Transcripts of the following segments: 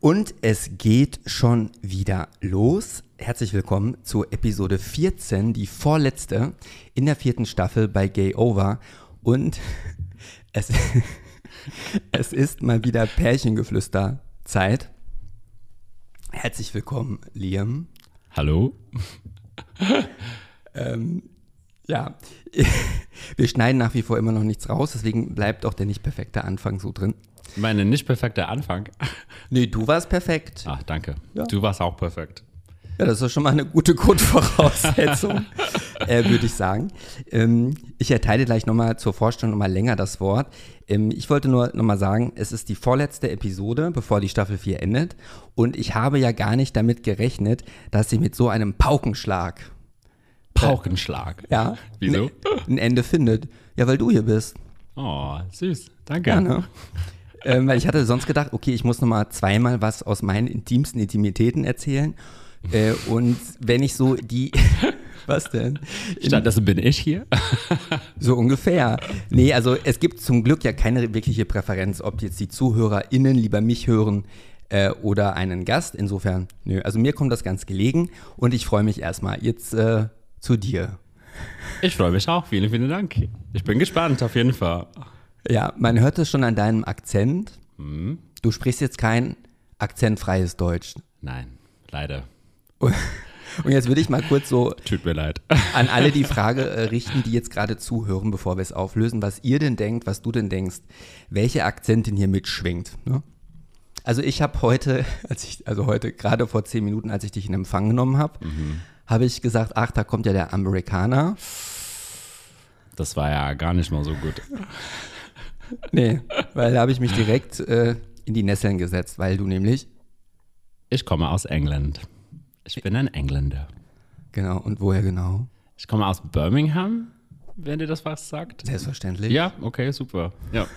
Und es geht schon wieder los. Herzlich willkommen zur Episode 14, die vorletzte in der vierten Staffel bei Gay Over. Und es, es ist mal wieder Pärchengeflüster-Zeit. Herzlich willkommen, Liam. Hallo? Ähm, ja, wir schneiden nach wie vor immer noch nichts raus, deswegen bleibt auch der nicht perfekte Anfang so drin. Meine nicht perfekte Anfang. Nee, du warst perfekt. Ach, danke. Ja. Du warst auch perfekt. Ja, das ist schon mal eine gute Grundvoraussetzung, äh, würde ich sagen. Ähm, ich erteile gleich nochmal zur Vorstellung nochmal länger das Wort. Ähm, ich wollte nur nochmal sagen, es ist die vorletzte Episode, bevor die Staffel 4 endet. Und ich habe ja gar nicht damit gerechnet, dass sie mit so einem Paukenschlag, Paukenschlag. ja, Wieso? ne- ein Ende findet. Ja, weil du hier bist. Oh, süß. Danke. Gerne. Ähm, weil ich hatte sonst gedacht, okay, ich muss noch mal zweimal was aus meinen intimsten Intimitäten erzählen. Äh, und wenn ich so die, was denn? Stattdessen bin ich hier. So ungefähr. Nee, also es gibt zum Glück ja keine wirkliche Präferenz, ob jetzt die ZuhörerInnen lieber mich hören äh, oder einen Gast. Insofern, nö. Also mir kommt das ganz gelegen und ich freue mich erstmal. Jetzt äh, zu dir. Ich freue mich auch. Vielen, vielen Dank. Ich bin gespannt, auf jeden Fall. Ja, man hört es schon an deinem Akzent. Hm? Du sprichst jetzt kein akzentfreies Deutsch. Nein, leider. Und jetzt würde ich mal kurz so Tut mir leid. an alle die Frage äh, richten, die jetzt gerade zuhören, bevor wir es auflösen, was ihr denn denkt, was du denn denkst, welche Akzentin hier mitschwingt. Ne? Also ich habe heute, als ich, also heute gerade vor zehn Minuten, als ich dich in Empfang genommen habe, habe ich gesagt, ach, da kommt ja der Amerikaner. Das war ja gar nicht mal so gut. Nee, weil da habe ich mich direkt äh, in die Nesseln gesetzt, weil du nämlich, Ich komme aus England. Ich bin ein Engländer. genau, und woher genau? Ich komme aus Birmingham, wenn dir das was sagt. Selbstverständlich. Ja, okay, super. Ja.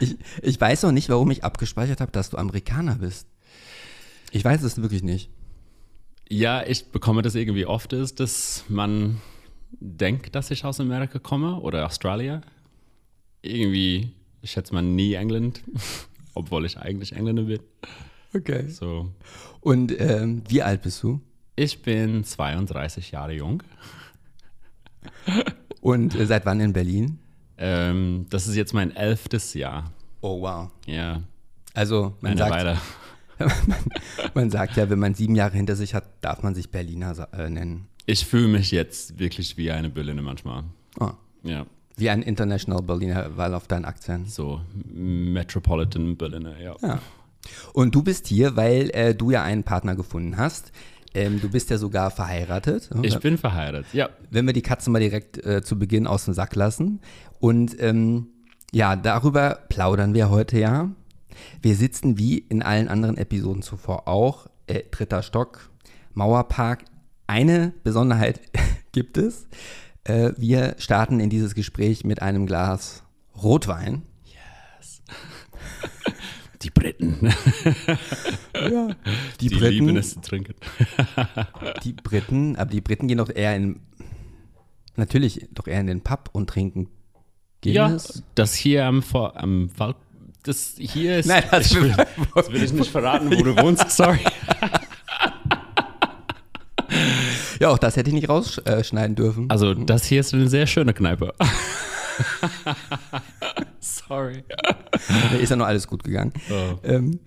Ich, ich weiß noch nicht, warum ich abgespeichert habe, dass du Amerikaner bist. Ich weiß es wirklich nicht. Ja, ich bekomme das irgendwie oft, ist, dass man denkt, dass ich aus Amerika komme oder Australien. Irgendwie, ich schätze mal nie England, obwohl ich eigentlich Engländer bin. Okay. So, Und ähm, wie alt bist du? ich bin 32 Jahre jung. Und äh, seit wann in Berlin? Ähm, das ist jetzt mein elftes Jahr. Oh, wow. Ja, Also, man eine sagt, Weile. man, man sagt ja, wenn man sieben Jahre hinter sich hat, darf man sich Berliner äh, nennen. Ich fühle mich jetzt wirklich wie eine Berliner manchmal. Oh, Ja, wie ein International Berliner, weil auf deinen Akzent. so Metropolitan Berliner, ja. Ja. Und du bist hier, weil äh, du ja einen Partner gefunden hast. Ähm, du bist ja sogar verheiratet. Ich bin verheiratet, ja. wenn wir die Katze mal direkt äh, zu Beginn aus dem Sack lassen. Und ähm, ja, darüber plaudern wir heute ja. Wir sitzen wie in allen anderen Episoden zuvor auch, äh, dritter Stock, Mauerpark. Eine Besonderheit gibt es. Äh, wir starten in dieses Gespräch mit einem Glas Rotwein. Die Briten, Die, die Briten, lieben es zu trinken. die Briten, aber die Briten gehen doch eher in, natürlich doch eher in den Pub und trinken Ja, Guinness. das hier am, Vor- am Wald, das hier ist, Nein, das ich will, will- das will ich nicht verraten, wo du wohnst, sorry. Ja, auch das hätte ich nicht rausschneiden dürfen. Also das hier ist eine sehr schöne Kneipe. sorry. Ist ja noch alles gut gegangen. Oh. Ähm,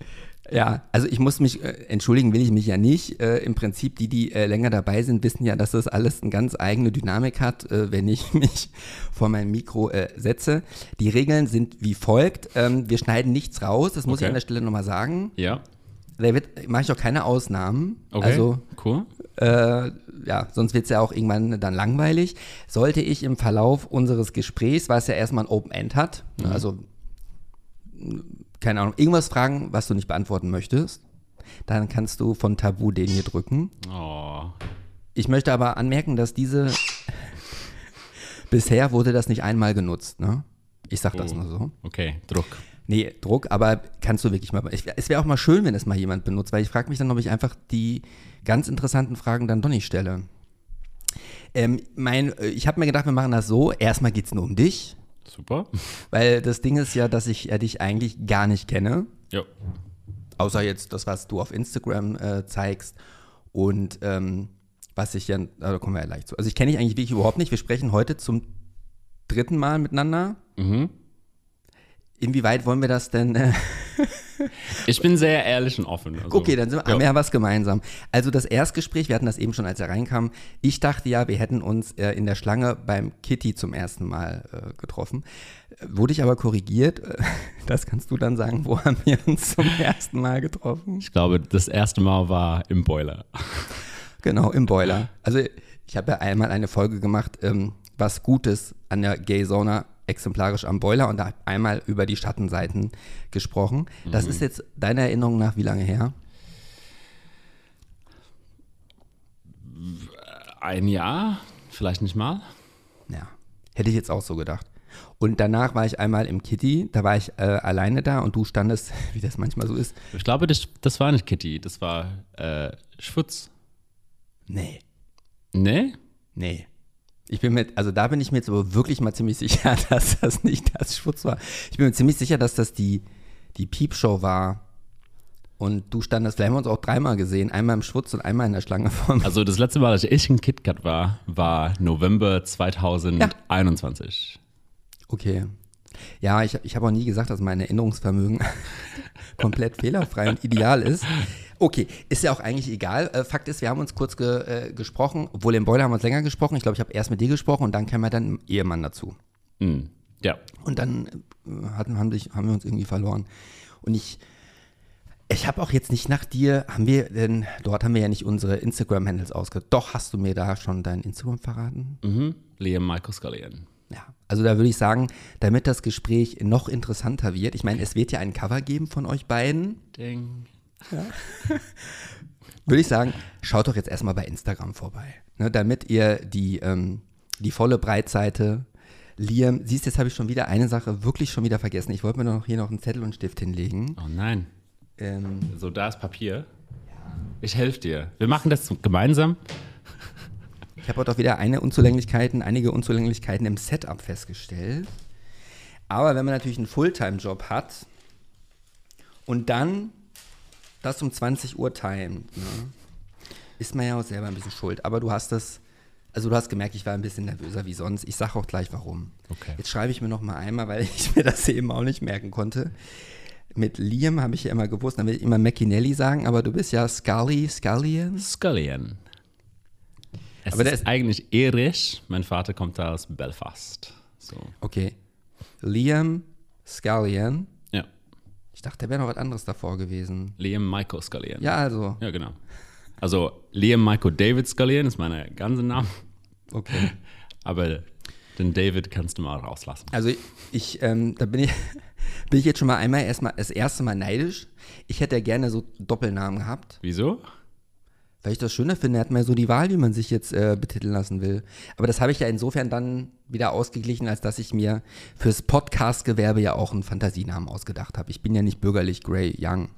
ja, also ich muss mich, äh, entschuldigen will ich mich ja nicht. Äh, Im Prinzip, die, die äh, länger dabei sind, wissen ja, dass das alles eine ganz eigene Dynamik hat, äh, wenn ich mich vor mein Mikro äh, setze. Die Regeln sind wie folgt. Ähm, wir schneiden nichts raus, das muss ich Okay. an der Stelle nochmal sagen. Ja, Da mache ich auch keine Ausnahmen. okay, Also cool. Äh, ja, sonst wird es ja auch irgendwann dann langweilig. Sollte ich im Verlauf unseres Gesprächs, was ja erstmal ein Open End hat, Mhm. also keine Ahnung, irgendwas fragen, was du nicht beantworten möchtest. Dann kannst du von Tabu den hier drücken. Oh. Ich möchte aber anmerken, dass diese bisher wurde das nicht einmal genutzt, ne? Ich sag das Oh. nur so. Okay, Druck. Nee, Druck, aber kannst du wirklich mal. Ich, es wäre auch mal schön, wenn es mal jemand benutzt, weil ich frage mich dann, ob ich einfach die ganz interessanten Fragen dann doch nicht stelle. Ähm, mein, äh, ich habe mir gedacht, wir machen das so. Erstmal geht es nur um dich, Super. weil das Ding ist ja, dass ich äh, dich eigentlich gar nicht kenne. Jo. Außer jetzt das, was du auf Instagram äh, zeigst und ähm, was ich ja, da kommen wir ja gleich zu. Also ich kenne dich eigentlich wirklich überhaupt nicht. Wir sprechen heute zum dritten Mal miteinander. Mhm. Inwieweit wollen wir das denn? Äh, Ich bin sehr ehrlich und offen. Also, okay, dann sind wir, haben wir ja was gemeinsam. Also das Erstgespräch, wir hatten das eben schon, als er reinkam. Ich dachte ja, wir hätten uns äh, in der Schlange beim Kitty zum ersten Mal äh, getroffen. Wurde ich aber korrigiert. Das kannst du dann sagen, wo haben wir uns zum ersten Mal getroffen? Ich glaube, das erste Mal war im Boiler. Genau, im Boiler. Also ich habe ja einmal eine Folge gemacht, ähm, was Gutes an der Gay Sauna exemplarisch am Boiler und einmal über die Schattenseiten gesprochen. Das ist jetzt deiner Erinnerung nach wie lange her? Ein Jahr, vielleicht nicht mal. Ja, hätte ich jetzt auch so gedacht. Und danach war ich einmal im Kitty, da war ich äh, alleine da und du standest, wie das manchmal so ist. Ich glaube, das, das war nicht Kitty, das war äh, Schwutz. Nee, Nee? nee. Ich bin mir, also da bin ich mir jetzt aber wirklich mal ziemlich sicher, dass das nicht das Schutz war. Ich bin mir ziemlich sicher, dass das die, die Piepshow war. Und du standest, vielleicht haben wir uns auch dreimal gesehen, einmal im Schwutz und einmal in der Schlange vor mir. Also das letzte Mal, dass ich in KitKat war, war November 2021. Okay. Ja, ich, ich habe auch nie gesagt, dass mein Erinnerungsvermögen komplett fehlerfrei und ideal ist. Okay, ist ja auch eigentlich egal. Äh, Fakt ist, wir haben uns kurz ge, äh, gesprochen, obwohl im Boiler haben wir uns länger gesprochen. Ich glaube, ich habe erst mit dir gesprochen und dann kam ja dann Ehemann dazu. Hm. Ja. Und dann äh, hatten, haben, sich, haben wir uns irgendwie verloren. Und ich, ich habe auch jetzt nicht nach dir, haben wir denn, dort haben wir ja nicht unsere Instagram-Handles ausgehört. Doch, hast du mir da schon dein Instagram verraten? Mhm. Liam Michael Scullion. Ja, also da würde ich sagen, damit das Gespräch noch interessanter wird, ich meine, es wird ja ein Cover geben von euch beiden, Ding. würde ich sagen, schaut doch jetzt erstmal bei Instagram vorbei, ne, damit ihr die, ähm, die volle Breitseite, Liam, siehst, jetzt habe ich schon wieder eine Sache wirklich schon wieder vergessen. Ich wollte mir noch hier noch einen Zettel und einen Stift hinlegen. Oh nein. Ähm, So, da ist Papier. Ich helfe dir. Wir machen das gemeinsam. ich habe heute auch wieder eine Unzulänglichkeiten, einige Unzulänglichkeiten im Setup festgestellt. Aber wenn man natürlich einen Fulltime-Job hat und dann das um 20 Uhr timet, ne, ist man ja auch selber ein bisschen schuld. Aber du hast das, also du hast gemerkt, ich war ein bisschen nervöser wie sonst. Ich sage auch gleich warum. Okay. Jetzt schreibe ich mir noch mal einmal, weil ich mir das eben auch nicht merken konnte. Mit Liam habe ich ja immer gewusst, dann will ich immer McKinley sagen, aber du bist ja Scully, Scullion. Scullion. Es Aber der ist ist- eigentlich irisch. Mein Vater kommt aus Belfast. So. Okay. Liam Scullion. Ich dachte, da wäre noch was anderes davor gewesen. Liam Michael Scullion. Ja, also. Ja, genau. Also Liam Michael David Scullion ist mein ganzer Name. Okay. Aber den David kannst du mal rauslassen. Also ich, ähm, da bin ich, bin ich jetzt schon mal einmal erstmal das erste Mal neidisch. Ich hätte ja gerne so Doppelnamen gehabt, Wieso? Weil ich das schöner finde. Er hat mal so die Wahl, wie man sich jetzt äh, betiteln lassen will. Aber das habe ich ja insofern dann wieder ausgeglichen, als dass ich mir fürs Podcast-Gewerbe ja auch einen Fantasienamen ausgedacht habe. Ich bin ja nicht bürgerlich Grey Young.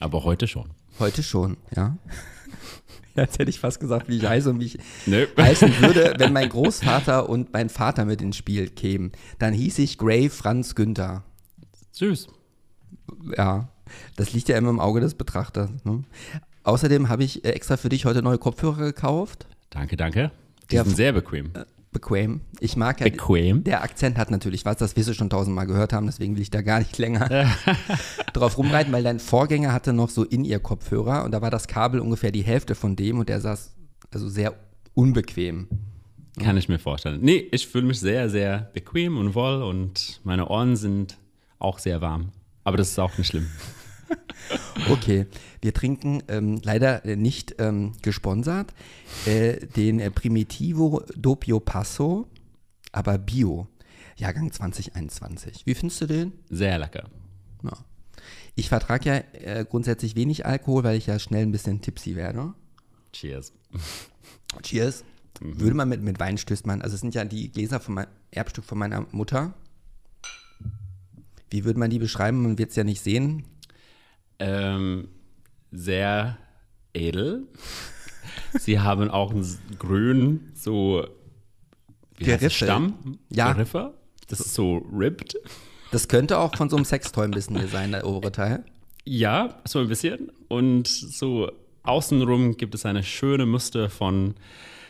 Aber heute schon. Heute schon, ja. Jetzt hätte ich fast gesagt, wie ich heiße und wie ich Nö. heißen würde, wenn mein Großvater und mein Vater mit ins Spiel kämen. Dann hieß ich Gray Franz Günther. Süß. Ja, das liegt ja immer im Auge des Betrachters. Ne? Außerdem habe ich äh, extra für dich heute neue Kopfhörer gekauft. Danke, danke. Die Ja, sind sehr bequem. Bequem. Ich mag ja. Bequem? Der Akzent hat natürlich was, das wir schon tausendmal gehört haben, deswegen will ich da gar nicht länger drauf rumreiten, weil dein Vorgänger hatte noch so in ihr Kopfhörer und da war das Kabel ungefähr die Hälfte von dem und der saß also sehr unbequem. Kann ich mir vorstellen. Nee, ich fühle mich sehr, sehr bequem und wohl und meine Ohren sind auch sehr warm. Aber das ist auch nicht schlimm. Okay, wir trinken ähm, leider äh, nicht ähm, gesponsert äh, den äh, Primitivo Doppio Passo, aber Bio, Jahrgang 2021. Wie findest du den? Sehr lecker. Ja. Ich vertrage ja äh, grundsätzlich wenig Alkohol, weil ich ja schnell ein bisschen tipsy werde. Cheers. Cheers. Würde man mit, mit Wein stößt man, also es sind ja die Gläser vom mein, Erbstück von meiner Mutter. Wie würde man die beschreiben? Man wird es ja nicht sehen. Ähm, sehr edel. Sie haben auch einen grünen, so wie Geriffe. Stamm. Ja. Geriffe. Das ist so ribbed. Das könnte auch von so einem Sextoy ein bisschen hier sein, der obere Teil. Ja, so ein bisschen. Und so außenrum gibt es eine schöne Muster von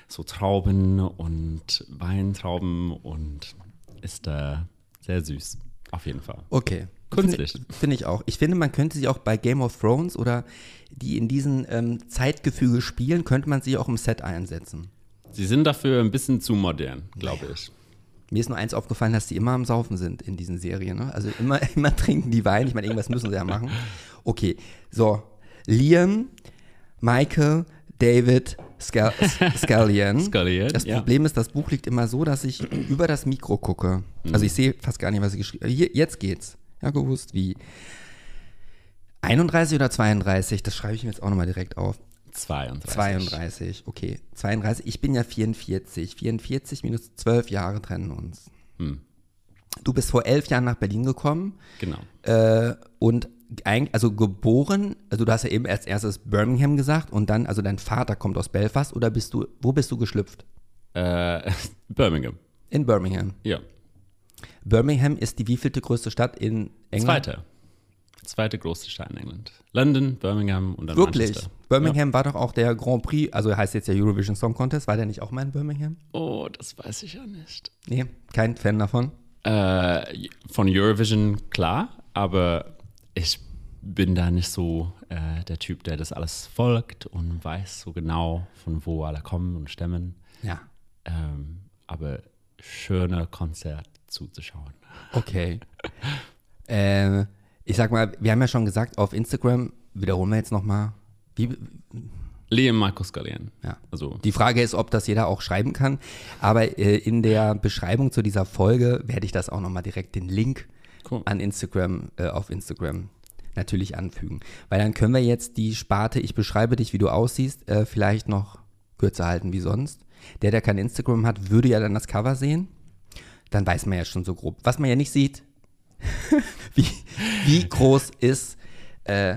so Trauben und Weintrauben und ist da sehr süß. Auf jeden Fall. Okay. Künstlich. Finde finde ich auch. Ich finde, man könnte sie auch bei Game of Thrones oder die in diesen ähm, Zeitgefüge spielen, könnte man sie auch im Set einsetzen. Sie sind dafür ein bisschen zu modern, glaube ich. Mir ist nur eins aufgefallen, dass die immer am Saufen sind in diesen Serien. Ne? Also immer, immer trinken die Wein. Ich meine, irgendwas müssen sie ja machen. Okay, so. Liam, Michael, David, Scal Scallion. Scallion, Das ja. Problem ist, das Buch liegt immer so, dass ich über das Mikro gucke. Also ich sehe fast gar nicht, was ich geschrieben habe. Jetzt geht's. Ja, gewusst, wie. 31 oder 32? Das schreibe ich mir jetzt auch nochmal direkt auf. 32. 32, okay. 32, ich bin ja 44. 44 minus 12 Jahre trennen uns. Hm. Du bist vor elf Jahren nach Berlin gekommen Genau. äh, und eigentlich, also geboren, also du hast ja eben als erstes Birmingham gesagt und dann, also dein Vater kommt aus Belfast oder bist du, wo bist du geschlüpft? Äh, Birmingham. In Birmingham. Ja. Birmingham ist die wievielte größte Stadt in England? Zweite. Zweite große Stadt in England. London, Birmingham und dann Wirklich? Manchester. Birmingham war doch auch der Grand Prix, also heißt jetzt ja Eurovision Song Contest, war der nicht auch mal in Birmingham? Oh, das weiß ich ja nicht. Nee, kein Fan davon. Äh, von Eurovision klar, aber ich bin da nicht so äh, der Typ, der das alles folgt und weiß so genau, von wo alle kommen und stemmen. Ja. Ähm, aber schöner Konzert zuzuschauen. Okay. äh, ich sag mal, wir haben ja schon gesagt, auf Instagram, wiederholen wir jetzt nochmal, wie, Liam Markus Gallian. ja. Also, Die Frage ist, ob das jeder auch schreiben kann. Aber äh, in der Beschreibung zu dieser Folge werde ich das auch nochmal direkt den Link Cool. an Instagram, äh, auf Instagram natürlich anfügen. Weil dann können wir jetzt die Sparte, ich beschreibe dich, wie du aussiehst, äh, vielleicht noch kürzer halten wie sonst. Der, der kein Instagram hat, würde ja dann das Cover sehen. Dann weiß man ja schon so grob. Was man ja nicht sieht, wie, wie groß ist äh,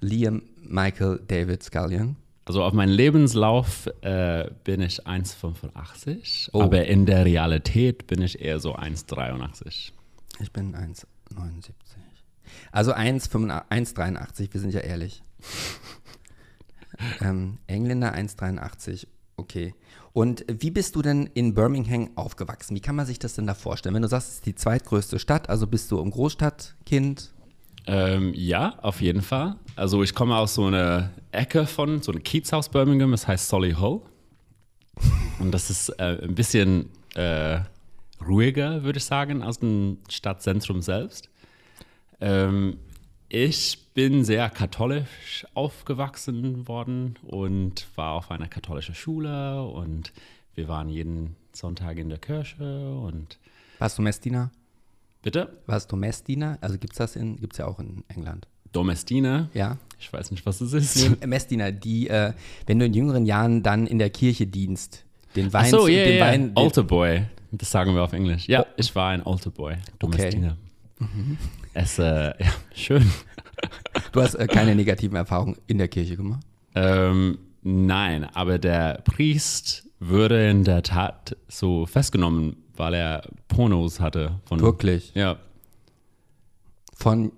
Liam Michael David Scullion? also auf meinem Lebenslauf äh, bin ich 1,85, Oh. aber in der Realität bin ich eher so 1,83. Ich bin 1,79. Also 1,85 1,83, wir sind ja ehrlich. ähm, Engländer 1,83, okay. Und wie bist du denn in Birmingham aufgewachsen? Wie kann man sich das denn da vorstellen? Wenn du sagst, es ist die zweitgrößte Stadt, also bist du ein Großstadtkind? Ähm, ja, auf jeden Fall. Also ich komme aus so einer Ecke von, so einem Kiezhaus Birmingham, das heißt Solihull. Und das ist äh, ein bisschen äh, ruhiger, würde ich sagen, als dem Stadtzentrum selbst. Ähm, ich bin sehr katholisch aufgewachsen worden und war auf einer katholischen Schule und wir waren jeden Sonntag in der Kirche und Warst du Messdiener? bitte? Warst du Messdiener? Also gibt es das in, gibt's ja auch in England. Domestina. Ja? Ich weiß nicht, was das ist. Nee, Messdiener, die, äh, wenn du in jüngeren Jahren dann in der Kirche dienst, den Wein, Ach so, ja, den ja. Wein, den, Altar Boy. Das sagen wir auf Englisch. Ja, Oh. ich war ein Altar Boy. Domestina. Es, äh, ja, schön. Du hast äh, keine negativen Erfahrungen in der Kirche gemacht. Ähm, nein, aber der Priest würde in der Tat so festgenommen, weil er Pornos hatte. Von, Wirklich? Ja. Von,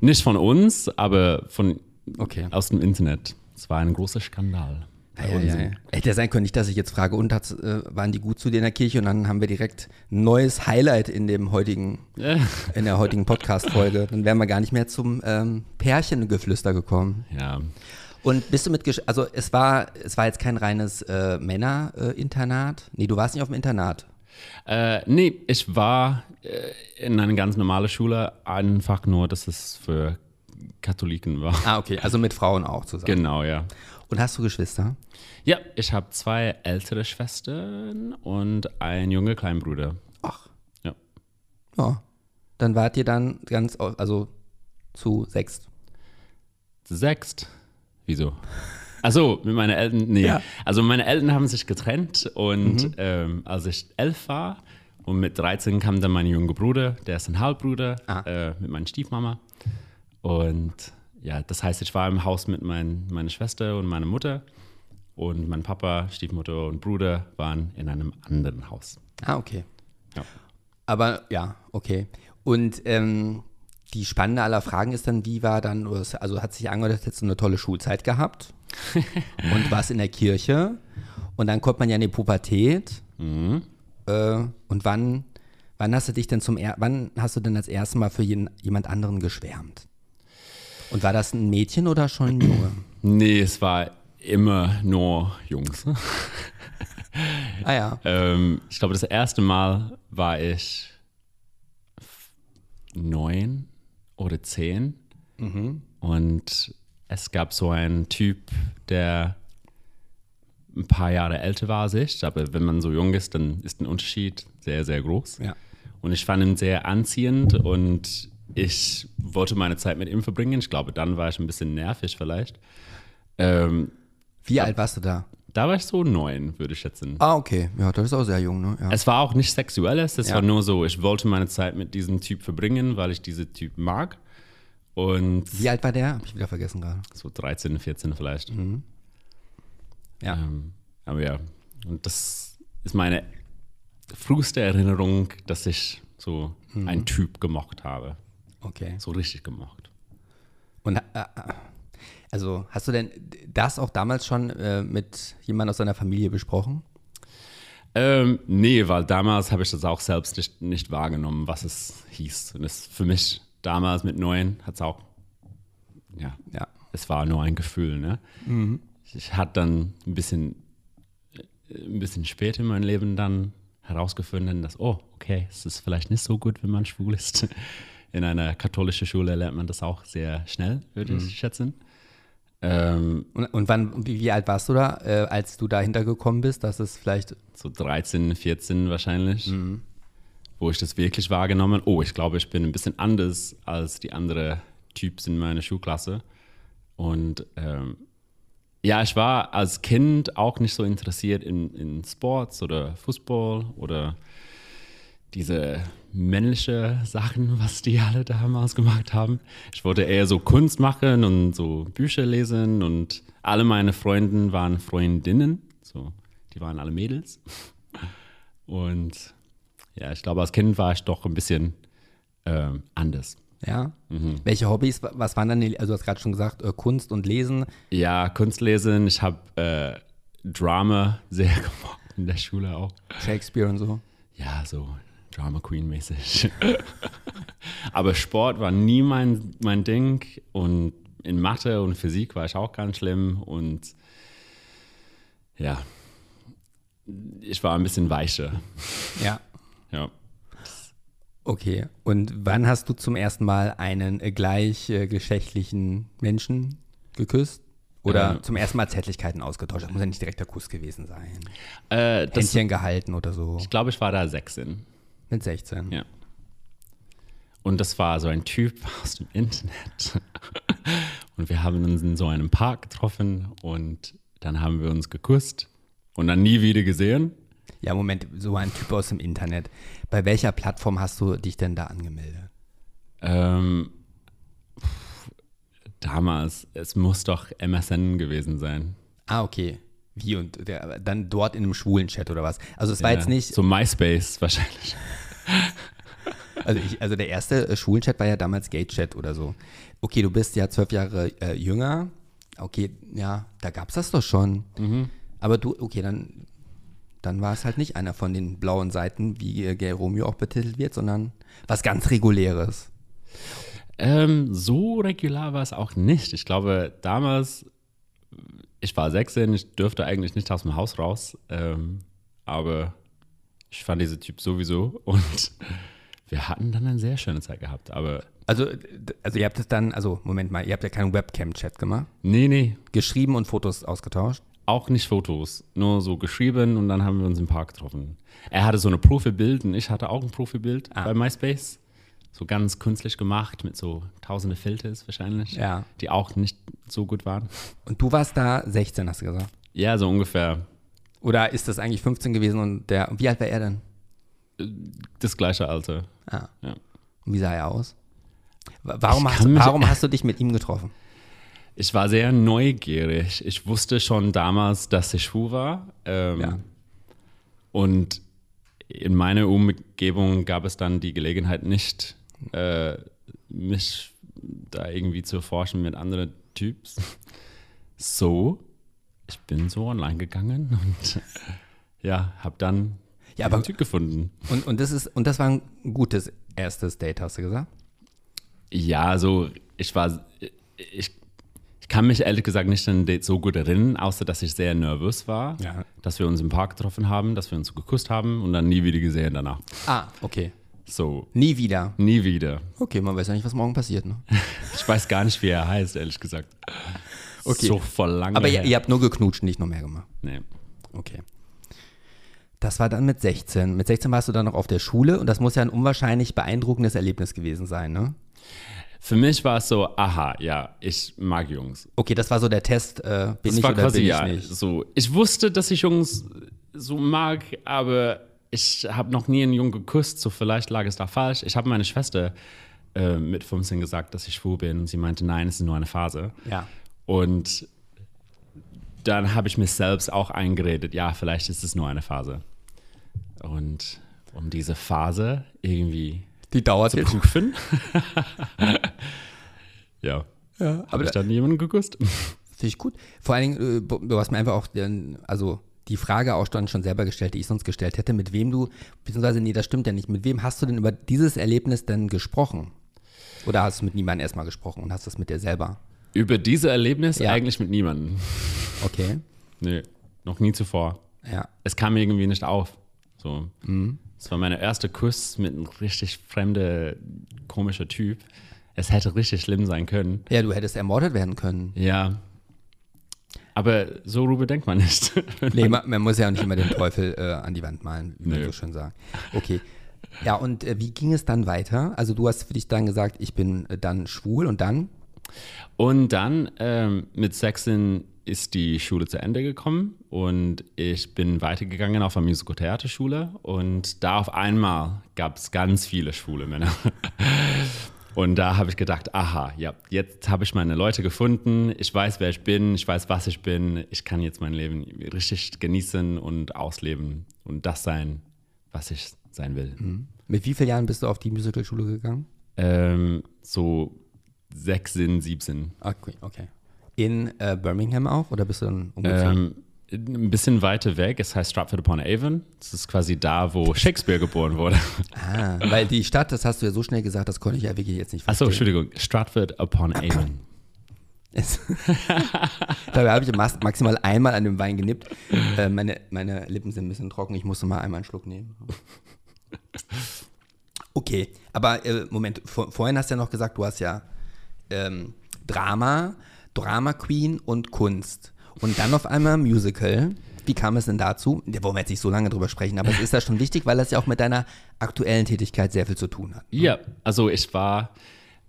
Nicht von uns, aber von okay. aus dem Internet. Es war ein großer Skandal. Ja, ja, ja. Hätte ja sein können, nicht, dass ich jetzt frage, und hat's, äh, waren die gut zu dir in der Kirche? Und dann haben wir direkt ein neues Highlight in dem heutigen, in der heutigen Podcast-Folge. Dann wären wir gar nicht mehr zum ähm, Pärchengeflüster gekommen. ja. Und bist du mit, Gesch- also es war, es war jetzt kein reines äh, Männer-Internat. nee, du warst nicht auf dem Internat. Äh, nee, ich war äh, in einer ganz normalen Schule, einfach nur, dass es für Katholiken war. Ah, okay, also mit Frauen auch zusammen. Genau, ja. Und hast du Geschwister? Ja, ich habe zwei ältere Schwestern und einen jungen Kleinbruder. Ach. Ja. Ja. Dann wart ihr dann ganz, also zu sechst? Sechst? Wieso? Also mit meinen Eltern, nee. Ja. Also meine Eltern haben sich getrennt und ähm, als ich elf war und mit 13 kam dann mein junger Bruder, der ist ein Halbbruder, Ah. äh, mit meiner Stiefmama. Und ja, das heißt, ich war im Haus mit mein, meiner Schwester und meiner Mutter und mein Papa, Stiefmutter und Bruder waren in einem anderen Haus. Ah, okay. Ja. Aber ja, okay. Und ähm, die spannende aller Fragen ist dann, wie war dann, also hat sich angehört, jetzt so eine tolle Schulzeit gehabt und warst in der Kirche und dann kommt man ja in die Pubertät. Äh, und wann, wann hast du dich denn zum, wann hast du denn das erste Mal für jeden, jemand anderen geschwärmt? Und war das ein Mädchen oder schon ein Junge? Nee, es war immer nur Jungs. ah ja. Ähm, ich glaube, das erste Mal war ich neun oder zehn. Und es gab so einen Typ, der ein paar Jahre älter war als ich. Aber wenn man so jung ist, dann ist ein Unterschied sehr, sehr groß. Ja. Und ich fand ihn sehr anziehend und ich wollte meine Zeit mit ihm verbringen. Ich glaube, dann war ich ein bisschen nervig vielleicht. Ähm, Wie alt warst du da? da war ich so neun, würde ich schätzen. Ah, okay. Ja, das ist auch sehr jung, ne? Ja. Es war auch nicht sexuelles, es Ja. war nur so, ich wollte meine Zeit mit diesem Typ verbringen, weil ich diesen Typ mag. Und Wie alt war der? Hab ich wieder vergessen gerade. so 13, 14 vielleicht. Ja. Ähm, aber ja, und das ist meine früheste Erinnerung, dass ich so einen Typ gemocht habe. Okay. So richtig gemocht. Und äh, äh, also hast du denn das auch damals schon äh, mit jemandem aus deiner Familie besprochen? Ähm, nee, weil damals habe ich das auch selbst nicht, nicht wahrgenommen, was es hieß. Und das für mich damals mit neun hat es auch, ja, Ja. es war nur ein Gefühl. Ne? Ich, ich hatte dann ein bisschen, ein bisschen später in meinem Leben dann herausgefunden, dass, oh, okay, es ist vielleicht nicht so gut, wenn man schwul ist. In einer katholischen Schule lernt man das auch sehr schnell, würde ich schätzen. Ähm, Und, und wann, wie, wie alt warst du da, äh, als du dahinter gekommen bist, dass es vielleicht, so 13, 14 wahrscheinlich, wo ich das wirklich wahrgenommen Oh, ich glaube, ich bin ein bisschen anders als die anderen Typs in meiner Schulklasse. Und ähm, ja, ich war als Kind auch nicht so interessiert in, in Sports oder Fußball oder diese männliche Sachen, was die alle damals gemacht haben. Ich wollte eher so Kunst machen und so Bücher lesen und alle meine Freunde waren Freundinnen, so die waren alle Mädels. Und ja, ich glaube, als Kind war ich doch ein bisschen ähm, anders. ja? Welche Hobbys, wa- was waren dann, die, also du hast gerade schon gesagt, äh, Kunst und Lesen. Ja, Kunst lesen, ich habe äh, Drama sehr gemacht in der Schule auch. Shakespeare und so. Ja, so Drama Queen mäßig. Aber Sport war nie mein, mein Ding und in Mathe und Physik war ich auch ganz schlimm und ja, ich war ein bisschen weicher. Ja. Ja. Okay. Und wann hast du zum ersten Mal einen äh, gleichgeschlechtlichen Menschen geküsst? Oder Äh. zum ersten Mal Zärtlichkeiten ausgetauscht? Das muss ja nicht direkt der Kuss gewesen sein. Äh, das, Händchen gehalten oder so. ich glaube, ich war da 16. Mit 16. Ja. Und das war so ein Typ aus dem Internet. Und wir haben uns in so einem Park getroffen und dann haben wir uns geküsst und dann nie wieder gesehen. Ja, Moment, so ein Typ aus dem Internet. Bei welcher Plattform hast du dich denn da angemeldet? Ähm, damals, es muss doch MSN gewesen sein. Ah, okay. Wie und der, dann dort in einem schwulen Chat oder was? Also es war Ja, jetzt nicht, So MySpace wahrscheinlich. also, ich, also der erste äh, Schwulen-Chat war ja damals Gay-Chat oder so. Okay, du bist ja zwölf Jahre äh, jünger. Okay, ja, da gab es das doch schon. Aber du, okay, dann, dann war es halt nicht einer von den blauen Seiten, wie äh, Gay Romeo auch betitelt wird, sondern was ganz reguläres. Ähm, so regular war es auch nicht. Ich glaube, damals, ich war 16, ich dürfte eigentlich nicht aus dem Haus raus, ähm, aber ich fand diesen Typ sowieso und wir hatten dann eine sehr schöne Zeit gehabt. Aber Also, also ihr habt es dann, also Moment mal, ihr habt ja keinen Webcam-Chat gemacht, nee, nee, geschrieben und Fotos ausgetauscht. auch nicht Fotos, nur so geschrieben und dann haben wir uns im Park getroffen. Er hatte so ein Profilbild und ich hatte auch ein Profilbild Ah. bei MySpace so ganz künstlich gemacht mit so tausende Filters wahrscheinlich, Ja. die auch nicht so gut waren. Und du warst da 16, hast du gesagt. Ja, so ungefähr Oder ist das eigentlich 15 gewesen und der, wie alt war er denn? das gleiche Alter. Ah. Ja. Und wie sah er aus? Wa- Warum, hast, warum hast du dich mit ihm getroffen? Ich war sehr neugierig. Ich wusste schon damals, dass ich schwul war. Ähm, Ja. Und in meiner Umgebung gab es dann die Gelegenheit nicht, äh, mich da irgendwie zu erforschen mit anderen Typs. So, ich bin so online gegangen und ja, habe dann Ja, aber- Typ gefunden. Und, und, das ist, und das war ein gutes erstes Date, hast du gesagt? Ja, so, ich war, ich, ich kann mich ehrlich gesagt nicht an ein Date so gut erinnern, außer dass ich sehr nervös war, Ja. dass wir uns im Park getroffen haben, dass wir uns geküsst haben und dann nie wieder gesehen danach. Ah, okay. So, Nie wieder. nie wieder. Okay, man weiß ja nicht, was morgen passiert. Ne? Ich weiß gar nicht, wie er heißt, ehrlich gesagt. Okay. So voll lange Aber ihr, ihr habt nur geknutscht, nicht noch mehr gemacht. Nee. Okay. Das war dann mit 16. Mit 16 warst du dann noch auf der Schule und das muss ja ein unwahrscheinlich beeindruckendes Erlebnis gewesen sein, ne? Für mich war es so, aha, ja, ich mag Jungs. Okay, das war so der Test, äh, bin Das ich war oder quasi, bin ich ja, nicht? so. Ich wusste, dass ich Jungs so mag, aber ich habe noch nie einen Jungen geküsst, so vielleicht lag es da falsch. Ich habe meine Schwester äh, mit 15 gesagt, dass ich schwul bin und sie meinte, nein, es ist nur eine Phase. Ja. Und dann habe ich mir selbst auch eingeredet, ja, vielleicht ist es nur eine Phase. Und um diese Phase irgendwie Die dauert zu prüfen, ja, Ja, habe ich dann jemanden geküsst. Finde ich gut. Vor allen Dingen, äh, du hast mir einfach auch, den, also die Frage auch dann schon selber gestellt, die ich sonst gestellt hätte, mit wem du, beziehungsweise, nee, das stimmt ja nicht, mit wem hast du denn über dieses Erlebnis denn gesprochen? Oder hast du mit niemandem erstmal gesprochen und hast das mit dir selber? Über diese Erlebnis Ja. eigentlich mit niemandem. Okay. Nee, noch nie zuvor. Ja. Es kam mir irgendwie nicht auf. So. Mhm. Es war mein erster Kuss mit einem richtig fremder, komischer Typ. Es hätte richtig schlimm sein können. Ja, du hättest ermordet werden können. Ja. Aber so rüber denkt man nicht. Nee, man, man muss ja auch nicht immer den Teufel äh, an die Wand malen, wie man Nö. so schön sagt. Okay. Ja, und äh, wie ging es dann weiter? Also du hast für dich dann gesagt, ich bin äh, dann schwul und dann? Und dann ähm, mit 16 ist die Schule zu Ende gekommen und ich bin weitergegangen auf eine Musical-Theaterschule und da auf einmal gab es ganz viele schwule Männer. Und da habe ich gedacht, aha, ja, jetzt habe ich meine Leute gefunden, ich weiß, wer ich bin, ich weiß, was ich bin, ich kann jetzt mein Leben richtig genießen und ausleben und das sein, was ich sein will. Mit wie vielen Jahren bist du auf die Musicalschule gegangen? Ähm, so 16, 17. Okay, okay. In äh, Birmingham auch oder bist du dann umgezogen? Ähm, ein bisschen weiter weg, es heißt Stratford upon Avon. Das ist quasi da, wo Shakespeare geboren wurde. ah, weil die Stadt, das hast du ja so schnell gesagt, das konnte ich ja wirklich jetzt nicht Achso, verstehen. Entschuldigung, Stratford upon Avon. Es- Dabei habe ich maximal einmal an dem Wein genippt. Äh, meine, meine Lippen sind ein bisschen trocken, ich musste mal einmal einen Schluck nehmen. Okay, aber äh, Moment, vor, vorhin hast du ja noch gesagt, du hast ja ähm, Drama, Drama Queen und Kunst. Und dann auf einmal Musical. Wie kam es denn dazu? Da wollen wir jetzt nicht so lange drüber sprechen, aber es ist ja schon wichtig, weil das ja auch mit deiner aktuellen Tätigkeit sehr viel zu tun hat. Ja, also ich war,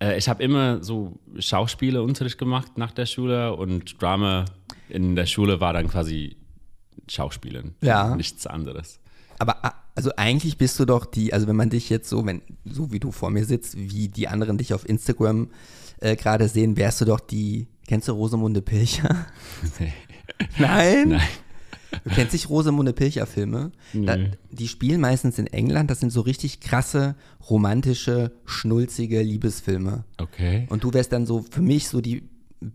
äh, ich habe immer so Schauspieleunterricht gemacht nach der Schule und Drama in der Schule war dann quasi Schauspielen. Ja. Nichts anderes. Aber ah, also eigentlich bist du doch die, also wenn man dich jetzt so, wenn, so wie du vor mir sitzt, wie die anderen dich auf Instagram äh, gerade sehen, wärst du doch die, kennst du Rosamunde Pilcher? Nee. Nein? Nein. Du kennst nicht Rosamunde Pilcher Filme? Da, Nö. die spielen meistens in England, das sind so richtig krasse, romantische, schnulzige Liebesfilme. Okay. Und du wärst dann so für mich so die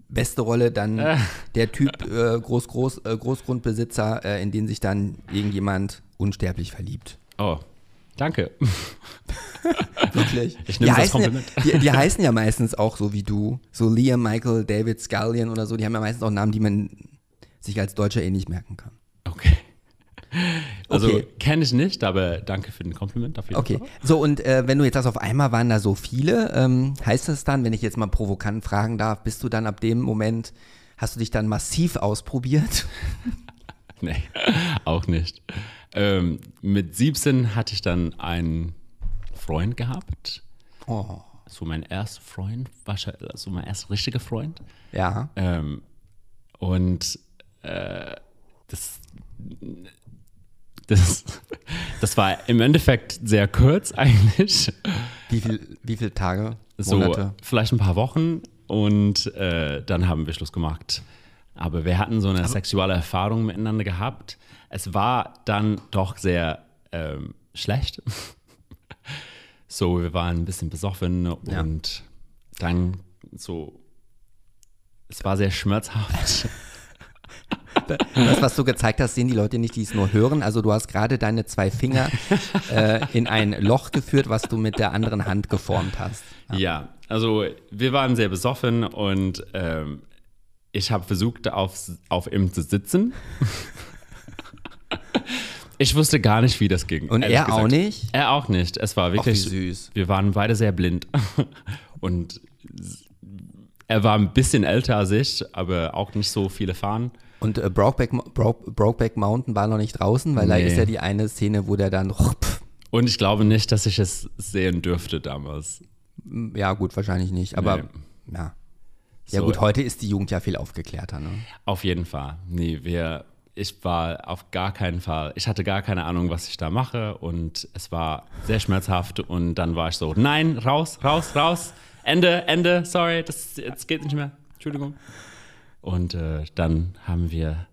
beste Rolle dann Äh. der Typ äh, Groß, Groß, äh, Großgrundbesitzer, äh, in den sich dann irgendjemand unsterblich verliebt. Oh, danke. Wirklich? Ich die, nehme das heißen ja, Kompliment. die, die heißen ja meistens auch so wie du. So Liam, Michael, David, Scullion oder so. Die haben ja meistens auch Namen, die man sich als Deutscher eh nicht merken kann. Okay. Also Okay. kenne ich nicht, aber danke für den Kompliment auf jeden Okay, Fall. so und äh, wenn du jetzt sagst, auf einmal waren da so viele, ähm, heißt das dann, wenn ich jetzt mal provokant fragen darf, bist du dann ab dem Moment, hast du dich dann massiv ausprobiert? Nee, auch nicht. Ähm, mit 17 hatte ich dann einen Freund gehabt. Oh. So mein erster Freund, wahrscheinlich, so mein erster richtiger Freund. Ja. Ähm, und äh, das, das, das war im Endeffekt sehr kurz eigentlich. Wie, viel, wie viele Tage, So Monate? vielleicht ein paar Wochen und äh, dann haben wir Schluss gemacht. Aber wir hatten so eine sexuelle Erfahrung miteinander gehabt. Es war dann doch sehr ähm, schlecht. so, wir waren ein bisschen besoffen Ja. und dann so, es war sehr schmerzhaft. Das, was du gezeigt hast, sehen die Leute nicht, die es nur hören. Also du hast gerade deine zwei Finger äh, in ein Loch geführt, was du mit der anderen Hand geformt hast. Ja, also wir waren sehr besoffen und ähm, ich habe versucht, auf, auf ihm zu sitzen. Ich wusste gar nicht, wie das ging. Und er auch nicht? Er auch nicht. Es war Ach, wie wirklich. süß. Wir waren beide sehr blind. und er war ein bisschen älter als ich, aber auch nicht so viele fahren. Und äh, Brokeback, Bro, Brokeback Mountain war noch nicht draußen, weil da Nee. ist ja die eine Szene, wo der dann, Und ich glaube nicht, dass ich es sehen dürfte damals. ja gut, wahrscheinlich nicht, aber Nee. ja. Ja So. gut, heute ist die Jugend ja viel aufgeklärter. Ne? Auf jeden Fall. Nee, wir, ich war auf gar keinen Fall, ich hatte gar keine Ahnung, was ich da mache und es war sehr schmerzhaft und dann war ich so, nein, raus, raus, raus, Ende, Ende, sorry, das jetzt geht nicht mehr, Entschuldigung. Und äh, dann haben wir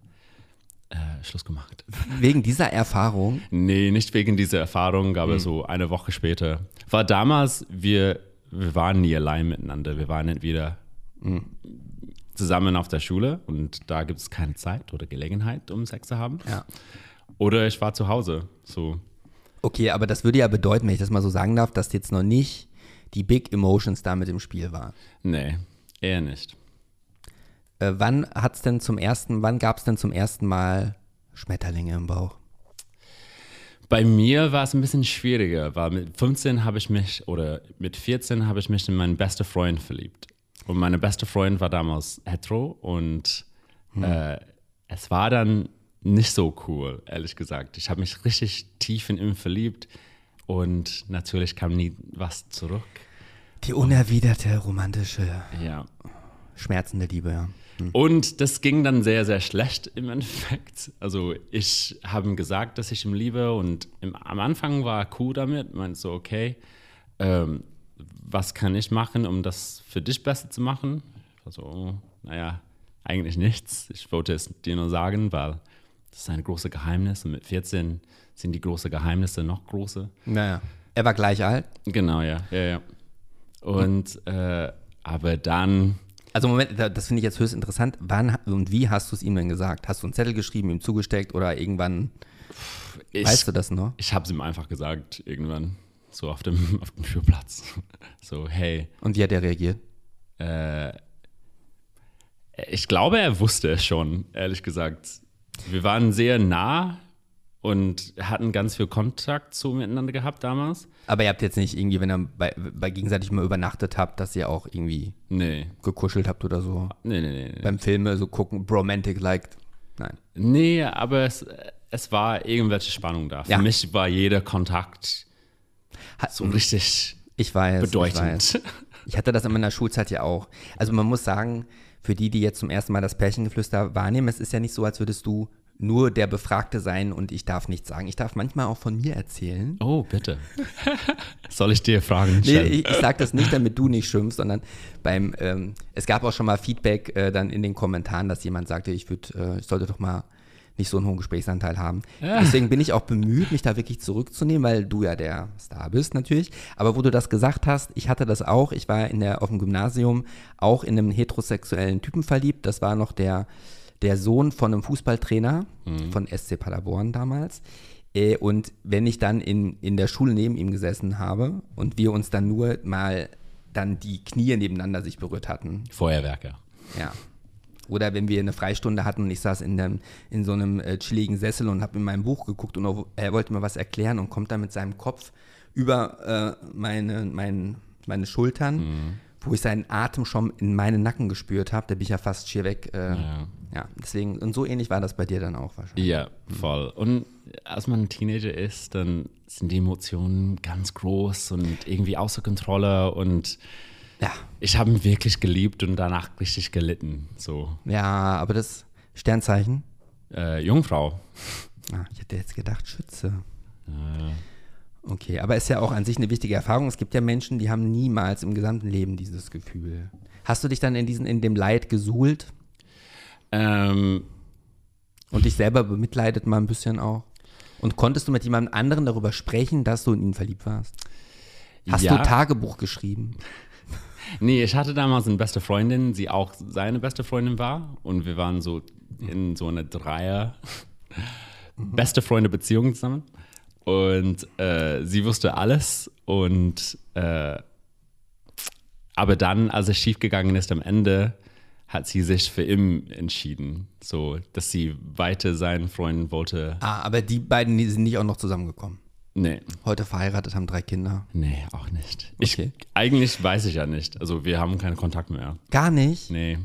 äh, Schluss gemacht. Wegen dieser Erfahrung, Nee, nicht wegen dieser Erfahrung, aber so eine Woche später. War damals, wir, wir waren nie allein miteinander. Wir waren entweder zusammen auf der Schule und da gibt es keine Zeit oder Gelegenheit, um Sex zu haben. ja. Oder ich war zu Hause. So, Okay, aber das würde ja bedeuten, wenn ich das mal so sagen darf, dass jetzt noch nicht die Big Emotions da mit im Spiel war. nee, eher nicht. Äh, wann hat's denn zum ersten, wann gab es denn zum ersten Mal Schmetterlinge im Bauch? Bei mir war es ein bisschen schwieriger, weil mit 15 habe ich mich, oder mit 14 habe ich mich in meinen besten Freund verliebt. Und meine beste Freund war damals hetero und äh, es war dann nicht so cool, ehrlich gesagt. Ich habe mich richtig tief in ihn verliebt und natürlich kam nie was zurück. Die unerwiderte, romantische, Ja. schmerzende Liebe, ja. Und das ging dann sehr, sehr schlecht im Endeffekt. Also ich habe ihm gesagt, dass ich ihn liebe und im, am Anfang war er cool damit, meinte so, okay, ähm, was kann ich machen, um das für dich besser zu machen? Ich war so, oh, naja, eigentlich nichts. Ich wollte es dir nur sagen, weil das ist ein großes Geheimnis und mit 14 sind die großen Geheimnisse noch größer. Naja. Er war gleich alt. Genau, ja, ja, ja. Und, äh, aber dann Also Moment, da- das finde ich jetzt höchst interessant. Wann und wie hast du es ihm denn gesagt? Hast du einen Zettel geschrieben, ihm zugesteckt oder irgendwann, ich, weißt du das noch? Ich habe es ihm einfach gesagt, irgendwann, so auf dem, auf dem Schulplatz. So, hey, Und wie hat er reagiert? äh, ich glaube, er wusste es schon, ehrlich gesagt. Wir waren sehr nah und hatten ganz viel Kontakt so miteinander gehabt damals. Aber ihr habt jetzt nicht irgendwie, wenn ihr bei, bei gegenseitig mal übernachtet habt, dass ihr auch irgendwie Nee, gekuschelt habt oder so. nee, nee, nee. Nee, Beim Filme so gucken, Bromantic like. Nein. nee aber es, es war irgendwelche Spannung da. Für Ja. mich war jeder Kontakt so richtig Ich weiß. Ich, weiß. bedeutend. ich hatte das in meiner Schulzeit ja auch. Also man muss sagen, für die, die jetzt zum ersten Mal das Pärchengeflüster wahrnehmen, es ist ja nicht so, als würdest du nur der Befragte sein und ich darf nichts sagen. Ich darf manchmal auch von mir erzählen. Oh, bitte. Soll ich dir Fragen Nee, stellen? ich, ich sage das nicht, damit du nicht schimpfst, sondern beim, ähm, es gab auch schon mal Feedback äh, dann in den Kommentaren, dass jemand sagte, ich würd, äh, ich sollte doch mal nicht so einen hohen Gesprächsanteil haben. Deswegen bin ich auch bemüht, mich da wirklich zurückzunehmen, weil du ja der Star bist natürlich. Aber wo du das gesagt hast, ich hatte das auch. Ich war in der, auf dem Gymnasium auch in einem heterosexuellen Typen verliebt. Das war noch der, der Sohn von einem Fußballtrainer von SC Paderborn damals. Äh, Und wenn ich dann in, in der Schule neben ihm gesessen habe und wir uns dann nur mal dann die Knie nebeneinander sich berührt hatten, Feuerwerker. ja. Oder wenn wir eine Freistunde hatten und ich saß in, dem, in so einem äh, chilligen Sessel und habe in meinem Buch geguckt und er wollte mir was erklären und kommt dann mit seinem Kopf über äh, meine, mein, meine Schultern, wo ich seinen Atem schon in meinen Nacken gespürt habe. Da bin ich ja fast schier weg äh, Ja. Ja, deswegen, und so ähnlich war das bei dir dann auch wahrscheinlich. Ja, voll. Und als man ein Teenager ist, dann sind die Emotionen ganz groß und irgendwie außer Kontrolle und Ja, ich habe ihn wirklich geliebt und danach richtig gelitten. So, ja, aber das Sternzeichen, äh, Jungfrau. ah, ich hätte jetzt gedacht Schütze. Äh, Okay, aber ist ja auch an sich eine wichtige Erfahrung. Es gibt ja Menschen, die haben niemals im gesamten Leben dieses Gefühl. Hast du dich dann in, diesen, in dem Leid gesuhlt ähm, und dich selber bemitleidet mal ein bisschen auch? Und konntest du mit jemandem anderen darüber sprechen, dass du in ihn verliebt warst? Hast ja. du Tagebuch geschrieben? Nee, ich hatte damals eine beste Freundin, die auch seine beste Freundin war. Und wir waren so in so einer Dreier beste Freunde Beziehung zusammen. Und äh, sie wusste alles. Und äh, aber dann, als es schiefgegangen ist am Ende, hat sie sich für ihn entschieden. So, dass sie weiter sein Freund wollte. Ah, aber die beiden die sind nicht auch noch zusammengekommen. Nee, Heute verheiratet, haben drei Kinder. nee, auch nicht. Okay. Ich, eigentlich weiß ich ja nicht. Also wir haben keinen Kontakt mehr. Gar nicht. Nee.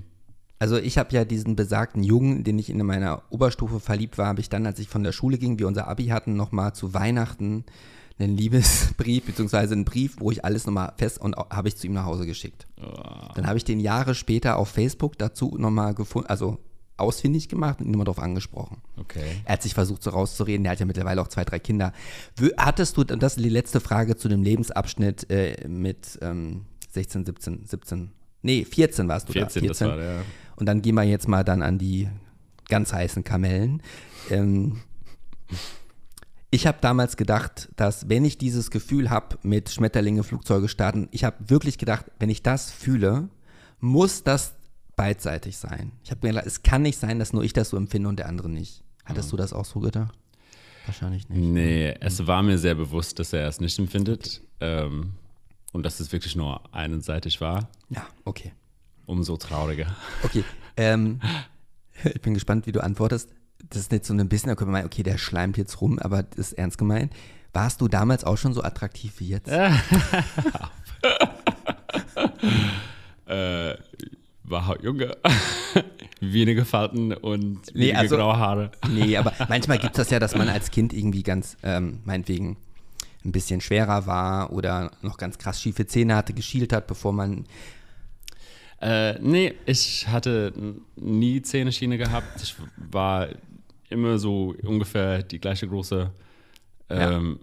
Also ich habe ja diesen besagten Jungen, den ich in meiner Oberstufe verliebt war, habe ich dann, als ich von der Schule ging, wir unser Abi hatten, nochmal zu Weihnachten einen Liebesbrief, beziehungsweise einen Brief, wo ich alles nochmal fest und habe ich zu ihm nach Hause geschickt. Dann habe ich den Jahre später auf Facebook dazu nochmal gefunden, also ausfindig gemacht und ihn nochmal darauf angesprochen. Okay. Er hat sich versucht, so rauszureden. Der hat ja mittlerweile auch zwei, drei Kinder. Hattest du, und das ist die letzte Frage zu dem Lebensabschnitt äh, mit ähm, 16, 17, 17, nee, 14 warst du 14, da. das war der. Und dann gehen wir jetzt mal dann an die ganz heißen Kamellen. Ähm, ich habe damals gedacht, dass wenn ich dieses Gefühl habe mit Schmetterlinge, Flugzeuge starten, ich habe wirklich gedacht, wenn ich das fühle, muss das beidseitig sein. Ich habe mir gedacht, es kann nicht sein, dass nur ich das so empfinde und der andere nicht. Hattest du das auch so gedacht? Wahrscheinlich nicht. Nee, es war mir sehr bewusst, dass er es nicht empfindet. Ähm, und dass es wirklich nur einseitig war. Ja, okay. Umso trauriger. Okay. Ähm, ich bin gespannt, wie du antwortest. Das ist jetzt so ein bisschen, da können wir meinen, okay, der schleimt jetzt rum, aber das ist ernst gemeint. Warst du damals auch schon so attraktiv wie jetzt? Äh, war halt Junge. Wenige Falten und Nee, wenige also- graue Haare. Nee, aber manchmal gibt es das ja, dass man als Kind irgendwie ganz, ähm, meinetwegen, ein bisschen schwerer war oder noch ganz krass schiefe Zähne hatte, geschielt hat, bevor man. Äh, nee, ich hatte nie Zähneschiene gehabt. Ich war immer so ungefähr die gleiche Größe. Ähm,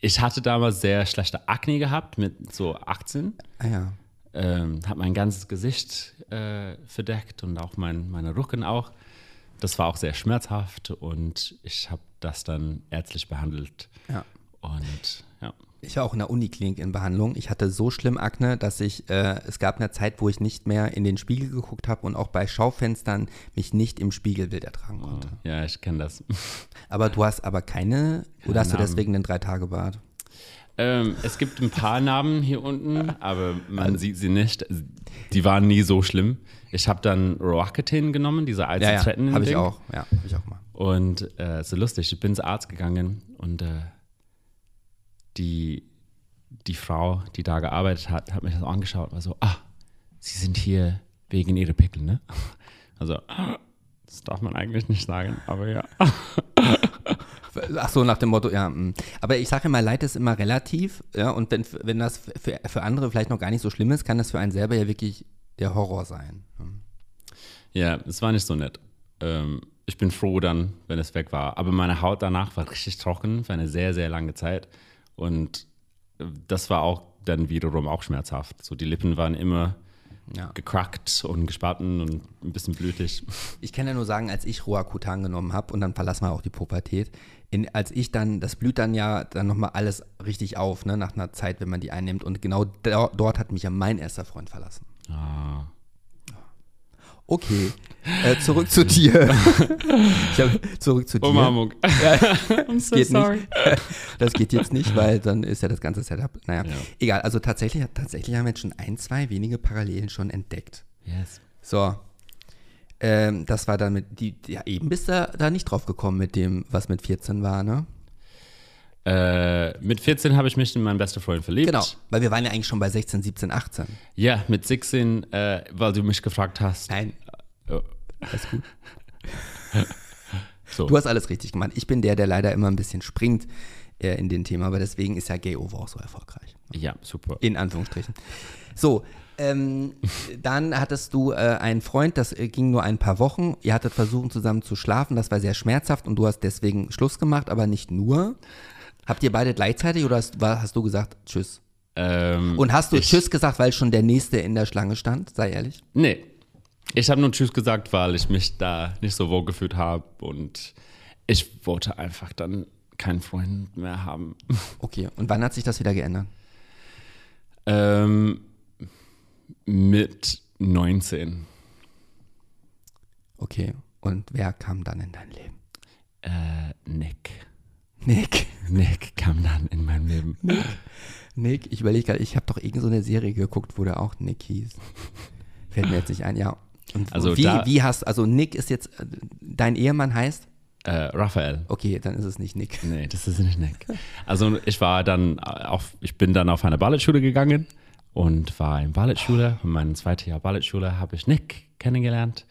Ich hatte damals sehr schlechte Akne gehabt mit so 18. Ah ja. Ähm, hat mein ganzes Gesicht äh, verdeckt und auch mein meine Rücken auch. Das war auch sehr schmerzhaft und ich habe das dann ärztlich behandelt. Ja. Und ja. Ich war auch in der Uniklinik in Behandlung. Ich hatte so schlimm Akne, dass ich, äh, es gab eine Zeit, wo ich nicht mehr in den Spiegel geguckt habe und auch bei Schaufenstern mich nicht im Spiegelbild ertragen konnte. Ja, ich kenne das. Aber du hast aber keine, oder hast du Narben. deswegen einen Drei-Tage-Bart? Ähm, es gibt ein paar Narben hier unten, aber man sieht sie nicht. Die waren nie so schlimm. Ich habe dann Roaccutane genommen, diese Eizentretten. habe ich auch. Ja, habe ich auch mal. Und äh, so lustig, ich bin zum Arzt gegangen und äh, die, die Frau, die da gearbeitet hat, hat mich das angeschaut und war so, ah, Sie sind hier wegen Ihrer Pickel, ne? Also, das darf man eigentlich nicht sagen, aber ja. Ach so, nach dem Motto, ja. mm. Aber ich sage immer, Leid ist immer relativ. Ja, und wenn, wenn das für, für andere vielleicht noch gar nicht so schlimm ist, kann das für einen selber ja wirklich der Horror sein. Hm. Ja, es war nicht so nett. Ähm, ich bin froh dann, wenn es weg war. Aber meine Haut danach war richtig trocken für eine sehr, sehr lange Zeit. Und äh, das war auch dann wiederum auch schmerzhaft. So die Lippen waren immer Ja. gecrackt und gespalten und ein bisschen blütig. Ich kann ja nur sagen, als ich Roacutan genommen habe, und dann verlassen wir auch die Pubertät, in, als ich dann, das blüht dann ja dann nochmal alles richtig auf, ne, nach einer Zeit, wenn man die einnimmt. Und genau do, dort hat mich ja mein erster Freund verlassen. Ah. Okay, äh, zurück zu dir. ich hab, zurück zu dir. Umarmung. I'm so geht nicht. Das geht jetzt nicht, weil dann ist ja das ganze Setup. Naja, Ja. egal. Also tatsächlich, tatsächlich haben wir jetzt schon ein, zwei wenige Parallelen schon entdeckt. Yes. So. Ähm, das war dann mit, die, ja, eben bist du da nicht drauf gekommen mit dem, was mit 14 war, ne? Äh, mit 14 habe ich mich in meinen besten Freund verliebt. Genau, weil wir waren ja eigentlich schon bei 16, 17, 18. Ja, mit 16, äh, weil du mich gefragt hast. Nein, Äh, Alles gut. So. Du hast alles richtig gemacht. Ich bin der, der leider immer ein bisschen springt äh, in den Thema, aber deswegen ist ja Gay Over auch so erfolgreich. ja, super. In Anführungsstrichen. So, ähm, dann hattest du äh, einen Freund, das äh, ging nur ein paar Wochen. Ihr hattet versucht, zusammen zu schlafen. Das war sehr schmerzhaft und du hast deswegen Schluss gemacht, aber nicht nur. Habt ihr beide gleichzeitig oder hast, war, hast du gesagt Tschüss? Ähm, Und hast du ich, Tschüss gesagt, weil schon der Nächste in der Schlange stand? Sei ehrlich. Nee. Ich habe nur Tschüss gesagt, weil ich mich da nicht so wohl gefühlt habe und ich wollte einfach dann keinen Freund mehr haben. Okay, und wann hat sich das wieder geändert? Ähm, mit 19. Okay, und wer kam dann in dein Leben? Äh, Nick. Nick. Nick kam dann in mein Leben. Nick, ich überlege gerade, ich habe doch irgend so eine Serie geguckt, wo der auch Nick hieß. Fällt mir jetzt nicht ein, ja. Und Also wie, da- wie hast, also Nick ist jetzt, dein Ehemann heißt? Äh, Raphael. Okay, dann ist es nicht Nick. Nee, das ist nicht Nick. Also ich war dann auf, ich bin dann auf eine Ballettschule gegangen und war in Ballettschule. Und mein zweites Jahr Ballettschule habe ich Nick kennengelernt.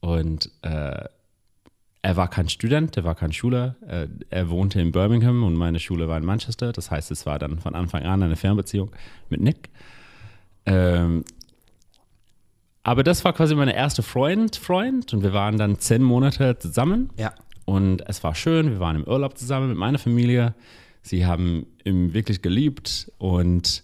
Und äh, er war kein Student, er war kein Schüler. Äh, er wohnte in Birmingham und meine Schule war in Manchester. Das heißt, es war dann von Anfang an eine Fernbeziehung mit Nick. Ähm, aber das war quasi meine erste Freund, Freund. Und wir waren dann zehn Monate zusammen. Ja. Und es war schön, wir waren im Urlaub zusammen mit meiner Familie. Sie haben ihn wirklich geliebt. Und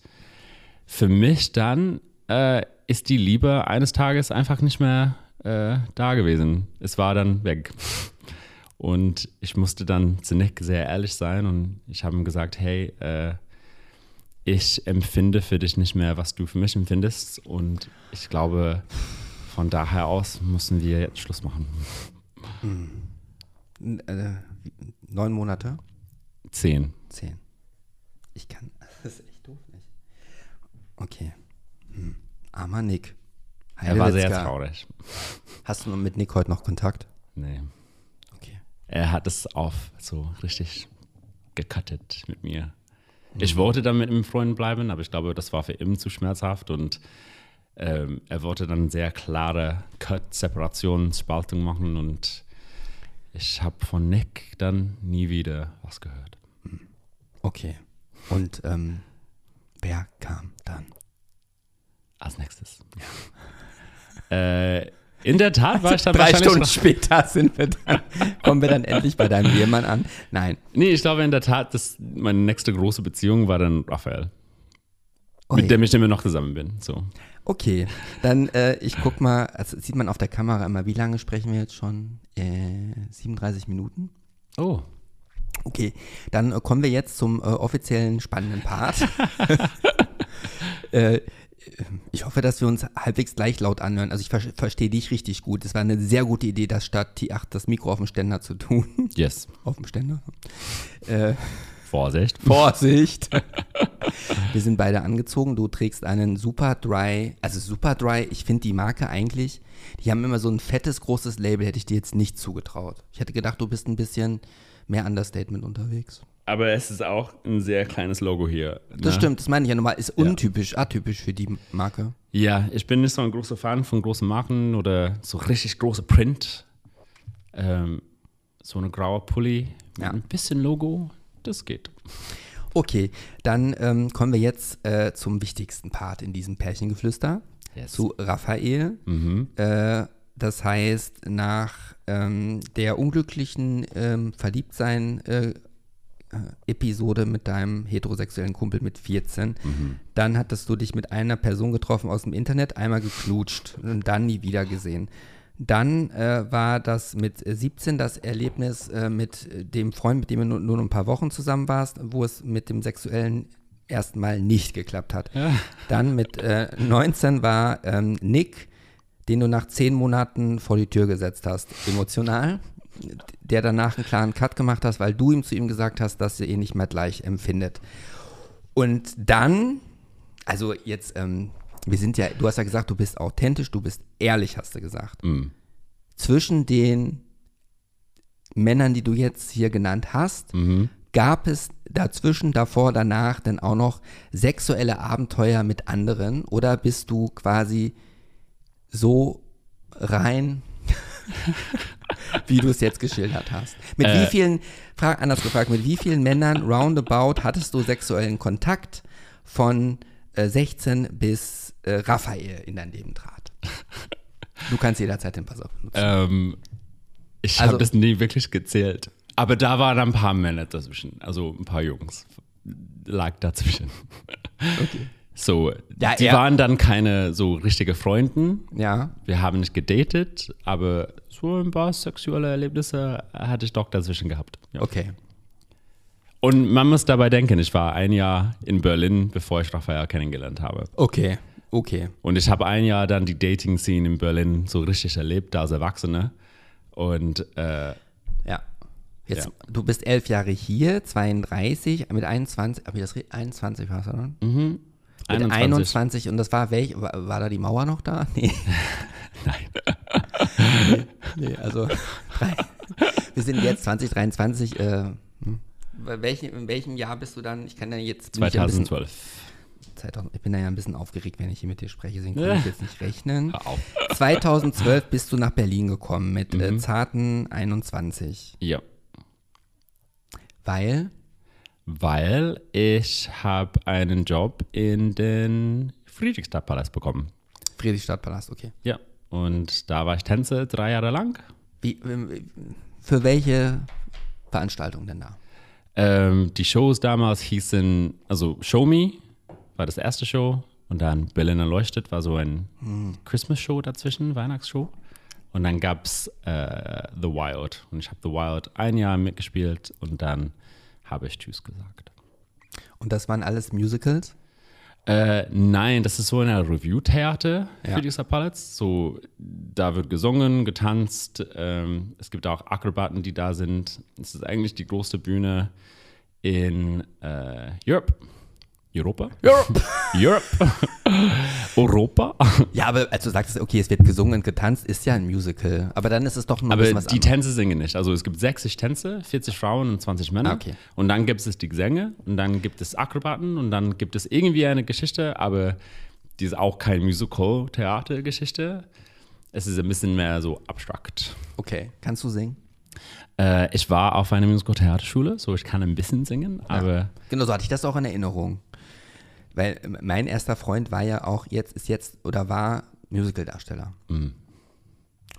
für mich dann äh, ist die Liebe eines Tages einfach nicht mehr äh, da gewesen. Es war dann weg. Und ich musste dann zu Nick sehr ehrlich sein und ich habe ihm gesagt, hey, äh, ich empfinde für dich nicht mehr, was du für mich empfindest. Und ich glaube, von daher aus müssen wir jetzt Schluss machen. N- Äh, neun Monate? Zehn. Zehn. Ich kann, das ist echt doof nicht. Okay. Hm. Armer Nick. Er war sehr Heidewitzka. traurig. Hast du mit Nick heute noch Kontakt? Nee. Okay. Er hat es auf so richtig gecuttet mit mir. Ich wollte dann mit ihm Freund bleiben, aber ich glaube, das war für ihn zu schmerzhaft und ähm, er wollte dann sehr klare Cut, Separation, Spaltung machen und ich habe von Nick dann nie wieder was gehört. Okay. Und ähm, wer kam dann? Als nächstes. äh, in der Tat war ich dann Drei Stunden später sind wir dann, kommen wir dann endlich bei deinem Ehemann an. Nein. Nee, ich glaube in der Tat, dass meine nächste große Beziehung war dann Raphael, Ui. mit dem ich immer noch zusammen bin. So. Okay, dann äh, ich guck mal, also sieht man auf der Kamera immer, wie lange sprechen wir jetzt schon? Äh, 37 Minuten? Oh. Okay, dann äh, kommen wir jetzt zum äh, offiziellen spannenden Part. äh, ich hoffe, dass wir uns halbwegs gleich laut anhören. Also ich ver verstehe dich richtig gut. Es war eine sehr gute Idee, das statt T8 das Mikro auf dem Ständer zu tun. Yes. auf dem Ständer. Äh, Vorsicht. Vorsicht! Wir sind beide angezogen. Du trägst einen Super Dry, also Super Dry, ich finde die Marke eigentlich, die haben immer so ein fettes, großes Label, hätte ich dir jetzt nicht zugetraut. Ich hätte gedacht, du bist ein bisschen mehr Understatement unterwegs. Aber es ist auch ein sehr kleines Logo hier. Das ne? stimmt, das meine ich ja nochmal. Ist untypisch, atypisch für die Marke. Ja, ich bin nicht so ein großer Fan von großen Marken oder so richtig große Print. Ähm, so eine graue Pulli mit Ja. ein bisschen Logo, das geht. Okay, dann ähm, kommen wir jetzt äh, zum wichtigsten Part in diesem Pärchengeflüster. Yes. Zu Raphael. Mhm. Äh, das heißt, nach ähm, der unglücklichen ähm, Verliebtsein äh, äh, mit deinem heterosexuellen Kumpel mit 14, dann hattest du dich mit einer Person getroffen aus dem Internet, einmal geklutscht und dann nie wieder gesehen. Dann äh, war das mit 17 das Erlebnis äh, mit dem Freund, mit dem du nur, nur ein paar Wochen zusammen warst, wo es mit dem sexuellen ersten Mal nicht geklappt hat. Ja. Dann mit äh, 19 war ähm, Nick, den du nach zehn Monaten vor die Tür gesetzt hast, emotional, der danach einen klaren Cut gemacht hast, weil du ihm zu ihm gesagt hast, dass er ihn nicht mehr gleich empfindet. Und dann, also jetzt, ähm, wir sind ja, du hast ja gesagt, du bist authentisch, du bist ehrlich, hast du gesagt. Mhm. Zwischen den Männern, die du jetzt hier genannt hast, Mhm. gab es dazwischen, davor, danach denn auch noch sexuelle Abenteuer mit anderen oder bist du quasi so rein wie du es jetzt geschildert hast. Mit Äh. wie vielen, frag, anders gefragt, mit wie vielen Männern roundabout hattest du sexuellen Kontakt von äh, 16 bis äh, Raphael in dein Leben trat? Du kannst jederzeit den Pass auf benutzen. Ähm, ich Also- habe das nie wirklich gezählt. Aber da waren ein paar Männer dazwischen. Also ein paar Jungs lag dazwischen. Okay. So, Ja, die er- waren dann keine so richtige Freunden. Ja, Wir haben nicht gedatet, aber so ein paar sexuelle Erlebnisse hatte ich doch dazwischen gehabt. Ja. okay. Und man muss dabei denken, ich war ein Jahr in Berlin, bevor ich Raphael kennengelernt habe. Okay, okay. Und ich habe ein Jahr dann die Dating-Scene in Berlin so richtig erlebt als Erwachsener. Und äh, Ja. Jetzt, Ja. du bist elf Jahre hier, 32, mit 21, aber das re- 21 warst du, oder? mhm, Mit 21. 21 und das war welch, war, war da die Mauer noch da? Nee. Nein. Nee, also drei. wir sind jetzt 2023. Äh, hm. Welche, in welchem Jahr bist du dann? Ich kann ja jetzt bin ich ja ein bisschen- 2012. 2000, ich bin da ja ein bisschen aufgeregt, wenn ich hier mit dir spreche, deswegen kann ich jetzt nicht rechnen. Hör auf. 2012 bist du nach Berlin gekommen mit Mhm. äh, zarten 21, Ja. weil Weil ich habe einen Job in den Friedrichstadtpalast bekommen. Friedrichstadtpalast, okay. Ja. Und da war ich Tänzer drei Jahre lang. Wie, für welche Veranstaltung denn da? Ähm, die Shows damals hießen, also Show Me war das erste Show und dann Berlin Erleuchtet war so ein Christmas-Show dazwischen, Weihnachtsshow. Und dann gab es äh, The Wild und ich habe The Wild ein Jahr mitgespielt und dann habe ich Tschüss gesagt. Und das waren alles Musicals? Äh, nein, das ist so eine Review-Theater Ja. für dieser Palaz. So, da wird gesungen, getanzt. Ähm, es gibt auch Akrobaten, die da sind. Es ist eigentlich die größte Bühne in äh, Europe. Europa? Europe. Europe. Europa. Ja, aber als du sagtest, okay, es wird gesungen und getanzt, ist ja ein Musical. Aber dann ist es doch ein Aber die anderes. Tänze singen nicht. Also es gibt 60 Tänze, 40 Frauen und 20 Männer. Ah, okay. Und dann gibt es die Gesänge und dann gibt es Akrobaten und dann gibt es irgendwie eine Geschichte, aber die ist auch kein Musical-Theater-Geschichte. Es ist ein bisschen mehr so abstrakt. Okay, kannst du singen? Äh, ich war auf einer Musical-Theaterschule, so ich kann ein bisschen singen, aber Genau, so hatte ich das auch in Erinnerung. Weil mein erster Freund war ja auch jetzt, ist jetzt oder war Musicaldarsteller. Mhm.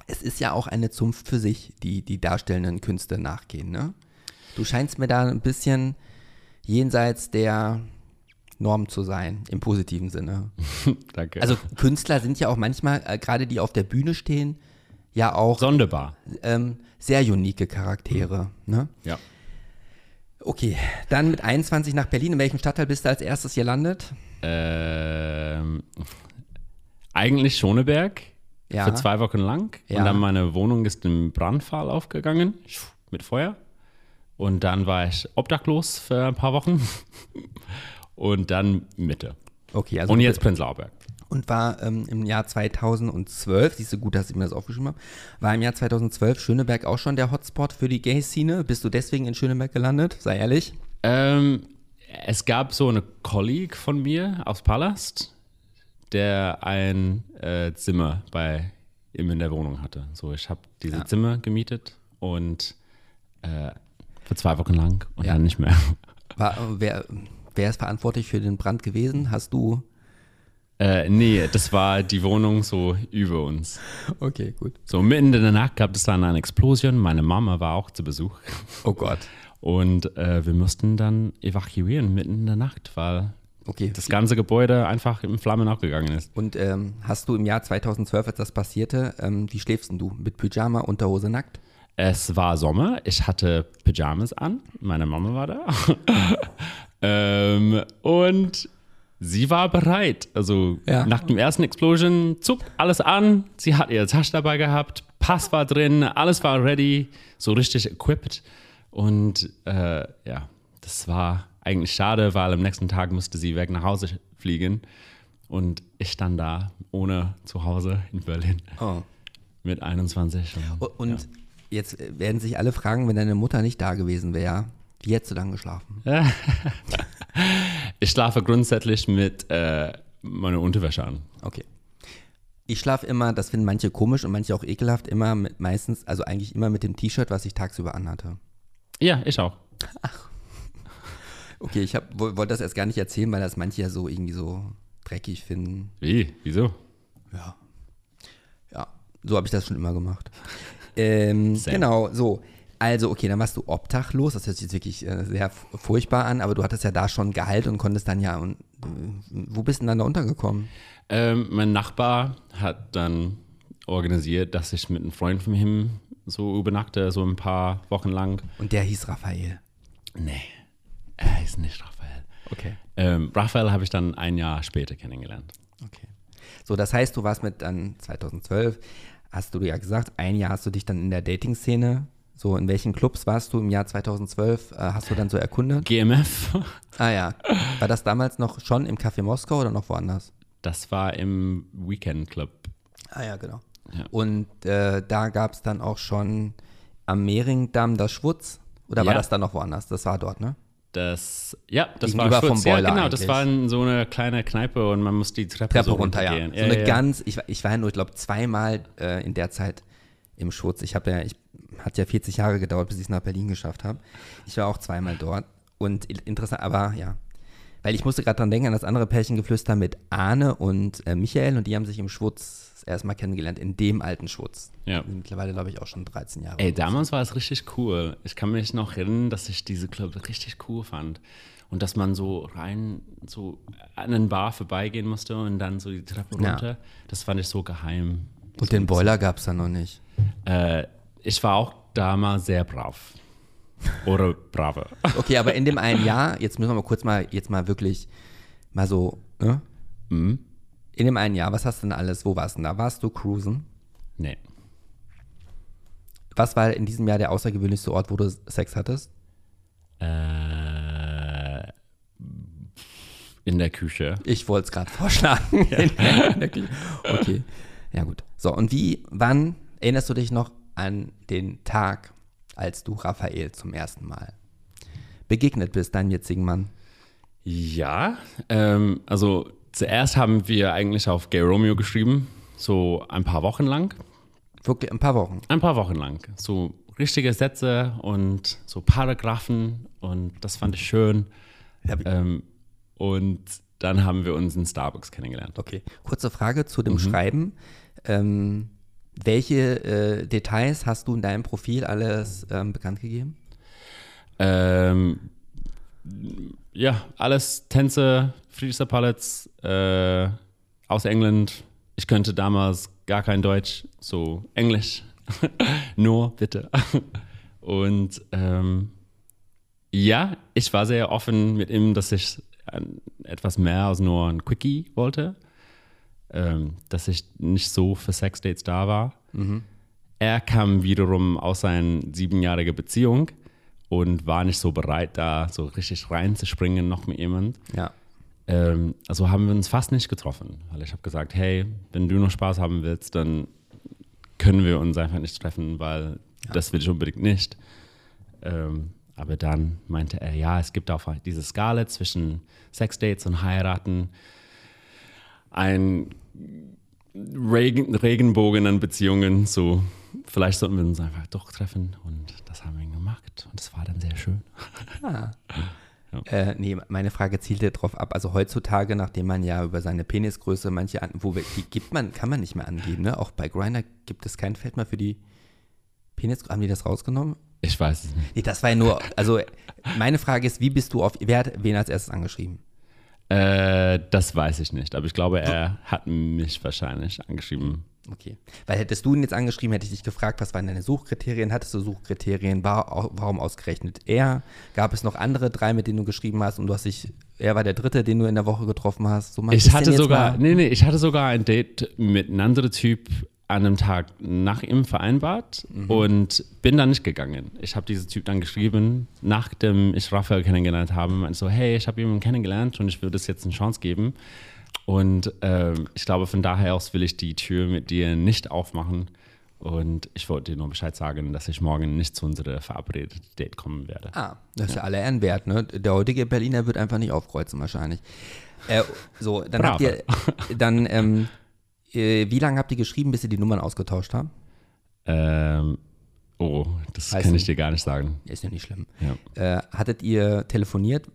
Es ist ja auch eine Zunft für sich, die die darstellenden Künste nachgehen, ne? Du scheinst mir da ein bisschen jenseits der Norm zu sein, im positiven Sinne. danke. Also Künstler sind ja auch manchmal, äh, gerade die auf der Bühne stehen, ja auch sonderbar. ähm, sehr unique Charaktere, ne? Ja. Okay, dann mit 21 nach Berlin. In welchem Stadtteil bist du als erstes gelandet? Ähm, eigentlich Schoneberg Ja. für zwei Wochen lang. Ja. Und dann meine Wohnung ist im Brandfall aufgegangen mit Feuer. Und dann war ich obdachlos für ein paar Wochen. Und dann Mitte. Okay, also Und jetzt Prenzlauer Berg. Und war ähm, im Jahr 2012, siehst du gut, dass ich mir das aufgeschrieben habe, war im Jahr 2012 Schöneberg auch schon der Hotspot für die Gay-Szene? Bist du deswegen in Schöneberg gelandet? Sei ehrlich. Ähm, es gab so eine Kolleg von mir aus Palast, der ein äh, Zimmer bei ihm in der Wohnung hatte. So, ich habe diese Ja. Zimmer gemietet und äh, für zwei Wochen lang und Ja. dann nicht mehr. War, wer, wer ist verantwortlich für den Brand gewesen? Hast du? Äh, nee, das war die Wohnung so über uns. Okay, gut. So mitten in der Nacht gab es dann eine Explosion. Meine Mama war auch zu Besuch. Oh Gott. Und äh, wir mussten dann evakuieren mitten in der Nacht, weil Okay. das ganze Gebäude einfach in Flammen aufgegangen ist. Und ähm, hast du im Jahr 2012, als das passierte, ähm, wie schläfst du? Mit Pyjama, Unterhose, nackt? Es war Sommer, ich hatte Pyjamas an, meine Mama war da. ähm, und sie war bereit. Also Ja. nach dem ersten Explosion, zuck, alles an. Sie hat ihre Tasche dabei gehabt, Pass war drin, alles war ready, so richtig equipped. Und äh, ja, das war eigentlich schade, weil am nächsten Tag musste sie weg nach Hause fliegen. Und ich stand da ohne Zuhause in Berlin Oh. mit 21. U- Und jetzt äh, werden sich alle fragen, wenn deine Mutter nicht da gewesen wäre, wie hättest du dann geschlafen? Ich schlafe grundsätzlich mit äh, meiner Unterwäsche an. Okay. Ich schlafe immer, das finden manche komisch und manche auch ekelhaft, immer mit, meistens, also eigentlich immer mit dem T-Shirt, was ich tagsüber anhatte. Ja, ich auch. Okay, ich hab, wollte das erst gar nicht erzählen, weil das manche ja so irgendwie so dreckig finden. Wie? Wieso? Ja. Ja, so habe ich das schon immer gemacht. Ähm, genau, so. Also, okay, dann warst du obdachlos. Das hört sich jetzt wirklich äh, sehr furchtbar an, aber du hattest ja da schon Gehalt und konntest dann ja. Und, äh, wo bist du denn dann da untergekommen? Ähm, mein Nachbar hat dann organisiert, dass ich mit einem Freund von ihm so übernachte, so ein paar Wochen lang. Und der hieß Raphael. Nee, er ist nicht Raphael. Okay. Ähm, Raphael habe ich dann ein Jahr später kennengelernt. Okay. So, das heißt, du warst mit dann 2012, hast du ja gesagt, ein Jahr hast du dich dann in der Dating-Szene. So, in welchen Clubs warst du im Jahr 2012? Äh, hast du dann so erkundet? GMF, Ah ja. War das damals noch schon im Café Moskau oder noch woanders? das war im Weekend Club. Ah ja, genau. Ja. Und äh, da gab es dann auch schon am Mehringdamm das Schwutz. Oder war Ja. das dann noch woanders? Das war dort, ne? Das, ja, das Gegenüber war vom Schutz. Ja, Boiler genau, das eigentlich. war in so eine kleine Kneipe und man muss die Treppe, Treppe so runter, ja. So runtergehen. eine ganz, ich, war- ich war ja nur, ich glaube, zweimal äh, in der Zeit im Schutz. Ich habe ja, ich hat ja 40 Jahre gedauert, bis ich es nach Berlin geschafft habe. Ich war auch zweimal dort. Und interessant, aber ja. Weil ich musste gerade dran denken, an das andere Pärchengeflüster mit Arne und äh, Michael und die haben sich im Schwutz das erste Mal kennengelernt, in dem alten Schwutz. Ja. Mittlerweile, glaube ich, auch schon 13 Jahre. Ey, so. damals war es richtig cool. Ich kann mich noch erinnern, dass ich diese Club richtig cool fand. Und dass man so rein, so an einen Bar vorbeigehen musste und dann so die Treppe Ja. runter. Das fand ich so geheim. Und den Boiler gab es da noch nicht. Äh, ich war auch damals sehr brav. Oder brave. Okay, aber in dem einen Jahr, jetzt müssen wir mal kurz mal, jetzt mal wirklich mal so, ne? Mhm. In dem einen Jahr, was hast du denn alles? Wo warst du denn da? Warst du cruisen? Nee. Was war in diesem Jahr der außergewöhnlichste Ort, wo du Sex hattest? Äh, in der Küche. Ich wollte es gerade vorschlagen. In der Küche. okay, ja gut. So, und wie, wann erinnerst du dich noch an den Tag, als du Raphael zum ersten Mal begegnet bist, deinem jetzigen Mann? Ja, ähm, also zuerst haben wir eigentlich auf Gay Romeo geschrieben, so ein paar Wochen lang. Wirklich ein paar Wochen. Ein paar Wochen lang. So richtige Sätze und so Paragraphen und das fand ich schön. Ähm, und dann haben wir uns in Starbucks kennengelernt. Okay, kurze Frage zu dem Schreiben. Ähm, welche äh, Details hast du in deinem Profil alles ähm, bekannt gegeben? Ähm, ja, alles Tänze, Freestyle Pallets äh, aus England. Ich könnte damals gar kein Deutsch, so Englisch. Nur bitte. Und ähm, ja, ich war sehr offen mit ihm, dass ich ein, etwas mehr als nur ein Quickie wollte. Ähm, dass ich nicht so für Sexdates da war. Er kam wiederum aus einer siebenjährigen Beziehung und war nicht so bereit, da so richtig reinzuspringen noch mit jemand. Ja. Ähm, also haben wir uns fast nicht getroffen, weil ich habe gesagt, hey, wenn du noch Spaß haben willst, dann können wir uns einfach nicht treffen, weil das will ich unbedingt nicht. Ähm, aber dann meinte er, ja, es gibt auch diese Skala zwischen Sexdates und Heiraten. Ein Regen, Regenbogen an Beziehungen, so vielleicht sollten wir uns einfach doch treffen und das haben wir gemacht und das war dann sehr schön. Äh, nee, meine Frage zielte darauf ab. Also heutzutage, nachdem man ja über seine Penisgröße manche, an, wo die gibt man, kann man nicht mehr angeben, ne? Auch bei Grindr gibt es kein Feld mehr für die Penisgröße. Haben die das rausgenommen? Ich weiß es nicht. Nee, das war ja nur, also meine Frage ist, wie bist du auf, wer hat wen als erstes angeschrieben? Äh, das weiß ich nicht, aber ich glaube, er hat mich wahrscheinlich angeschrieben. Okay. Weil hättest du ihn jetzt angeschrieben, hätte ich dich gefragt, was waren deine Suchkriterien? Hattest du Suchkriterien? War, warum ausgerechnet er? Gab es noch andere drei, mit denen du geschrieben hast und du hast dich, er war der dritte, den du in der Woche getroffen hast? So Ich hatte sogar, mal- nee, nee, ich hatte sogar ein Date mit einem anderen Typ an einem Tag nach ihm vereinbart Mhm. und bin dann nicht gegangen. Ich habe diesen Typ dann geschrieben, nachdem ich Raphael kennengelernt habe, meinte so, hey, ich habe jemanden kennengelernt und ich würde es jetzt eine Chance geben. Und ähm, ich glaube, von daher aus will ich die Tür mit dir nicht aufmachen. Und ich wollte dir nur Bescheid sagen, dass ich morgen nicht zu unserem verabredeten Date kommen werde. Ah, das ist ja alle Ehren wert, ne? Der heutige Berliner wird einfach nicht aufkreuzen wahrscheinlich. Äh, so, dann habt Bravo. ihr, dann, ähm, Äh, wie lange habt ihr geschrieben, bis ihr die Nummern ausgetauscht habt? Ähm, oh, das Weiß kann ich dir gar nicht sagen. Ist ja nicht schlimm. Ja. Äh, hattet ihr telefoniert,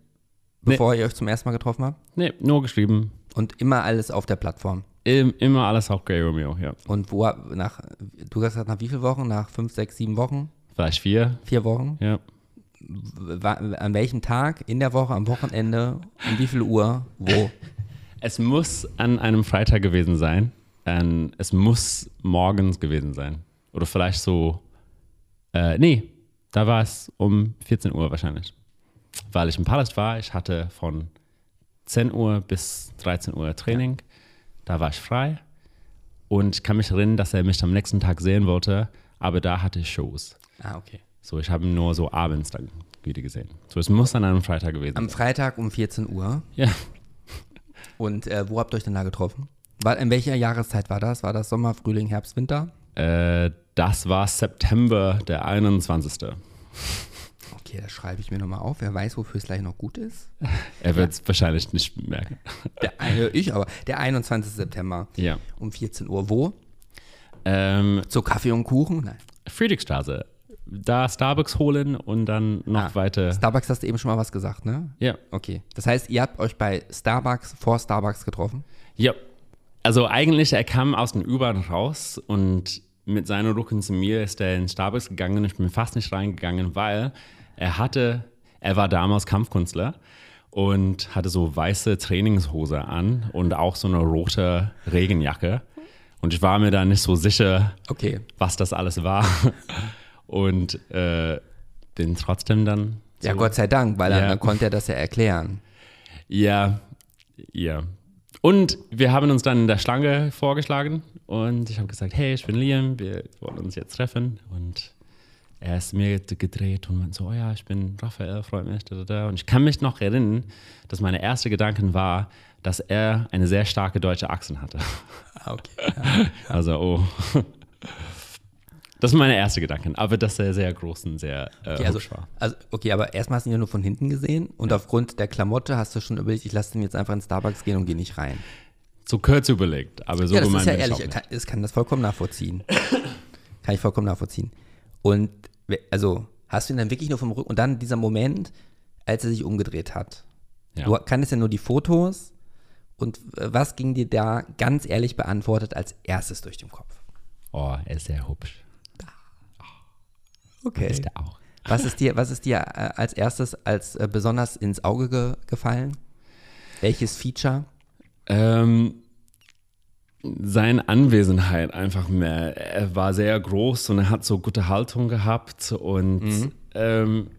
Nee. bevor ihr euch zum ersten Mal getroffen habt? Nee, nur geschrieben. Und immer alles auf der Plattform. Im, immer alles auf Gay Romeo, ja. Und wo nach, du hast gesagt, nach wie vielen Wochen? Nach fünf, sechs, sieben Wochen? Vielleicht vier, Vier Wochen? ja. An welchem Tag? In der Woche, am Wochenende? Um wie viel Uhr? Wo? Es muss an einem Freitag gewesen sein. Ähm, es muss morgens gewesen sein. Oder vielleicht so, äh, nee, da war es um 14 Uhr wahrscheinlich. Weil ich im Palast war, ich hatte von 10 Uhr bis 13 Uhr Training. Da war ich frei. Und ich kann mich erinnern, dass er mich am nächsten Tag sehen wollte, aber da hatte ich Shows. Ah, okay. So, ich habe ihn nur so abends dann wieder gesehen. So, es muss an einem Freitag gewesen Am sein. Freitag um 14 Uhr. Ja, Und äh, wo habt ihr euch denn da getroffen? War, in welcher Jahreszeit war das? War das Sommer, Frühling, Herbst, Winter? äh, das war September der 21. Okay, das schreibe ich mir nochmal auf. Wer weiß, wofür es gleich noch gut ist. Er wird es wahrscheinlich nicht merken. Der, ich aber. Der 21. September Ja. um 14 Uhr. Wo? Ähm, Zu Kaffee und Kuchen? Nein. Friedrichstraße. Da Starbucks holen und dann noch Ah, weiter. Starbucks hast du eben schon mal was gesagt, ne? ja. Okay. Das heißt, ihr habt euch bei Starbucks vor Starbucks getroffen? Ja. Also eigentlich, er kam aus dem U-Bahn raus und mit seinem Rücken zu mir ist er in Starbucks gegangen und ich bin fast nicht reingegangen, weil er hatte, er war damals Kampfkünstler und hatte so weiße Trainingshose an und auch so eine rote Regenjacke. Und ich war mir da nicht so sicher, Okay. was das alles war. Und äh, bin trotzdem dann. Ja, so- Gott sei Dank, weil dann, Ja. dann konnte er das ja erklären. Ja, ja. Und wir haben uns dann in der Schlange vorgeschlagen und ich habe gesagt, hey, ich bin Liam, wir wollen uns jetzt treffen. Und er ist mir gedreht und meinte so, oh ja, ich bin Raphael, freut mich. Da, da, da. Und ich kann mich noch erinnern, dass meine erste Gedanken war, dass er eine sehr starke deutsche Achsen hatte. Ah, okay. Also, oh. Das sind meine ersten Gedanken. Aber dass er sehr groß und sehr äh, Okay, also, hübsch war. also, okay, aber erstmal hast du ihn ja nur von hinten gesehen und aufgrund der Klamotte hast du schon überlegt, ich lasse den jetzt einfach in Starbucks gehen und gehe nicht rein. So kurz überlegt, aber so ja, das gemein ist ja ich ehrlich, nicht. kann, das kann das vollkommen nachvollziehen. kann ich vollkommen nachvollziehen. Und also hast du ihn dann wirklich nur vom Rücken und dann dieser Moment, als er sich umgedreht hat. Ja. Du kanntest ja nur die Fotos und äh, was ging dir da ganz ehrlich beantwortet als erstes durch den Kopf? Oh, er ist sehr hübsch. Okay. Ist er auch. Was ist dir, was ist dir äh, als erstes als äh, besonders ins Auge ge gefallen? Welches Feature? Ähm, seine Anwesenheit einfach mehr. Er war sehr groß und er hat so gute Haltung gehabt und Mhm. ähm,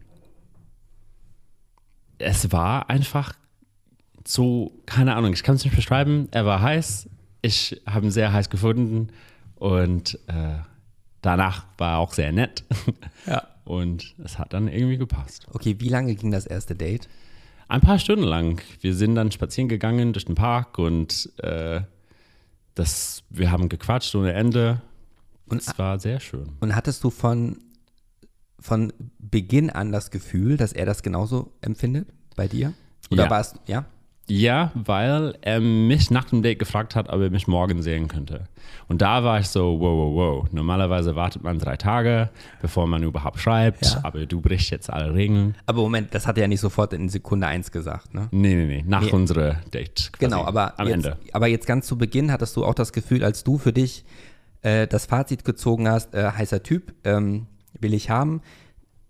es war einfach so, keine Ahnung, ich kann es nicht beschreiben. Er war heiß, ich habe ihn sehr heiß gefunden und äh, danach war er auch sehr nett. Ja. Und es hat dann irgendwie gepasst. Okay, wie lange ging das erste Date? Ein paar Stunden lang. Wir sind dann spazieren gegangen durch den Park und äh, das, wir haben gequatscht ohne Ende. Und es war sehr schön. Und hattest du von, von Beginn an das Gefühl, dass er das genauso empfindet bei dir? Oder Ja. war es, ja? Ja, weil er mich nach dem Date gefragt hat, ob er mich morgen sehen könnte. Und da war ich so, wow, wow, wow. Normalerweise wartet man drei Tage, bevor man überhaupt schreibt, Ja. aber du brichst jetzt alle Regeln. Aber Moment, das hat er ja nicht sofort in Sekunde eins gesagt, ne? Nee, nee, nee, nach Nee. unserer Date. Quasi. Genau, aber am jetzt, Ende. aber jetzt ganz zu Beginn hattest du auch das Gefühl, als du für dich äh, das Fazit gezogen hast, äh, heißer Typ, ähm, will ich haben,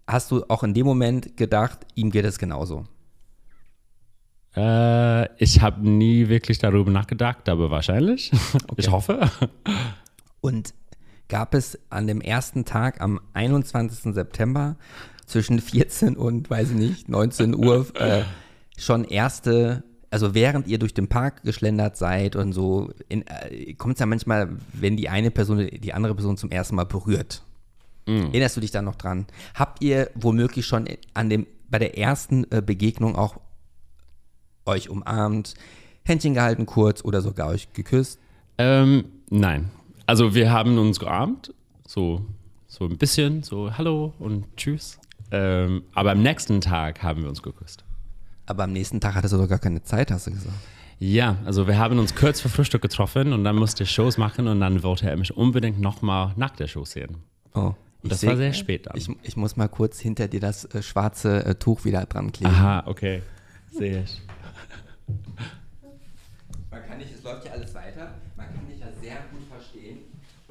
hast du auch in dem Moment gedacht, ihm geht es genauso. Äh, ich habe nie wirklich darüber nachgedacht, aber wahrscheinlich. Ich hoffe. Und gab es an dem ersten Tag am 21. September zwischen 14 und, weiß ich nicht, 19 Uhr äh, schon erste, also während ihr durch den Park geschlendert seid und so, äh, kommt es ja manchmal, wenn die eine Person die andere Person zum ersten Mal berührt. Erinnerst du dich da noch dran? Habt ihr womöglich schon an dem, bei der ersten äh, Begegnung auch euch umarmt, Händchen gehalten kurz oder sogar euch geküsst? Ähm, nein. Also wir haben uns gearmt, so, so ein bisschen, so hallo und tschüss. Ähm, aber am nächsten Tag haben wir uns geküsst. Aber am nächsten Tag hattest du doch gar keine Zeit, hast du gesagt. Ja, also wir haben uns kurz vor Frühstück getroffen und dann musste ich Shows machen und dann wollte er mich unbedingt nochmal nach der Show sehen. Oh. Und das seh- war sehr spät dann. Ich, ich muss mal kurz hinter dir das äh, schwarze äh, Tuch wieder dran kleben. Aha, okay. Sehe ich. Man kann dich, es läuft ja alles weiter, man kann dich ja sehr gut verstehen.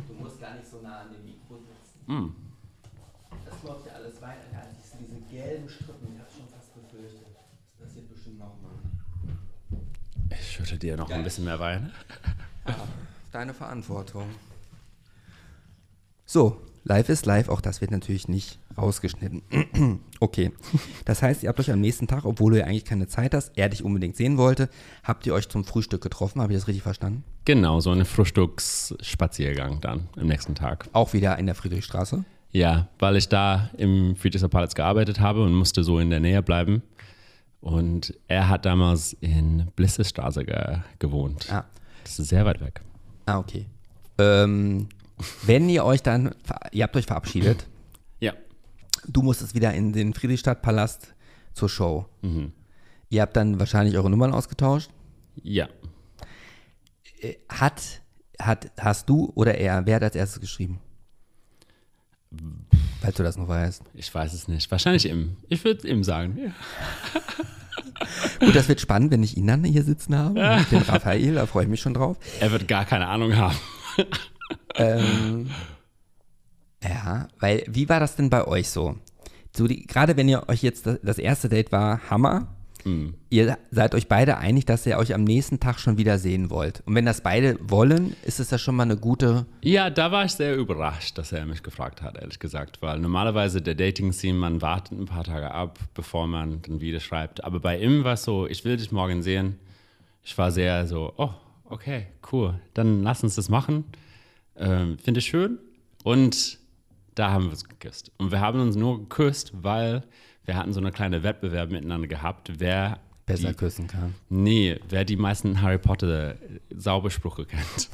Du musst gar nicht so nah an dem Mikro sitzen. Mm. Das läuft ja alles weiter. Ja, ich sehe diese gelben Strippen, ich habe schon fast befürchtet. Das passiert bestimmt nochmal. Ich schütte dir noch Geil. ein bisschen mehr Wein. Deine Verantwortung. So, live ist live, auch das wird natürlich nicht rausgeschnitten. okay. Das heißt, ihr habt euch am nächsten Tag, obwohl du ja eigentlich keine Zeit hast, er dich unbedingt sehen wollte, habt ihr euch zum Frühstück getroffen, habe ich das richtig verstanden? Genau, so ein Frühstücksspaziergang dann am nächsten Tag. Auch wieder in der Friedrichstraße. Ja, weil ich da im Friedrichster Palast gearbeitet habe und musste so in der Nähe bleiben. Und er hat damals in Blissesstraße ge gewohnt. Ah, Das ist sehr weit weg. ah okay. Ähm, wenn ihr euch dann, ihr habt euch verabschiedet. Du musstest wieder in den Friedrichstadtpalast zur Show. Mhm. Ihr habt dann wahrscheinlich eure Nummern ausgetauscht. Ja. Hat, hat, hast du oder er, wer hat als erstes geschrieben? Falls du das noch weißt. Ich weiß es nicht. Wahrscheinlich ihm. Ich würde ihm sagen. Ja. Gut, das wird spannend, wenn ich ihn dann hier sitzen habe. mit Den Raphael, da freue ich mich schon drauf. Er wird gar keine Ahnung haben. Ähm, ja, weil, wie war das denn bei euch so? so die, gerade wenn ihr euch jetzt, das, das erste Date war Hammer. Ihr seid euch beide einig, dass ihr euch am nächsten Tag schon wieder sehen wollt. Und wenn das beide wollen, ist es ja schon mal eine gute. Ja, da war ich sehr überrascht, dass er mich gefragt hat, ehrlich gesagt. Weil normalerweise der Dating-Scene, man wartet ein paar Tage ab, bevor man dann wieder schreibt. Aber bei ihm war es so, ich will dich morgen sehen. Ich war sehr so, oh, okay, cool. Dann lass uns das machen. Ähm, Finde ich schön. Und da haben wir uns geküsst. Und wir haben uns nur geküsst, weil wir hatten so eine kleine Wettbewerb miteinander gehabt, wer Besser die, küssen kann. Nee, wer die meisten Harry Potter Saubersprüche kennt.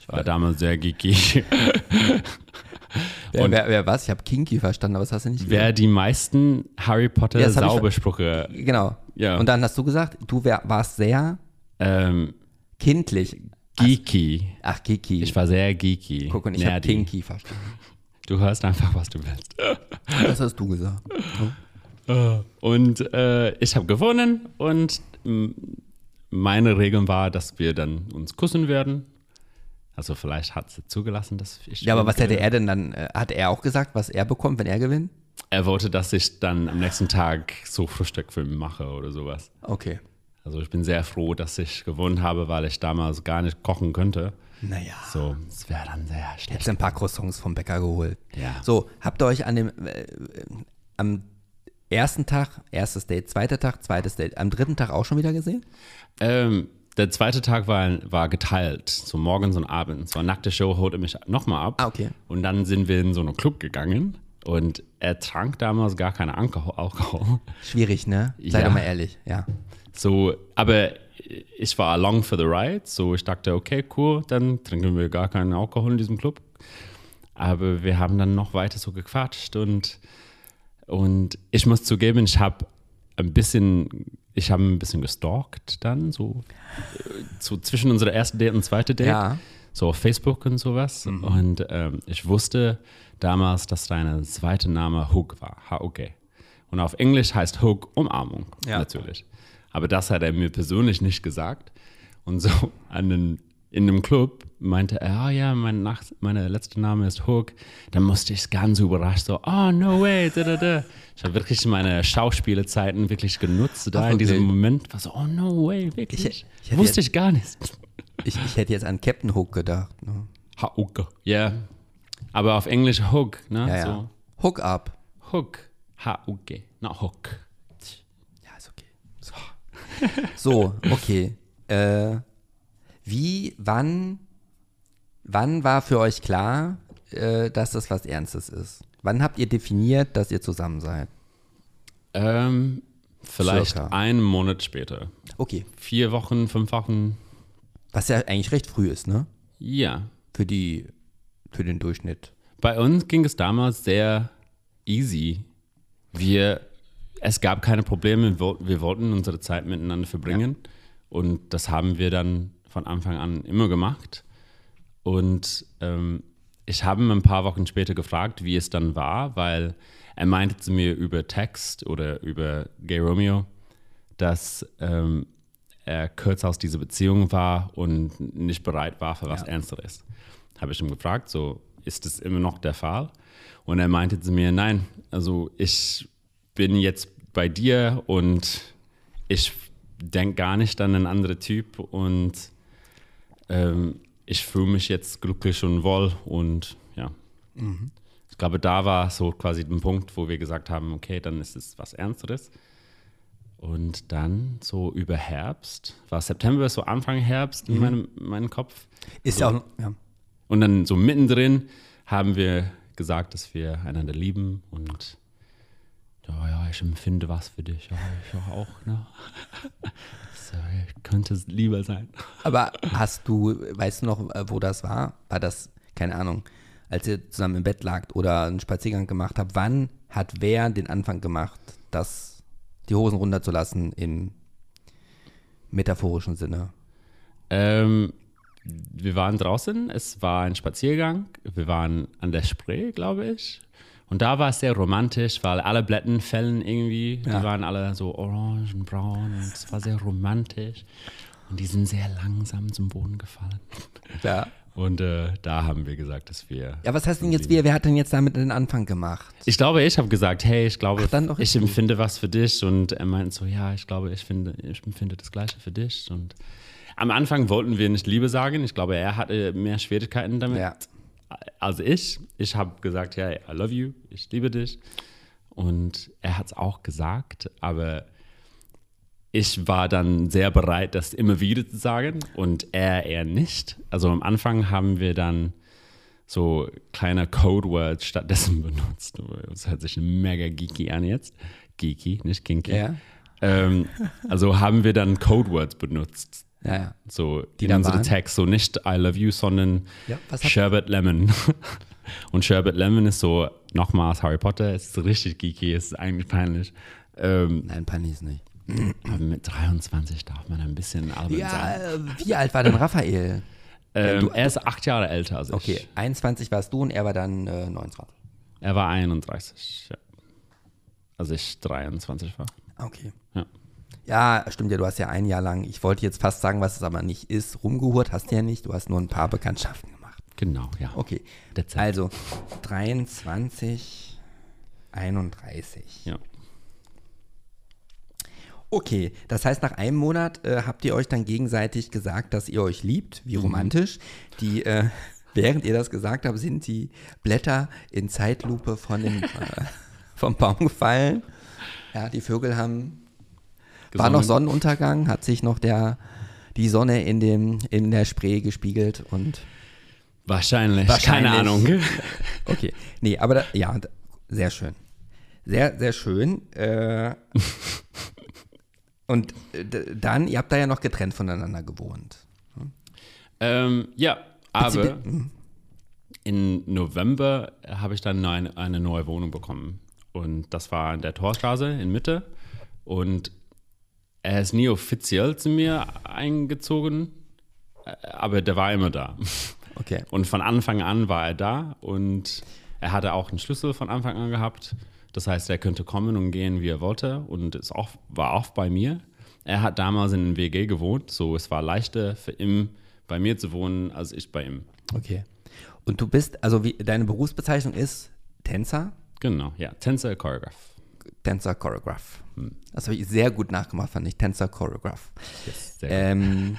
Ich war damals sehr geeky. Wer, Und- wer, wer was? Ich habe Kinky verstanden, aber das hast du nicht Wer die meisten Harry Potter Ja, Saubersprüche. Genau. Ja. Und dann hast du gesagt, du wär, warst sehr Ähm, kindlich. geeky. Ach, Kiki. Ich war sehr geeky. Guck, und ich habe. Kinky verstanden. Du hörst einfach, was du willst. Das hast du gesagt. Und äh, ich habe gewonnen und meine Regel war, dass wir dann uns küssen werden. Also vielleicht hat sie zugelassen, dass ich. Ja, aber was hätte er denn dann? Äh, hat er auch gesagt, was er bekommt, wenn er gewinnt? Er wollte, dass ich dann am nächsten Tag so Frühstück für ihn mache oder sowas. Okay. Also ich bin sehr froh, dass ich gewonnen habe, weil ich damals gar nicht kochen könnte. Naja. So, es wäre dann sehr schlecht. Hättest ein paar Croissants vom Bäcker geholt. Ja. So, habt ihr euch an dem, äh, am ersten Tag, erstes Date, zweiter Tag, zweites Date, am dritten Tag auch schon wieder gesehen? Ähm, der zweite Tag war, war geteilt, so morgens und abends. So nach der Show holte mich nochmal ab. Ah, okay. Und dann sind wir in so einen Club gegangen und er trank damals gar keinen Alkohol. Alkohol. Schwierig, ne? Sei Ja. doch mal ehrlich, ja. So, aber ich war along for the ride, so ich dachte, okay, cool, dann trinken wir gar keinen Alkohol in diesem Club. Aber wir haben dann noch weiter so gequatscht und, und ich muss zugeben, ich habe ein bisschen, ich habe ein bisschen gestalkt dann, so, äh, so zwischen unserer ersten Date und zweiten Date, Ja. so auf Facebook und sowas. Und ähm, ich wusste damals, dass deine zweite Name Hook war, H-O-K. Und auf Englisch heißt Hook Umarmung, Ja. natürlich. Aber das hat er mir persönlich nicht gesagt. Und so an den, in dem Club meinte er, ah ja, mein Nach meine letzte Name ist Hook. Dann musste ich ganz überrascht so, oh no way, da, da, da. Ich habe wirklich meine Schauspielzeiten wirklich genutzt da Ach, in diesem? Moment. War so, oh no way, wirklich. Ich- ich Wusste jetzt- ich gar nicht. Ich, ich hätte jetzt an Captain Hook gedacht. Ne? Hook. Ja. Aber auf Englisch Hook, ne? Ja, ja. So, Hook up. Hook. H-U-G, not Hook. Ja, ist okay. So, so okay. Äh, wie, wann, wann war für euch klar, äh, dass das was Ernstes ist? Wann habt ihr definiert, dass ihr zusammen seid? Ähm, vielleicht Circa. einen Monat später. Okay. Vier Wochen, fünf Wochen. Was ja eigentlich recht früh ist, ne? Ja. Für die, für den Durchschnitt. Bei uns ging es damals sehr easy. Wir, es gab keine Probleme, wir, wollten- unsere Zeit miteinander verbringen. Und das haben wir dann von Anfang an immer gemacht. Und ähm, ich habe ihn ein paar Wochen später gefragt, wie es dann war, weil er meinte zu mir über Text oder über Gay Romeo, dass ähm, er kurz aus dieser Beziehung war und nicht bereit war für was Ja. Ernsteres. Habe ich ihn gefragt, so ist es immer noch der Fall? Und er meinte zu mir, nein, also ich bin jetzt bei dir und ich denke gar nicht an einen anderen Typ und ähm, ich fühle mich jetzt glücklich und wohl und ja. Ich glaube, da war so quasi der Punkt, wo wir gesagt haben, okay, dann ist es was Ernsteres. Und dann so über Herbst, war September so Anfang Herbst in meinem, meinem Kopf. Ist So. ja auch, ja. Und dann so mittendrin haben wir gesagt, dass wir einander lieben und ja, ja, ich empfinde was für dich. Ja, ich auch, ne? Das äh, könnte es lieber sein. Aber hast du, weißt du noch, äh, wo das war? War das, keine Ahnung, als ihr zusammen im Bett lagt oder einen Spaziergang gemacht habt? Wann hat wer den Anfang gemacht, das, die Hosen runterzulassen im metaphorischen Sinne? Ähm, wir waren draußen, es war ein Spaziergang, wir waren an der Spree, glaube ich. Und da war es sehr romantisch, weil alle Blätterfällen irgendwie, Ja. die waren alle so orange und braun und es war sehr romantisch. Und die sind sehr langsam zum Boden gefallen. Ja. Und äh, da haben wir gesagt, dass wir. Ja, was heißt denn jetzt wir? Wer hat denn jetzt damit den Anfang gemacht? Ich glaube, ich habe gesagt, hey, ich glaube, Ach, ich empfinde was für dich. Und er meint so, ja, ich glaube, ich, finde, ich empfinde das Gleiche für dich. Und am Anfang wollten wir nicht Liebe sagen. Ich glaube, er hatte mehr Schwierigkeiten damit Ja. Als ich. Ich habe gesagt, ja, I love you, ich liebe dich. Und er hat es auch gesagt, aber ich war dann sehr bereit, das immer wieder zu sagen und er eher nicht. Also am Anfang haben wir dann so kleine Codewords stattdessen benutzt. Das hört sich mega geeky an jetzt. Geeky, nicht kinky. Ja. Ähm, also haben wir dann Codewords benutzt. Ja, ja. So Die in unsere waren? Text, so nicht I love you, sondern Ja, Sherbet Lemon. Und Sherbet Lemon ist so, nochmals Harry Potter, es ist richtig geeky, es ist eigentlich peinlich. Ähm, Nein, Panis nicht. aber mit 23 darf man ein bisschen albern Ja, sein. äh, wie alt war denn Raphael? Ähm, du- er ist acht Jahre älter als ich. Okay, 21 warst du und er war dann äh, 29. Er war 31, ja. Als ich 23 war. Okay. Ja. Ja, stimmt ja, du hast ja ein Jahr lang, ich wollte jetzt fast sagen, was es aber nicht ist, rumgehurt, hast du ja nicht, du hast nur ein paar Bekanntschaften gemacht. Genau, ja. Okay, Dezent. also 23, 31. Ja. Okay, das heißt, nach einem Monat äh, habt ihr euch dann gegenseitig gesagt, dass ihr euch liebt, wie romantisch. Die, äh, während ihr das gesagt habt, sind die Blätter in Zeitlupe von dem, äh, vom Baum gefallen. Ja, die Vögel haben, war noch. Sonnenuntergang, hat sich noch der, die Sonne in, dem, in der Spree gespiegelt und Wahrscheinlich. Wahrscheinlich. Keine Ahnung. Okay, nee, aber da, ja, sehr schön. Sehr, sehr schön. Äh, und dann, ihr habt da ja noch getrennt voneinander gewohnt. Ähm, ja, aber Mhm. in November habe ich dann eine, eine neue Wohnung bekommen. Und das war in der Torstraße in Mitte. Und er ist nie offiziell zu mir eingezogen, aber der war immer da. Okay. Und von Anfang an war er da und er hatte auch einen Schlüssel von Anfang an gehabt. Das heißt, er könnte kommen und gehen, wie er wollte und es auch, war auch bei mir. Er hat damals in einem WG gewohnt, so es war leichter für ihn bei mir zu wohnen, als ich bei ihm. Okay. Und du bist, also wie, deine Berufsbezeichnung ist Tänzer, Genau, ja, Tänzer, Choreograph. Tänzer, Choreograph. Hm. Das habe ich sehr gut nachgemacht, fand ich. Tänzer, Choreograph. Yes, Ähm,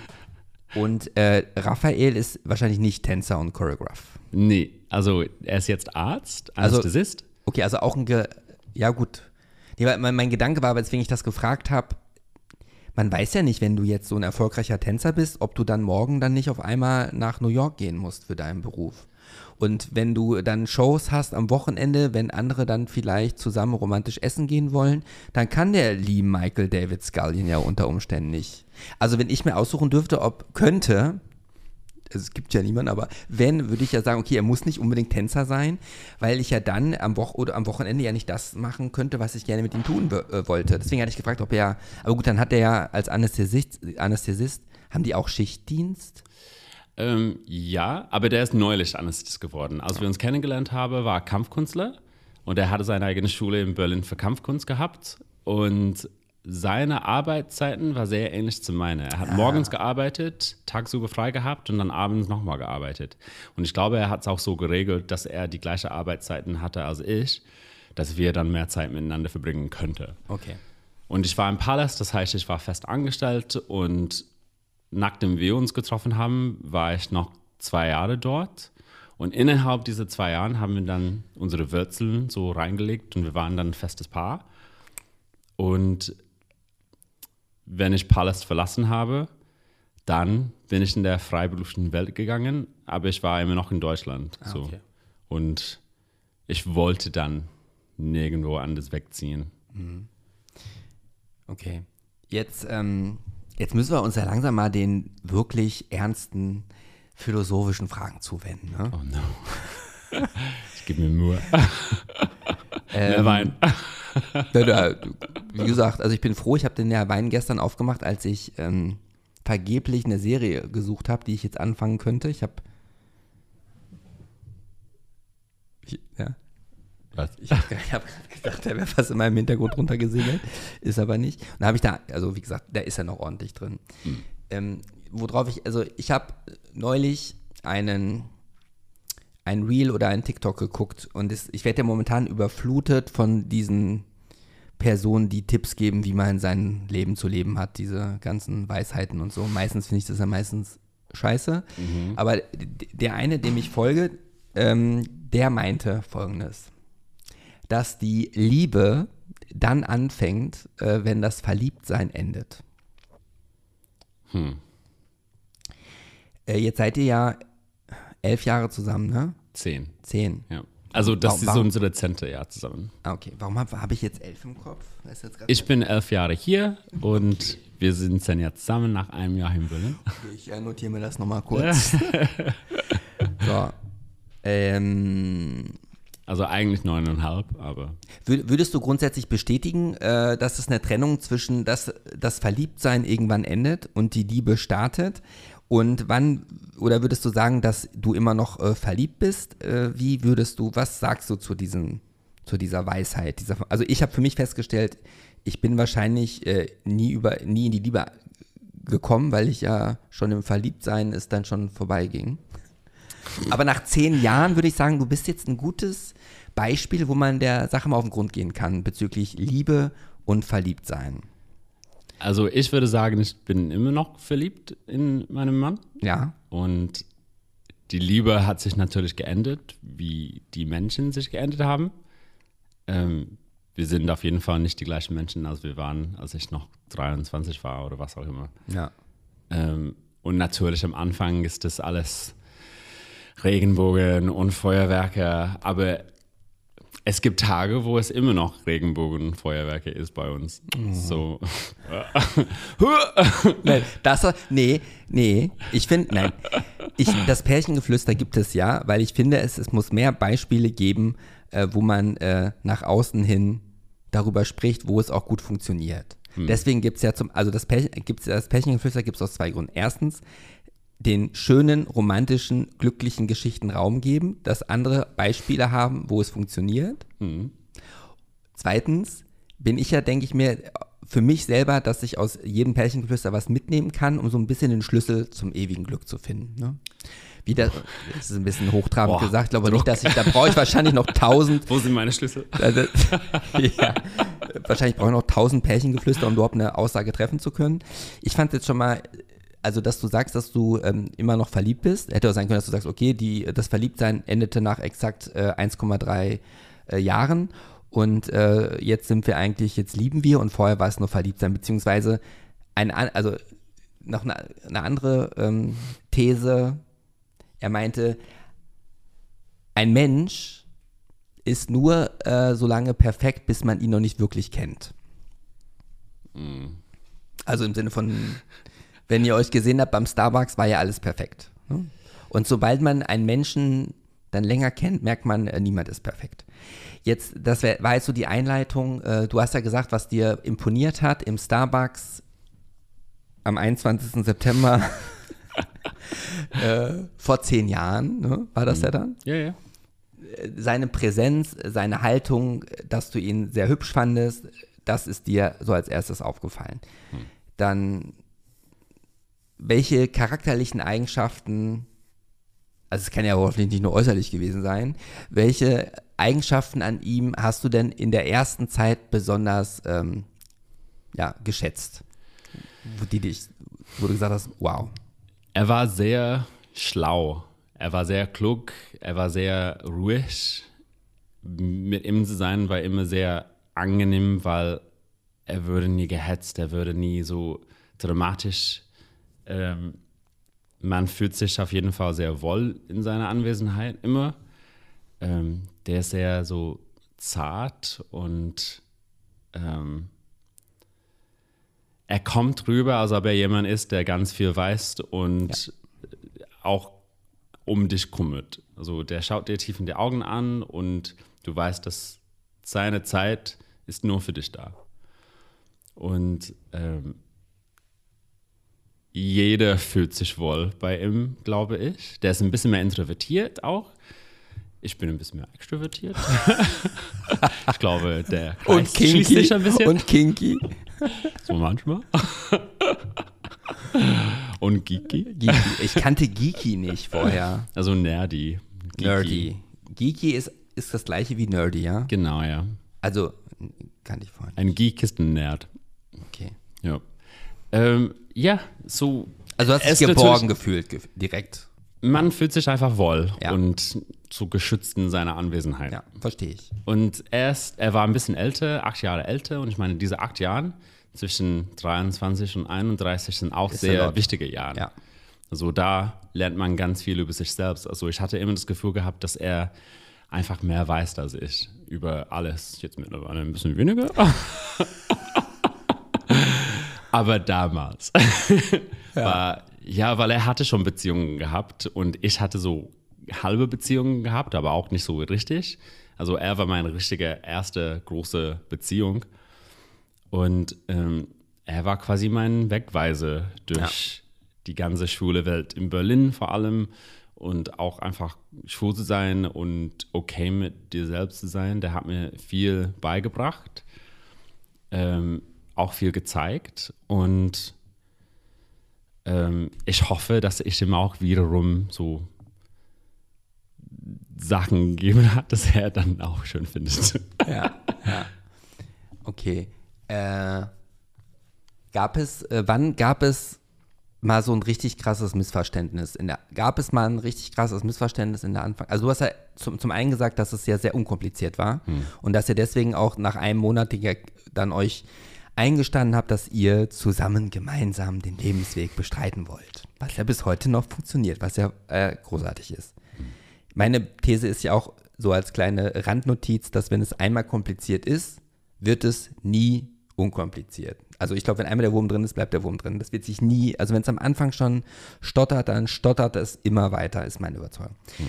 und äh, Raphael ist wahrscheinlich nicht Tänzer und Choreograph. Nee, also er ist jetzt Arzt, Also- Anästhesist. Okay, also auch ein, Ge ja gut. Nee, mein, mein Gedanke war, aber weswegen ich das gefragt habe, man weiß ja nicht, wenn du jetzt so ein erfolgreicher Tänzer bist, ob du dann morgen dann nicht auf einmal nach New York gehen musst für deinen Beruf. Und wenn du dann Shows hast am Wochenende, wenn andere dann vielleicht zusammen romantisch essen gehen wollen, dann kann der Lee Michael David Scullion ja unter Umständen nicht. Also wenn ich mir aussuchen dürfte, ob könnte, also es gibt ja niemanden, aber wenn, würde ich ja sagen, okay, er muss nicht unbedingt Tänzer sein, weil ich ja dann am, Wo oder am Wochenende ja nicht das machen könnte, was ich gerne mit ihm tun äh, wollte. Deswegen hatte ich gefragt, ob er, aber gut, dann hat er ja als Anästhesist, Anästhesist haben die auch Schichtdienst? Ähm, ja, aber der ist neulich Anästhesist geworden. Als wir uns kennengelernt haben, war er Kampfkünstler und er hatte seine eigene Schule in Berlin für Kampfkunst gehabt und seine Arbeitszeiten war sehr ähnlich zu meiner. Er hat ah. morgens gearbeitet, tagsüber frei gehabt und dann abends nochmal gearbeitet. Und ich glaube, er hat es auch so geregelt, dass er die gleiche Arbeitszeiten hatte als ich, dass wir dann mehr Zeit miteinander verbringen könnten. Okay. Und ich war im Palace, das heißt, ich war fest angestellt und nachdem wir uns getroffen haben, war ich noch zwei Jahre dort. Und innerhalb dieser zwei Jahren haben wir dann unsere Wurzeln so reingelegt und wir waren dann ein festes Paar. Und wenn ich Palast verlassen habe, dann bin ich in der freiberuflichen Welt gegangen, aber ich war immer noch in Deutschland. Ah, so. Okay. Und ich wollte dann nirgendwo anders wegziehen. Mhm. Okay. Jetzt, ähm, jetzt müssen wir uns ja langsam mal den wirklich ernsten philosophischen Fragen zuwenden. Ne? Oh no. ich gebe mir Mühe. ähm, Wein. wie gesagt, also ich bin froh, ich habe den ja Wein gestern aufgemacht, als ich ähm, vergeblich eine Serie gesucht habe, die ich jetzt anfangen könnte. Ich habe. Ja. Was? Ich habe hab gerade gedacht, da wäre fast in meinem Hintergrund runtergesegelt. Ist aber nicht. Und da habe ich da, also wie gesagt, da ist ja noch ordentlich drin. Hm. Ähm, worauf ich, also ich habe neulich einen ein Reel oder ein TikTok geguckt und es, ich werde ja momentan überflutet von diesen Personen, die Tipps geben, wie man sein Leben zu leben hat, diese ganzen Weisheiten und so. Meistens finde ich das ja meistens scheiße. Mhm. Aber der eine, dem ich folge, ähm, der meinte folgendes, dass die Liebe dann anfängt, äh, wenn das Verliebtsein endet. Hm. Äh, jetzt seid ihr ja elf Jahre zusammen, ne? Zehn. Zehn. Ja. Also das warum, ist so unsere Zente, ja, zusammen. Ah, okay. Warum habe hab ich jetzt elf im Kopf? ich bin elf Jahre hier und okay. wir sind dann ja zusammen nach einem Jahr in Berlin. Okay, ich notiere mir das nochmal kurz. so. Ähm, also eigentlich neuneinhalb, aber. Würdest du grundsätzlich bestätigen, äh, dass es eine Trennung zwischen das, das Verliebtsein irgendwann endet und die Liebe startet? Und wann, oder würdest du sagen, dass du immer noch äh, verliebt bist? Äh, wie würdest du, was sagst du zu, diesen, zu dieser Weisheit? Dieser, also ich habe für mich festgestellt, ich bin wahrscheinlich nie, über, nie in die Liebe gekommen, weil ich ja schon im Verliebtsein es dann schon vorbeiging. Aber nach zehn Jahren würde ich sagen, du bist jetzt ein gutes Beispiel, wo man der Sache mal auf den Grund gehen kann bezüglich Liebe und Verliebtsein. Also ich würde sagen, ich bin immer noch verliebt in meinen Mann. Ja. Und die Liebe hat sich natürlich geändert, wie die Menschen sich geändert haben. Ähm, wir sind auf jeden Fall nicht die gleichen Menschen, als wir waren, als ich noch 23 war oder was auch immer. Ja. Ähm, und natürlich am Anfang ist das alles Regenbogen und Feuerwerke, aber es gibt Tage, wo es immer noch Regenbogenfeuerwerke ist bei uns. Mhm. So. nein, das, nee, nee, ich finde, nein. Ich, das Pärchengeflüster gibt es ja, weil ich finde, es, es muss mehr Beispiele geben, äh, wo man äh, nach außen hin darüber spricht, wo es auch gut funktioniert. Hm. Deswegen gibt es ja zum, also das, Pärchen, gibt's, das Pärchengeflüster gibt es aus zwei Gründen. Erstens, den schönen, romantischen, glücklichen Geschichten Raum geben, dass andere Beispiele haben, wo es funktioniert. Mhm. Zweitens bin ich ja, denke ich mir, für mich selber, dass ich aus jedem Pärchengeflüster was mitnehmen kann, um so ein bisschen den Schlüssel zum ewigen Glück zu finden. Ne? Wie das, das ist ein bisschen hochtrabend Boah, gesagt, glaube nicht, dass ich, da brauche ich wahrscheinlich noch tausend. Wo sind meine Schlüssel? Also, ja, wahrscheinlich brauche ich noch tausend Pärchengeflüster, um überhaupt eine Aussage treffen zu können. Ich fand es jetzt schon mal also dass du sagst, dass du ähm, immer noch verliebt bist. Hätte auch sein können, dass du sagst, okay, die, das Verliebtsein endete nach exakt äh, 1,3 äh, Jahren und äh, jetzt sind wir eigentlich, jetzt lieben wir und vorher war es nur Verliebtsein, beziehungsweise ein, also noch eine, eine andere ähm, These. Er meinte, ein Mensch ist nur äh, so lange perfekt, bis man ihn noch nicht wirklich kennt. Mhm. Also im Sinne von wenn ihr euch gesehen habt beim Starbucks, war ja alles perfekt. Ne? Und sobald man einen Menschen dann länger kennt, merkt man, äh, niemand ist perfekt. Jetzt, das wär, war jetzt so die Einleitung. Äh, du hast ja gesagt, was dir imponiert hat im Starbucks am 21. September äh, vor zehn Jahren, ne? war das ja dann? Ja, ja. Seine Präsenz, seine Haltung, dass du ihn sehr hübsch fandest, das ist dir so als erstes aufgefallen. Dann, welche charakterlichen Eigenschaften, also es kann ja hoffentlich nicht nur äußerlich gewesen sein, welche Eigenschaften an ihm hast du denn in der ersten Zeit besonders ähm, ja, geschätzt? Die dich, wo du gesagt hast, wow. Er war sehr schlau. Er war sehr klug. Er war sehr ruhig. Mit ihm zu sein war immer sehr angenehm, weil er würde nie gehetzt, er würde nie so dramatisch. Ähm, man fühlt sich auf jeden Fall sehr wohl in seiner Anwesenheit immer. Ähm, der ist sehr so zart und ähm, er kommt rüber, als ob er jemand ist, der ganz viel weiß und ja. auch um dich kümmert. Also der schaut dir tief in die Augen an und du weißt, dass seine Zeit ist nur für dich da. Und ähm, jeder fühlt sich wohl bei ihm, glaube ich. Der ist ein bisschen mehr introvertiert auch. Ich bin ein bisschen mehr extrovertiert. ich glaube, der und kinky, ein bisschen. Und kinky. So manchmal. und geeky. geeky. Ich kannte geeky nicht vorher. Also nerdy. Geeky. Nerdy. Geeky ist, ist das gleiche wie nerdy, ja? Genau, ja. Also, kannte ich vorher. Ein Geek ist ein Nerd. Okay. Ja. Ähm, ja, so. Also hast du dich geborgen gefühlt, ge direkt. Man fühlt sich einfach wohl ja. und so geschützt in seiner Anwesenheit. Ja, verstehe ich. Und er, ist, er war ein bisschen älter, acht Jahre älter. Und ich meine, diese acht Jahre zwischen 23 und 31 sind auch ist sehr wichtige Jahre. Ja. Also da lernt man ganz viel über sich selbst. Also ich hatte immer das Gefühl gehabt, dass er einfach mehr weiß als ich über alles. Jetzt mittlerweile ein bisschen weniger. Aber damals ja. war, ja, weil er hatte schon Beziehungen gehabt und ich hatte so halbe Beziehungen gehabt, aber auch nicht so richtig. Also er war meine richtige erste große Beziehung und ähm, er war quasi mein Wegweise durch ja. die ganze schwule Welt in Berlin vor allem und auch einfach schwul zu sein und okay mit dir selbst zu sein. Der hat mir viel beigebracht. Ähm, auch viel gezeigt und ähm, ich hoffe, dass ich ihm auch wiederum so Sachen gegeben hat, dass er dann auch schön findet. Ja, ja. Okay. Äh, gab es, äh, wann gab es mal so ein richtig krasses Missverständnis? In der, gab es mal ein richtig krasses Missverständnis in der Anfang? Also du hast ja zum, zum einen gesagt, dass es ja sehr unkompliziert war hm. und dass ihr deswegen auch nach einem Monat dann euch eingestanden habt, dass ihr zusammen gemeinsam den Lebensweg bestreiten wollt. Was ja bis heute noch funktioniert, was ja äh, großartig ist. Meine These ist ja auch so als kleine Randnotiz, dass wenn es einmal kompliziert ist, wird es nie unkompliziert. Also ich glaube, wenn einmal der Wurm drin ist, bleibt der Wurm drin. Das wird sich nie, also wenn es am Anfang schon stottert, dann stottert es immer weiter, ist meine Überzeugung. Hm.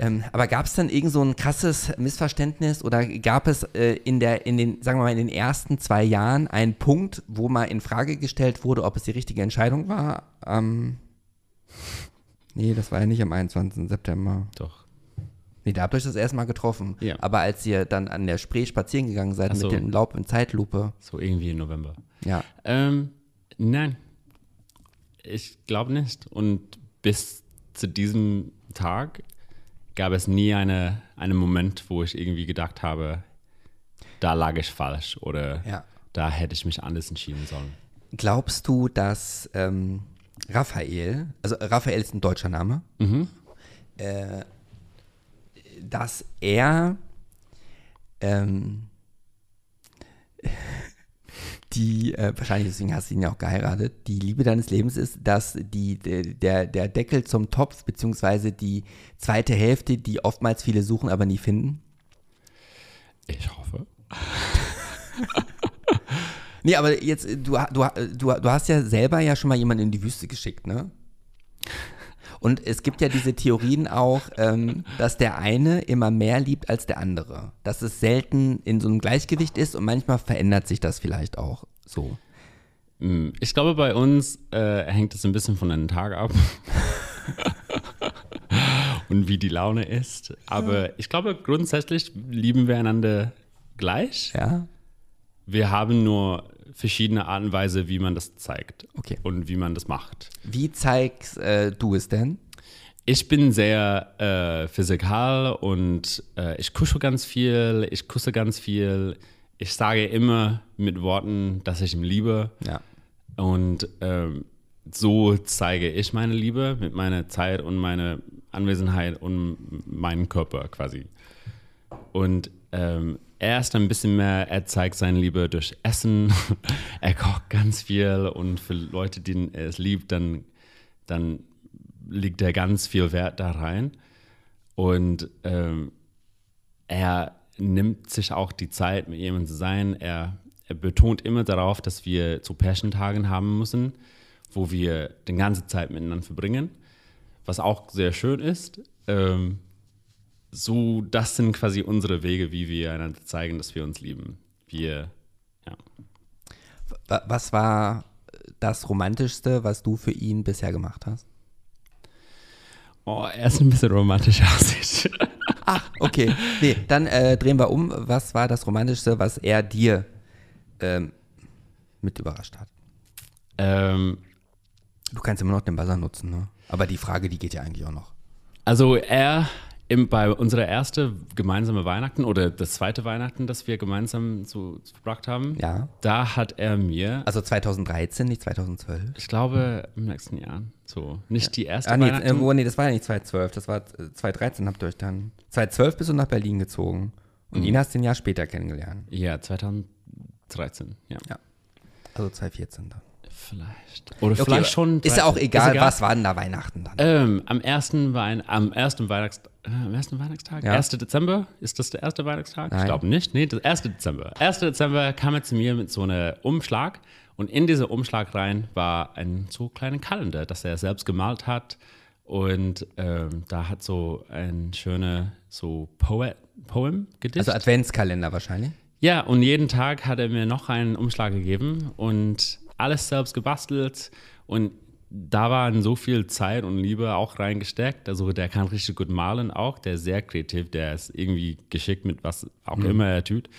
Ähm, aber gab es dann irgend so ein krasses Missverständnis oder gab es äh, in der, in den, sagen wir mal, in den ersten zwei Jahren einen Punkt, wo mal in Frage gestellt wurde, ob es die richtige Entscheidung war? Ähm, nee, das war ja nicht am 21. September. Doch. Nee, da habt ihr euch das erste Mal getroffen. Ja. Aber als ihr dann an der Spree spazieren gegangen seid so. mit dem Laub in Zeitlupe. So irgendwie im November. Ja. Ähm, nein. Ich glaube nicht. Und bis zu diesem Tag gab es nie eine, einen Moment, wo ich irgendwie gedacht habe, da lag ich falsch oder ja. da hätte ich mich anders entschieden sollen. Glaubst du, dass ähm, Raphael, also Raphael ist ein deutscher Name, mhm. äh, dass er ähm, die, äh, wahrscheinlich deswegen hast du ihn ja auch geheiratet, die Liebe deines Lebens ist, dass die, der, der Deckel zum Topf, beziehungsweise die zweite Hälfte, die oftmals viele suchen, aber nie finden? Ich hoffe. nee, aber jetzt, du, du, du, du hast ja selber ja schon mal jemanden in die Wüste geschickt, ne? Und es gibt ja diese Theorien auch, ähm, dass der eine immer mehr liebt als der andere. Dass es selten in so einem Gleichgewicht ist und manchmal verändert sich das vielleicht auch so. Hm, Ich glaube, bei uns äh, hängt es ein bisschen von einem Tag ab. und wie die Laune ist. Aber ich glaube, grundsätzlich lieben wir einander gleich. Ja? Wir haben nur verschiedene Arten und Weise, wie man das zeigt Okay. und wie man das macht. Wie zeigst äh, du es denn? Ich bin sehr äh, physikal und äh, ich kusche ganz viel, ich kusse ganz viel. Ich sage immer mit Worten, dass ich ihn liebe. Ja. Und ähm, so zeige ich meine Liebe mit meiner Zeit und meiner Anwesenheit und meinem Körper quasi. Und ähm, er ist ein bisschen mehr, er zeigt seine Liebe durch Essen. er kocht ganz viel und für Leute, denen er es liebt, dann, dann legt er ganz viel Wert da rein. Und ähm, er nimmt sich auch die Zeit, mit jemandem zu sein. Er, er betont immer darauf, dass wir zu Passion-Tagen haben müssen, wo wir die ganze Zeit miteinander verbringen, was auch sehr schön ist. Ähm, so, das sind quasi unsere Wege, wie wir einander zeigen, dass wir uns lieben. Wir, ja. Wa- Was war das Romantischste, was du für ihn bisher gemacht hast? Oh, er ist ein bisschen romantisch aussieht. Ach, okay. Nee, dann äh, drehen wir um. Was war das Romantischste, was er dir ähm, mit überrascht hat? ähm, Du kannst immer noch den Buzzer nutzen, ne? Aber die Frage, die geht ja eigentlich auch noch. Also er im, bei unserer erste gemeinsame Weihnachten oder das zweite Weihnachten, das wir gemeinsam so verbracht haben, Ja. da hat er mir, Also 2013, nicht 2012. ich glaube im nächsten Jahr, so nicht die erste Ah, nee, Weihnachten. äh, wo, nee, das war ja nicht 2012, das war äh, 2013 habt ihr euch dann. 2012 bist du nach Berlin gezogen. Und ihn hast du ein Jahr später kennengelernt. ja, 2013, ja. Also 2014 dann. Vielleicht. Oder Okay, vielleicht schon. Ist ja auch egal, egal. was war denn da Weihnachten dann? Ähm, am ersten Wein am ersten Weihnachts äh, am ersten Weihnachtstag, Ja. 1. Dezember, ist das der erste Weihnachtstag? Nein. Ich glaube nicht. Nee, das 1. Dezember. 1. Dezember kam er zu mir mit so einem Umschlag und in diesen Umschlag rein war ein so kleiner Kalender, das er selbst gemalt hat und ähm, da hat so ein schöner so Poet, Poem Gedicht. Also Adventskalender wahrscheinlich. Ja, und jeden Tag hat er mir noch einen Umschlag gegeben und alles selbst gebastelt. Und da war so viel Zeit und Liebe auch reingesteckt. Also der kann richtig gut malen auch, der ist sehr kreativ, der ist irgendwie geschickt mit was auch immer er tut.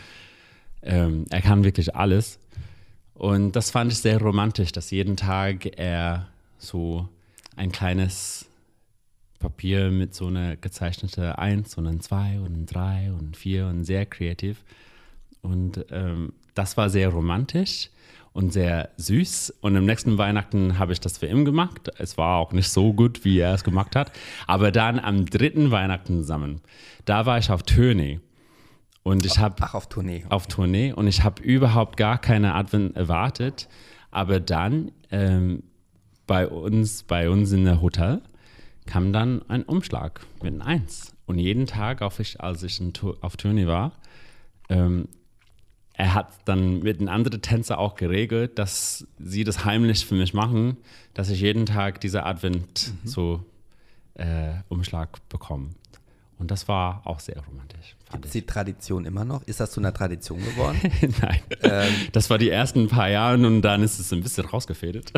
Ähm, er kann wirklich alles. Und das fand ich sehr romantisch, dass jeden Tag er so ein kleines Papier mit so einer gezeichnete Eins und ein Zwei und ein Drei und ein Vier und sehr kreativ. Und ähm, das war sehr romantisch und sehr süß. Und im nächsten Weihnachten habe ich das für ihn gemacht. Es war auch nicht so gut, wie er es gemacht hat. Aber dann am dritten Weihnachten zusammen, da war ich auf Tournee. Und ich habe Ach, auf Tournee. auf Tournee und ich habe überhaupt gar keine Advent erwartet. Aber dann ähm, bei uns, bei uns in der Hotel kam dann ein Umschlag mit einem Eins. Und jeden Tag, auf ich, als ich auf Tournee war, ähm, er hat dann mit einem anderen Tänzer auch geregelt, dass sie das heimlich für mich machen, dass ich jeden Tag diese Advent so äh, Umschlag bekomme. Und das war auch sehr romantisch. Fand Ist die Tradition immer noch? Ist das zu einer Tradition geworden? Nein. Das war die ersten paar Jahre und dann ist es ein bisschen rausgefädelt.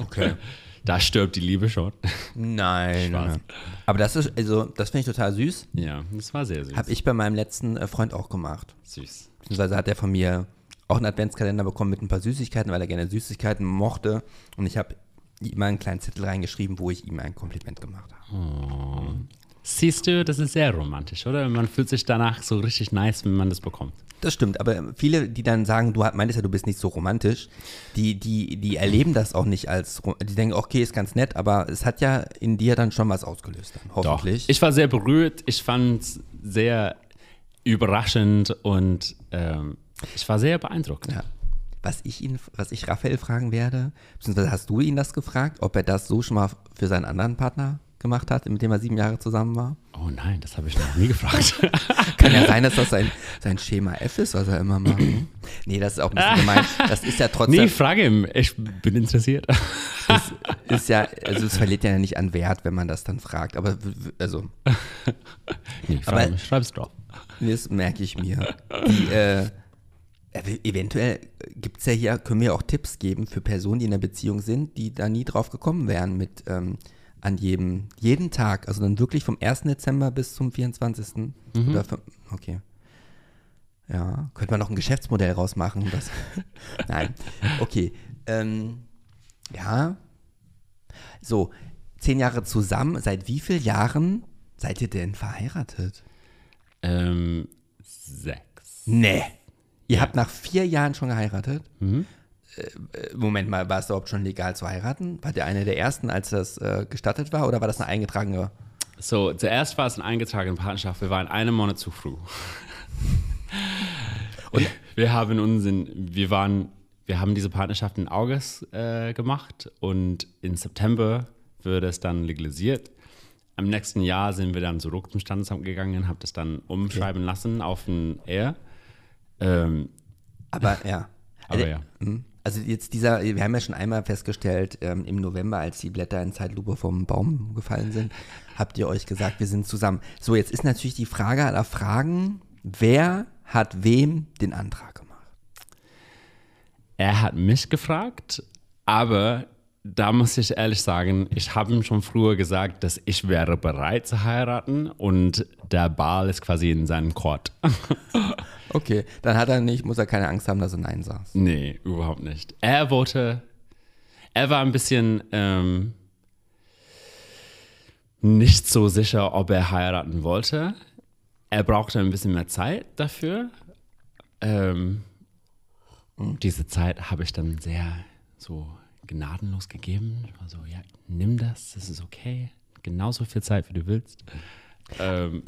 Okay. Da stirbt die Liebe schon. Nein, Spaß. nein. Aber das ist, also, das finde ich total süß. Ja, das war sehr süß. Habe ich bei meinem letzten äh, Freund auch gemacht. Süß. Beziehungsweise hat er von mir auch einen Adventskalender bekommen mit ein paar Süßigkeiten, weil er gerne Süßigkeiten mochte. Und ich habe immer einen kleinen Zettel reingeschrieben, wo ich ihm ein Kompliment gemacht habe. Siehst du, das ist sehr romantisch, oder? Man fühlt sich danach so richtig nice, wenn man das bekommt. Das stimmt, aber viele, die dann sagen, du meintest ja, du bist nicht so romantisch, die, die, die erleben das auch nicht als, die denken, okay, ist ganz nett, aber es hat ja in dir dann schon was ausgelöst, dann, Doch. hoffentlich. Ich war sehr berührt. Ich fand es sehr überraschend und ähm, ich war sehr beeindruckt. Ja. Was ich ihn, was ich Raphael fragen werde, beziehungsweise hast du ihn das gefragt, ob er das so schon mal für seinen anderen Partner gemacht hat, mit dem er sieben Jahre zusammen war? Oh nein, das habe ich noch nie gefragt. Kann ja sein, dass das sein, sein Schema F ist, was er immer macht. ne? nee, das ist auch ein bisschen gemein. Das ist ja trotzdem, nee, frage ihm. Ich bin interessiert. das ist ja, also es verliert ja nicht an Wert, wenn man das dann fragt. Aber, also, Nee, Aber- frage mich. Schreib's drauf. Das merke ich mir. Die, äh, ev- eventuell gibt es ja hier, können wir auch Tipps geben für Personen, die in einer Beziehung sind, die da nie drauf gekommen wären mit ähm, an jedem, jeden Tag, also dann wirklich vom 1. Dezember bis zum 24. Oder fün- okay. Ja, könnte man noch ein Geschäftsmodell rausmachen. Das, nein, okay. Ähm, ja. So, zehn Jahre zusammen. Seit wie vielen Jahren seid ihr denn verheiratet? Ähm, sechs. Nee. Ihr habt nach vier Jahren schon geheiratet? Äh, Moment mal, war es überhaupt schon legal zu heiraten? War der eine der ersten, als das äh, gestattet war, oder war das eine eingetragene? So, zuerst war es eine eingetragene Partnerschaft. Wir waren einen Monat zu früh. Und wir haben uns in, wir waren, wir haben diese Partnerschaft in August äh, gemacht und im September wird es dann legalisiert. Am nächsten Jahr sind wir dann zurück zum Standesamt gegangen, habe das dann umschreiben lassen auf ein R. Ähm, Aber ja. aber ja. Mhm. Also jetzt dieser, wir haben ja schon einmal festgestellt, ähm, im November, als die Blätter in Zeitlupe vom Baum gefallen sind, habt ihr euch gesagt, wir sind zusammen. So, jetzt ist natürlich die Frage aller Fragen, wer hat wem den Antrag gemacht? Er hat mich gefragt, aber da muss ich ehrlich sagen, ich habe ihm schon früher gesagt, dass ich wäre bereit zu heiraten und der Ball ist quasi in seinem Court. Okay, dann hat er nicht, muss er keine Angst haben, dass er Nein saß. nee, überhaupt nicht. Er wollte, er war ein bisschen ähm, nicht so sicher, ob er heiraten wollte. Er brauchte ein bisschen mehr Zeit dafür. Ähm, diese Zeit habe ich dann sehr so gnadenlos gegeben. Ich war so, ja, nimm das, das ist okay. Genauso viel Zeit, wie du willst. Ähm,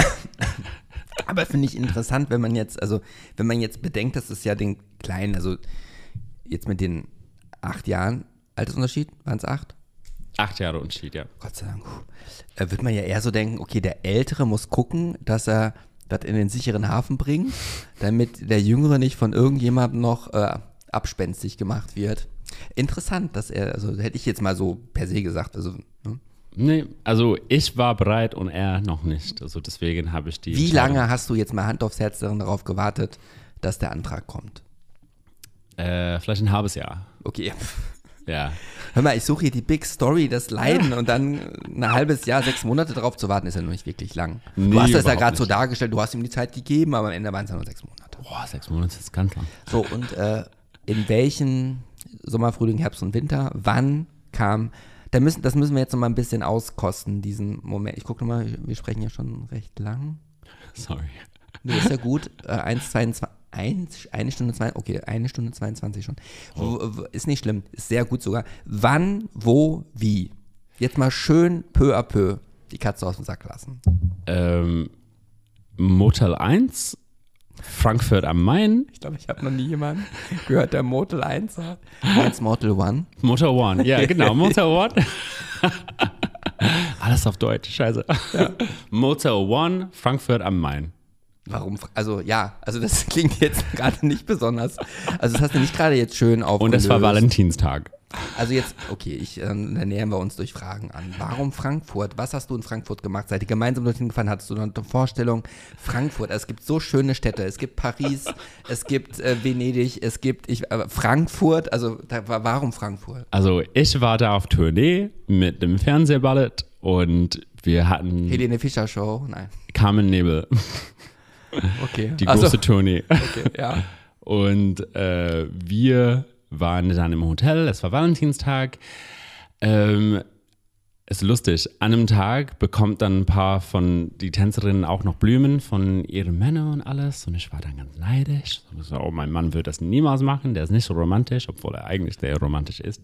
Aber finde ich interessant, wenn man jetzt, also wenn man jetzt bedenkt, dass es ja den kleinen, also jetzt mit den acht Jahren Altersunterschied, waren es acht? acht Jahre Unterschied, ja. Gott sei Dank. Äh, wird man ja eher so denken, okay, der Ältere muss gucken, dass er das in den sicheren Hafen bringt, damit der Jüngere nicht von irgendjemandem noch äh, abspenstig gemacht wird. Interessant, dass er, also hätte ich jetzt mal so per se gesagt, also ne? Nee, also ich war bereit und er noch nicht. Also deswegen habe ich die. wie lange hast du jetzt mal Hand aufs Herz darauf gewartet, dass der Antrag kommt? Äh, vielleicht ein halbes Jahr. Okay, Ja. hör mal, ich suche hier die Big Story, das Leiden und dann ein halbes Jahr, sechs Monate darauf zu warten, ist ja noch nicht wirklich lang. Nee, du hast das ja gerade so dargestellt, du hast ihm die Zeit gegeben, aber am Ende waren es ja nur sechs Monate. Boah, sechs Monate ist ganz lang. So, und äh, in welchen Sommer, Frühling, Herbst und Winter, wann kam, da müssen, das müssen wir jetzt noch mal ein bisschen auskosten, diesen Moment. Ich gucke nochmal, wir sprechen ja schon recht lang. Sorry. Nee, ist ja gut. Äh, 1, 22, 1, eine Stunde 2, okay, eine Stunde 22 schon. Wo, ist nicht schlimm, ist sehr gut sogar. Wann, wo, wie? Jetzt mal schön peu à peu die Katze aus dem Sack lassen. Ähm, Motel 1, Frankfurt am Main, Ich glaube, ich habe noch nie jemanden gehört, der Motel 1 hat. Jetzt Motel One. Motel One. Ja, genau, Motel One. Alles auf Deutsch, scheiße. Motel One, Frankfurt am Main. Warum? Also ja, also das klingt jetzt gerade nicht besonders. Also das hast du nicht gerade jetzt schön Und aufgelöst. es war Valentinstag. Also jetzt, okay, ich, äh, dann nähern wir uns durch Fragen an. Warum Frankfurt? Was hast du in Frankfurt gemacht? Seid ihr gemeinsam dorthin gefahren? Hattest du eine Vorstellung? Frankfurt, es gibt so schöne Städte. Es gibt Paris, es gibt äh, Venedig, es gibt ich, äh, Frankfurt. Also da, war- warum Frankfurt? Also ich war da auf Tournee mit dem Fernsehballett und wir hatten Helene Fischer Show? Nein. Carmen Nebel, Okay. die Ach so, große Tournee. okay, ja. Und äh, wir waren dann im Hotel, es war Valentinstag. Ähm, ist lustig, an einem Tag bekommt dann ein paar von die Tänzerinnen auch noch Blumen von ihren Männern und alles. Und ich war dann ganz neidisch. So, oh, mein Mann wird das niemals machen, der ist nicht so romantisch, obwohl er eigentlich sehr romantisch ist.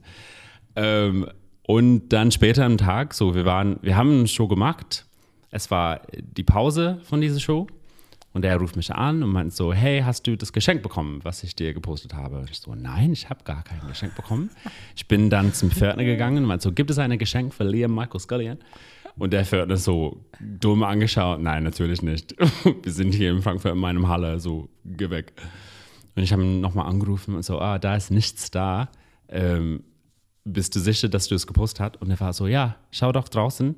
Ähm, und dann später am Tag, so wir waren, wir haben eine Show gemacht. Es war die Pause von dieser Show. Und er ruft mich an und meint so, hey, hast du das Geschenk bekommen, was ich dir gepostet habe? Und ich so, nein, ich habe gar kein Geschenk bekommen. Ich bin dann zum Pförtner gegangen und meinte so, gibt es ein Geschenk für Liam Michael Scullion? Und der Pförtner so dumm angeschaut. Nein, natürlich nicht. Wir sind hier in Frankfurt in meinem Halle, so, geh weg. Und ich habe ihn nochmal angerufen und so, ah, da ist nichts da. Ähm, bist du sicher, dass du es gepostet hast? Und er war so, ja, schau doch draußen.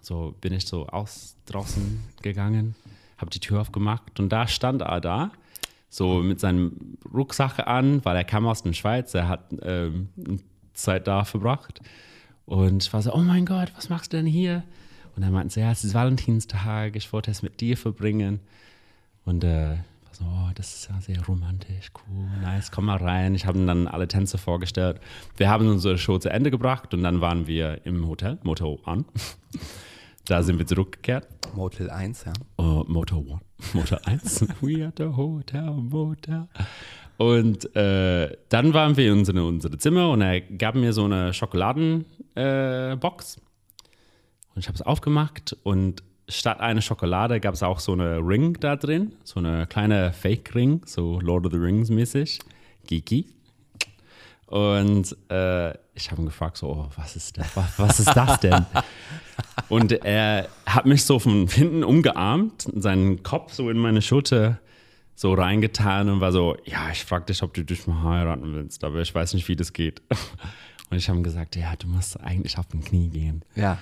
So bin ich so aus draußen gegangen, habe die Tür aufgemacht und da stand er da, so mit seinem Rucksack an, weil er kam aus der Schweiz, er hat ähm, Zeit da verbracht. Und ich war so, oh mein Gott, was machst du denn hier? Und er meinte so, ja, es ist Valentinstag, ich wollte es mit dir verbringen. Und äh, so, oh, das ist ja sehr romantisch, cool, nice, komm mal rein. Ich habe dann alle Tänze vorgestellt. Wir haben unsere Show zu Ende gebracht und dann waren wir im Hotel, Moto an. Da sind wir zurückgekehrt. Motel 1, ja. Uh, Moto 1. Moto 1. We at the Hotel, Motel. Und äh, dann waren wir in unsere, unsere Zimmer und er gab mir so eine Schokoladenbox. Äh, und ich habe es aufgemacht und statt einer Schokolade gab es auch so eine Ring da drin, so eine kleine Fake-Ring, so Lord of the Rings mäßig, Geeky. Und äh, ich habe ihn gefragt, so, oh, was ist das, was, was ist das denn? und er hat mich so von hinten umgearmt, seinen Kopf so in meine Schulter so reingetan und war so, ja, ich frage dich, ob du dich mal heiraten willst, aber ich weiß nicht, wie das geht. Und ich habe ihm gesagt, ja, du musst eigentlich auf den Knie gehen. Ja.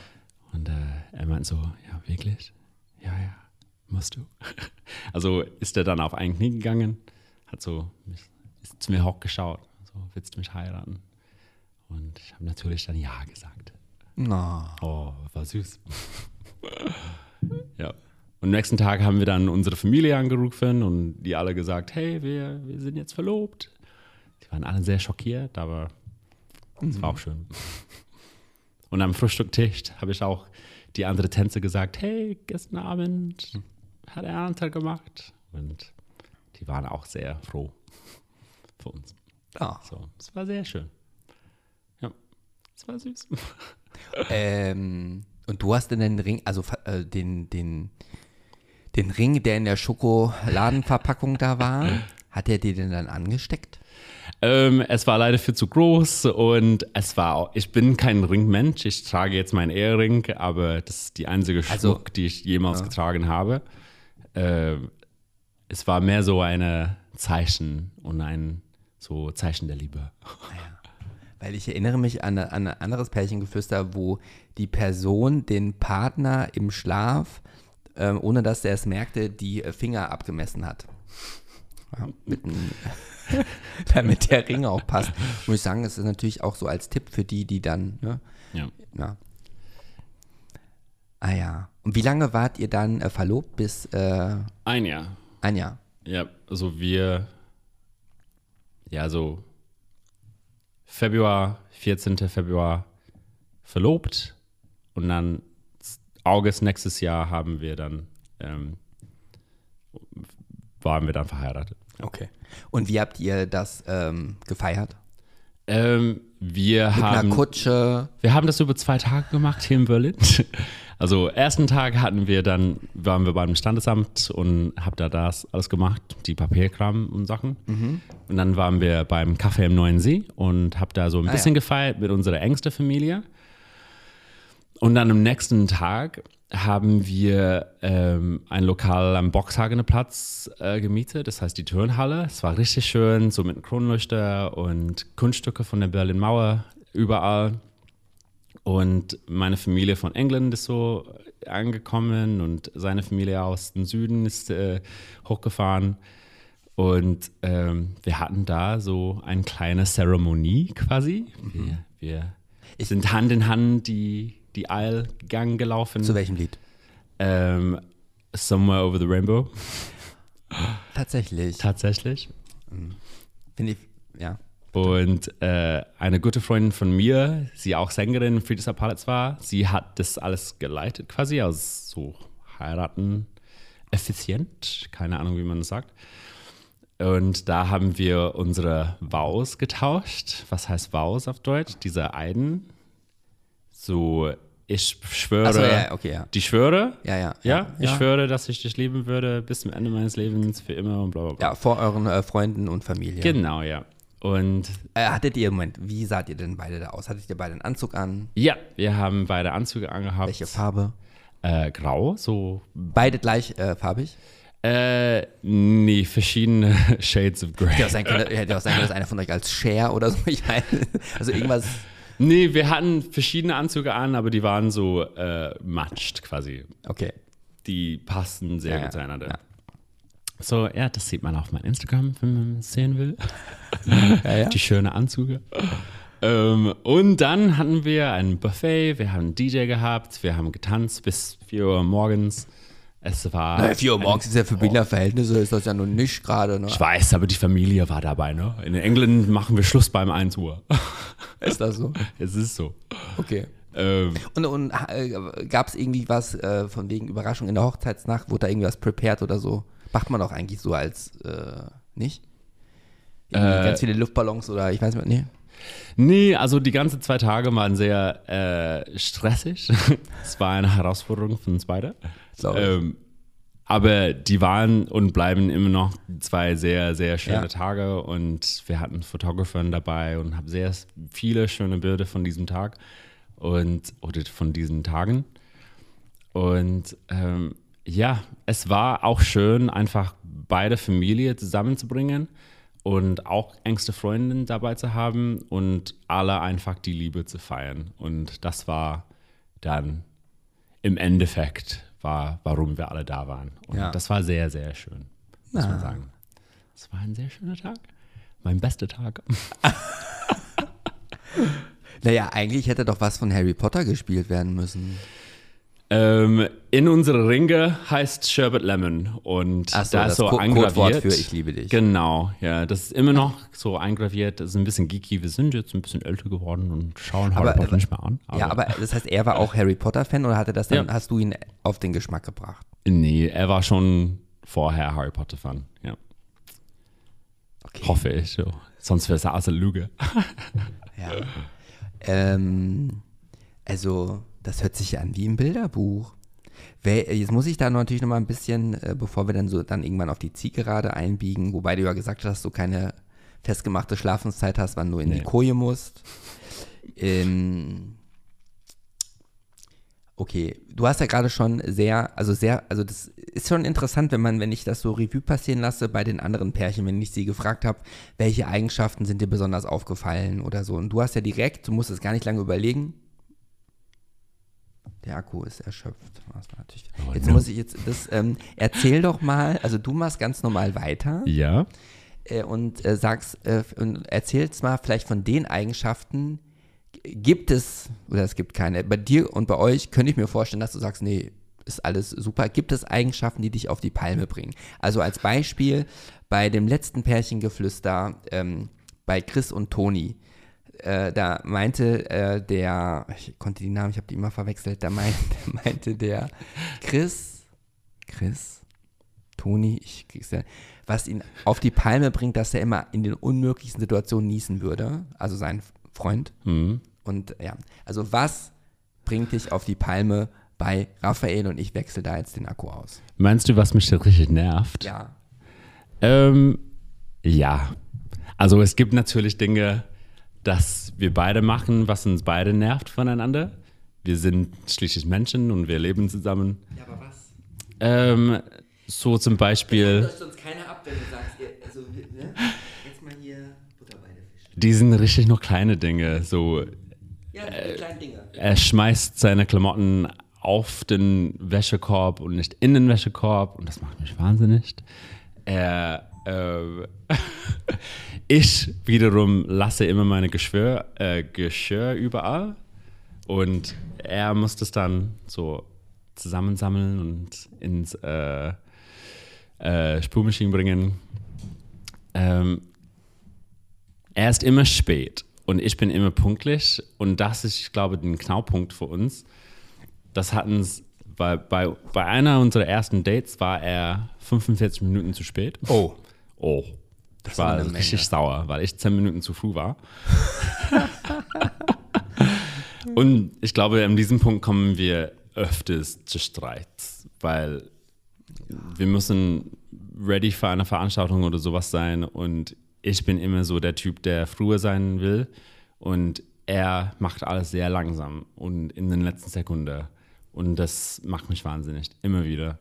Und äh, er meint so, ja, wirklich? Ja, ja, musst du. Also ist er dann auf ein Knie gegangen, hat so, ist zu mir hochgeschaut, so, willst du mich heiraten? Und ich habe natürlich dann ja gesagt. No. Oh, war süß. ja. Und am nächsten Tag haben wir dann unsere Familie angerufen und die alle gesagt, hey, wir, wir sind jetzt verlobt. Die waren alle sehr schockiert, aber es war auch schön. Und am Frühstücktisch habe ich auch die andere Tänze gesagt, hey, gestern Abend hat er einen Anteil gemacht. Und die waren auch sehr froh für uns. Ja. So, es war sehr schön. Ja, es war süß. Ähm, und du hast denn den Ring, also äh, den, den, den Ring, der in der Schokoladenverpackung da war, hat er dir denn dann angesteckt? Ähm, es war leider viel zu groß und es war auch, ich bin kein Ringmensch, ich trage jetzt meinen Ehering, aber das ist die einzige Schmuck, Also- die ich jemals Ja. getragen habe. Ähm, es war mehr so ein Zeichen und ein so Zeichen der Liebe. Weil ich erinnere mich an, an ein anderes Pärchengeflüster, wo die Person den Partner im Schlaf, ähm, ohne dass er es merkte, die äh, Finger abgemessen hat. Ja, einem- damit der Ring auch passt. Muss ich sagen, das ist natürlich auch so als Tipp für die, die dann, ne, Ja. ja. Ah ja. Und wie lange wart ihr dann äh, verlobt? Bis äh, Ein Jahr. ein Jahr. Ja, also wir, ja, so Februar, 14. Februar verlobt und dann August nächstes Jahr haben wir dann, ähm, waren wir dann verheiratet. Okay. Und wie habt ihr das ähm, gefeiert? Ähm, wir Mit haben, einer Kutsche. wir haben das über zwei Tage gemacht hier in Berlin. Also ersten Tag hatten wir dann, waren wir beim Standesamt und hab da das alles gemacht, die Papierkram und Sachen. Und dann waren wir beim Café im Neuen See und hab da so ein Ah, bisschen ja. gefeiert mit unserer engsten Familie. Und dann am nächsten Tag haben wir ähm, ein Lokal am Boxhagener Platz äh, gemietet, das heißt die Turnhalle. Es war richtig schön, so mit Kronleuchter und Kunststücke von der Berlin Mauer überall. Und meine Familie von England ist so angekommen und seine Familie aus dem Süden ist äh, hochgefahren. Und ähm, wir hatten da so eine kleine Zeremonie quasi. Wir, wir sind Hand in Hand die, die Eilgang gelaufen. Zu welchem Lied? Ähm, Somewhere Over the Rainbow, Tatsächlich. tatsächlich. Finde ich, ja. Und äh, eine gute Freundin von mir, sie auch Sängerin in Friedrichshain Palace war, sie hat das alles geleitet quasi, also so heiraten effizient, keine Ahnung, wie man das sagt. Und da haben wir unsere Vows getauscht. Was heißt Vows auf Deutsch? Diese Eiden. So, ich schwöre, Achso, ja, okay, ja. die schwöre, Ja, ja. ja, ich ja. schwöre, dass ich dich lieben würde bis zum Ende meines Lebens, für immer und bla bla bla. Ja, vor euren äh, Freunden und Familie. Genau, ja. Und Äh, hattet ihr, Moment, wie saht ihr denn beide da aus? Hattet ihr beide einen Anzug an? ja, wir haben beide Anzüge angehabt. Welche Farbe? Äh, grau, so. Beide gleich äh, farbig? Äh, nee, verschiedene Shades of Grey. Hätte auch sein können, hätte auch sein können dass einer von euch als Cher oder so. Ich meine, also irgendwas. Nee, wir hatten verschiedene Anzüge an, aber die waren so äh, matched quasi. Okay. Die passten sehr Ja, gut zueinander. Ja. So, ja, das sieht man auf meinem Instagram, wenn man es sehen will. Ja, ja. Die schöne Anzüge. ähm, und dann hatten wir ein Buffet, wir haben einen DJ gehabt, wir haben getanzt bis 4 Uhr morgens. Es war. Naja, 4 Uhr morgens ist ja für Berliner Verhältnisse, ist das ja nun nicht gerade, ne? Ich weiß, aber die Familie war dabei, ne? In England machen wir Schluss beim 1 Uhr. Ist das so? es ist so. Okay. Ähm, Und, und äh, gab es irgendwie was äh, von wegen Überraschung in der Hochzeitsnacht? Wurde da irgendwas prepared oder so? Macht man doch eigentlich so als, äh, nicht? Äh, ganz viele Luftballons oder ich weiß nicht, nee. Nee, also die ganzen zwei Tage waren sehr äh, stressig. es war eine Herausforderung für uns beide. Ähm, aber die waren und bleiben immer noch zwei sehr, sehr schöne Ja. Tage und wir hatten Fotografen dabei und haben sehr viele schöne Bilder von diesem Tag und oder von diesen Tagen. Und ähm, ja, es war auch schön, einfach beide Familien zusammenzubringen und auch engste Freundinnen dabei zu haben und alle einfach die Liebe zu feiern. Und das war dann im Endeffekt, war, warum wir alle da waren. Und Ja. das war sehr, sehr schön, muss Ah. man sagen. Es war ein sehr schöner Tag. Mein bester Tag. Naja, eigentlich hätte doch was von Harry Potter gespielt werden müssen. Ähm, in unsere Ringe heißt Sherbet Lemon und so, da das ist so Co- eingraviert. Für Ich liebe dich. Genau, ja, das ist immer noch so eingraviert. Das ist ein bisschen geeky. Wir sind jetzt ein bisschen älter geworden und schauen Harry Aber- Potter nicht mehr an. ja, aber das heißt, er war auch Harry Potter-Fan oder hatte das dann, Ja. hast du ihn auf den Geschmack gebracht? nee, er war schon vorher Harry Potter Fan. Ja, Okay. hoffe ich. So. Sonst wäre es eine Lüge. Ja. ähm, also, das hört sich ja an wie im Bilderbuch. Jetzt muss ich da natürlich noch mal ein bisschen, äh, bevor wir dann so dann irgendwann auf die Zielgerade einbiegen, wobei du ja gesagt hast, dass du keine festgemachte Schlafenszeit hast, wann du in die Nee. Koje musst. Ähm, okay, du hast ja gerade schon sehr, also sehr, also das ist schon interessant, wenn man, wenn ich das so Revue passieren lasse bei den anderen Pärchen, wenn ich sie gefragt habe, welche Eigenschaften sind dir besonders aufgefallen oder so. Und du hast ja direkt, du musst es gar nicht lange überlegen. Der Akku ist erschöpft. Oh, Jetzt no. muss ich jetzt das, ähm, erzähl doch mal, also du machst ganz normal weiter Ja. äh, und äh, sagst äh, und erzählst mal vielleicht von den Eigenschaften, gibt es, oder es gibt keine, bei dir und bei euch könnte ich mir vorstellen, dass du sagst, nee, ist alles super. Gibt es Eigenschaften, die dich auf die Palme bringen? Also als Beispiel bei dem letzten Pärchengeflüster ähm, bei Chris und Toni, äh, da meinte äh, der, ich konnte die Namen, ich habe die immer verwechselt, da meinte, meinte der Chris, Chris, Toni, ich krieg's ja, was ihn auf die Palme bringt, dass er immer in den unmöglichsten Situationen niesen würde, also sein Freund. Mhm. Und ja, also was bringt dich auf die Palme bei Raphael und ich wechsle da jetzt den Akku aus? Meinst du, was mich da richtig nervt? Ja. Ähm, ja. Also es gibt natürlich Dinge, dass wir beide machen, was uns beide nervt voneinander. Wir sind schließlich Menschen und wir leben zusammen. Ja, aber was? Ähm, so zum Beispiel, sonst keiner ab, wenn du sagst, also, ne? Jetzt mal hier Butter bei die sind richtig noch kleine Dinge. So, Ja, die kleinen Dinge. er schmeißt seine Klamotten auf den Wäschekorb und nicht in den Wäschekorb und das macht mich wahnsinnig. Er, äh, ich wiederum lasse immer meine Geschwür, äh, Geschirr überall und er muss das dann so zusammensammeln und ins äh, äh, Spülmaschine bringen. Ähm, er ist immer spät und ich bin immer pünktlich und das ist, ich glaube, ein Knauppunkt für uns. Das hatten es bei, bei, bei einer unserer ersten Dates war er 45 Minuten zu spät. Oh. Oh. Ich war eine richtig sauer, weil ich 10 Minuten zu früh war. und ich glaube, an diesem Punkt kommen wir öfters zu Streit, weil wir müssen ready für eine Veranstaltung oder sowas sein und ich bin immer so der Typ, der früher sein will und er macht alles sehr langsam und in den letzten Sekunden. Und das macht mich wahnsinnig, immer wieder.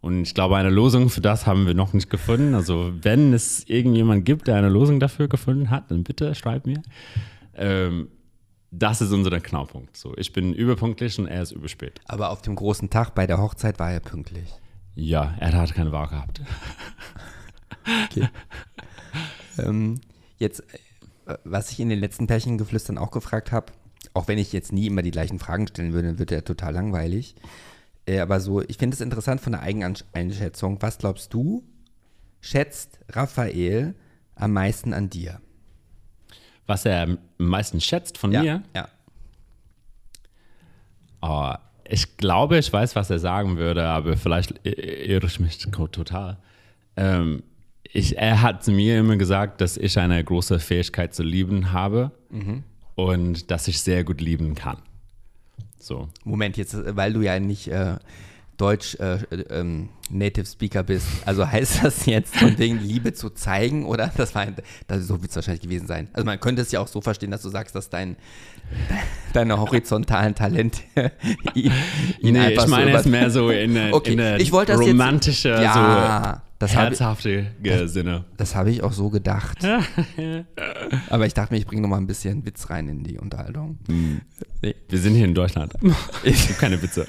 Und ich glaube, eine Lösung für das haben wir noch nicht gefunden. Also wenn es irgendjemand gibt, der eine Lösung dafür gefunden hat, dann bitte schreib mir. Ähm, das ist unser Knackpunkt. So, ich bin überpünktlich und er ist überspät. Aber auf dem großen Tag bei der Hochzeit war er pünktlich. Ja, er hat keine Wahl gehabt. Okay. ähm, jetzt, äh, was ich in den letzten Pärchengeflüstern auch gefragt habe, auch wenn ich jetzt nie immer die gleichen Fragen stellen würde, dann wird er total langweilig. Äh, aber so, ich finde es interessant von der Eigeneinschätzung. Was glaubst du, schätzt Raphael am meisten an dir? Was er am meisten schätzt von ja, mir? Ja. Oh, ich glaube, ich weiß, was er sagen würde, aber vielleicht irre ich mich total. Ähm, ich, er hat zu mir immer gesagt, dass ich eine große Fähigkeit zu lieben habe mhm. und dass ich sehr gut lieben kann. So. Moment, jetzt, weil du ja nicht äh, Deutsch äh, ähm, Native Speaker bist, also heißt das jetzt von wegen Liebe zu zeigen oder das war das, so wird es wahrscheinlich gewesen sein. Also man könnte es ja auch so verstehen, dass du sagst, dass dein deine horizontalen Talente ihn, nee, ich meine so es mehr so in eine, okay. in eine ich wollte das romantische, jetzt, ja, so das herzhafte das, Sinne. Das habe ich auch so gedacht. Aber ich dachte mir, ich bringe noch mal ein bisschen Witz rein in die Unterhaltung. Hm. Nee. Wir sind hier in Deutschland. Ich habe keine Witze.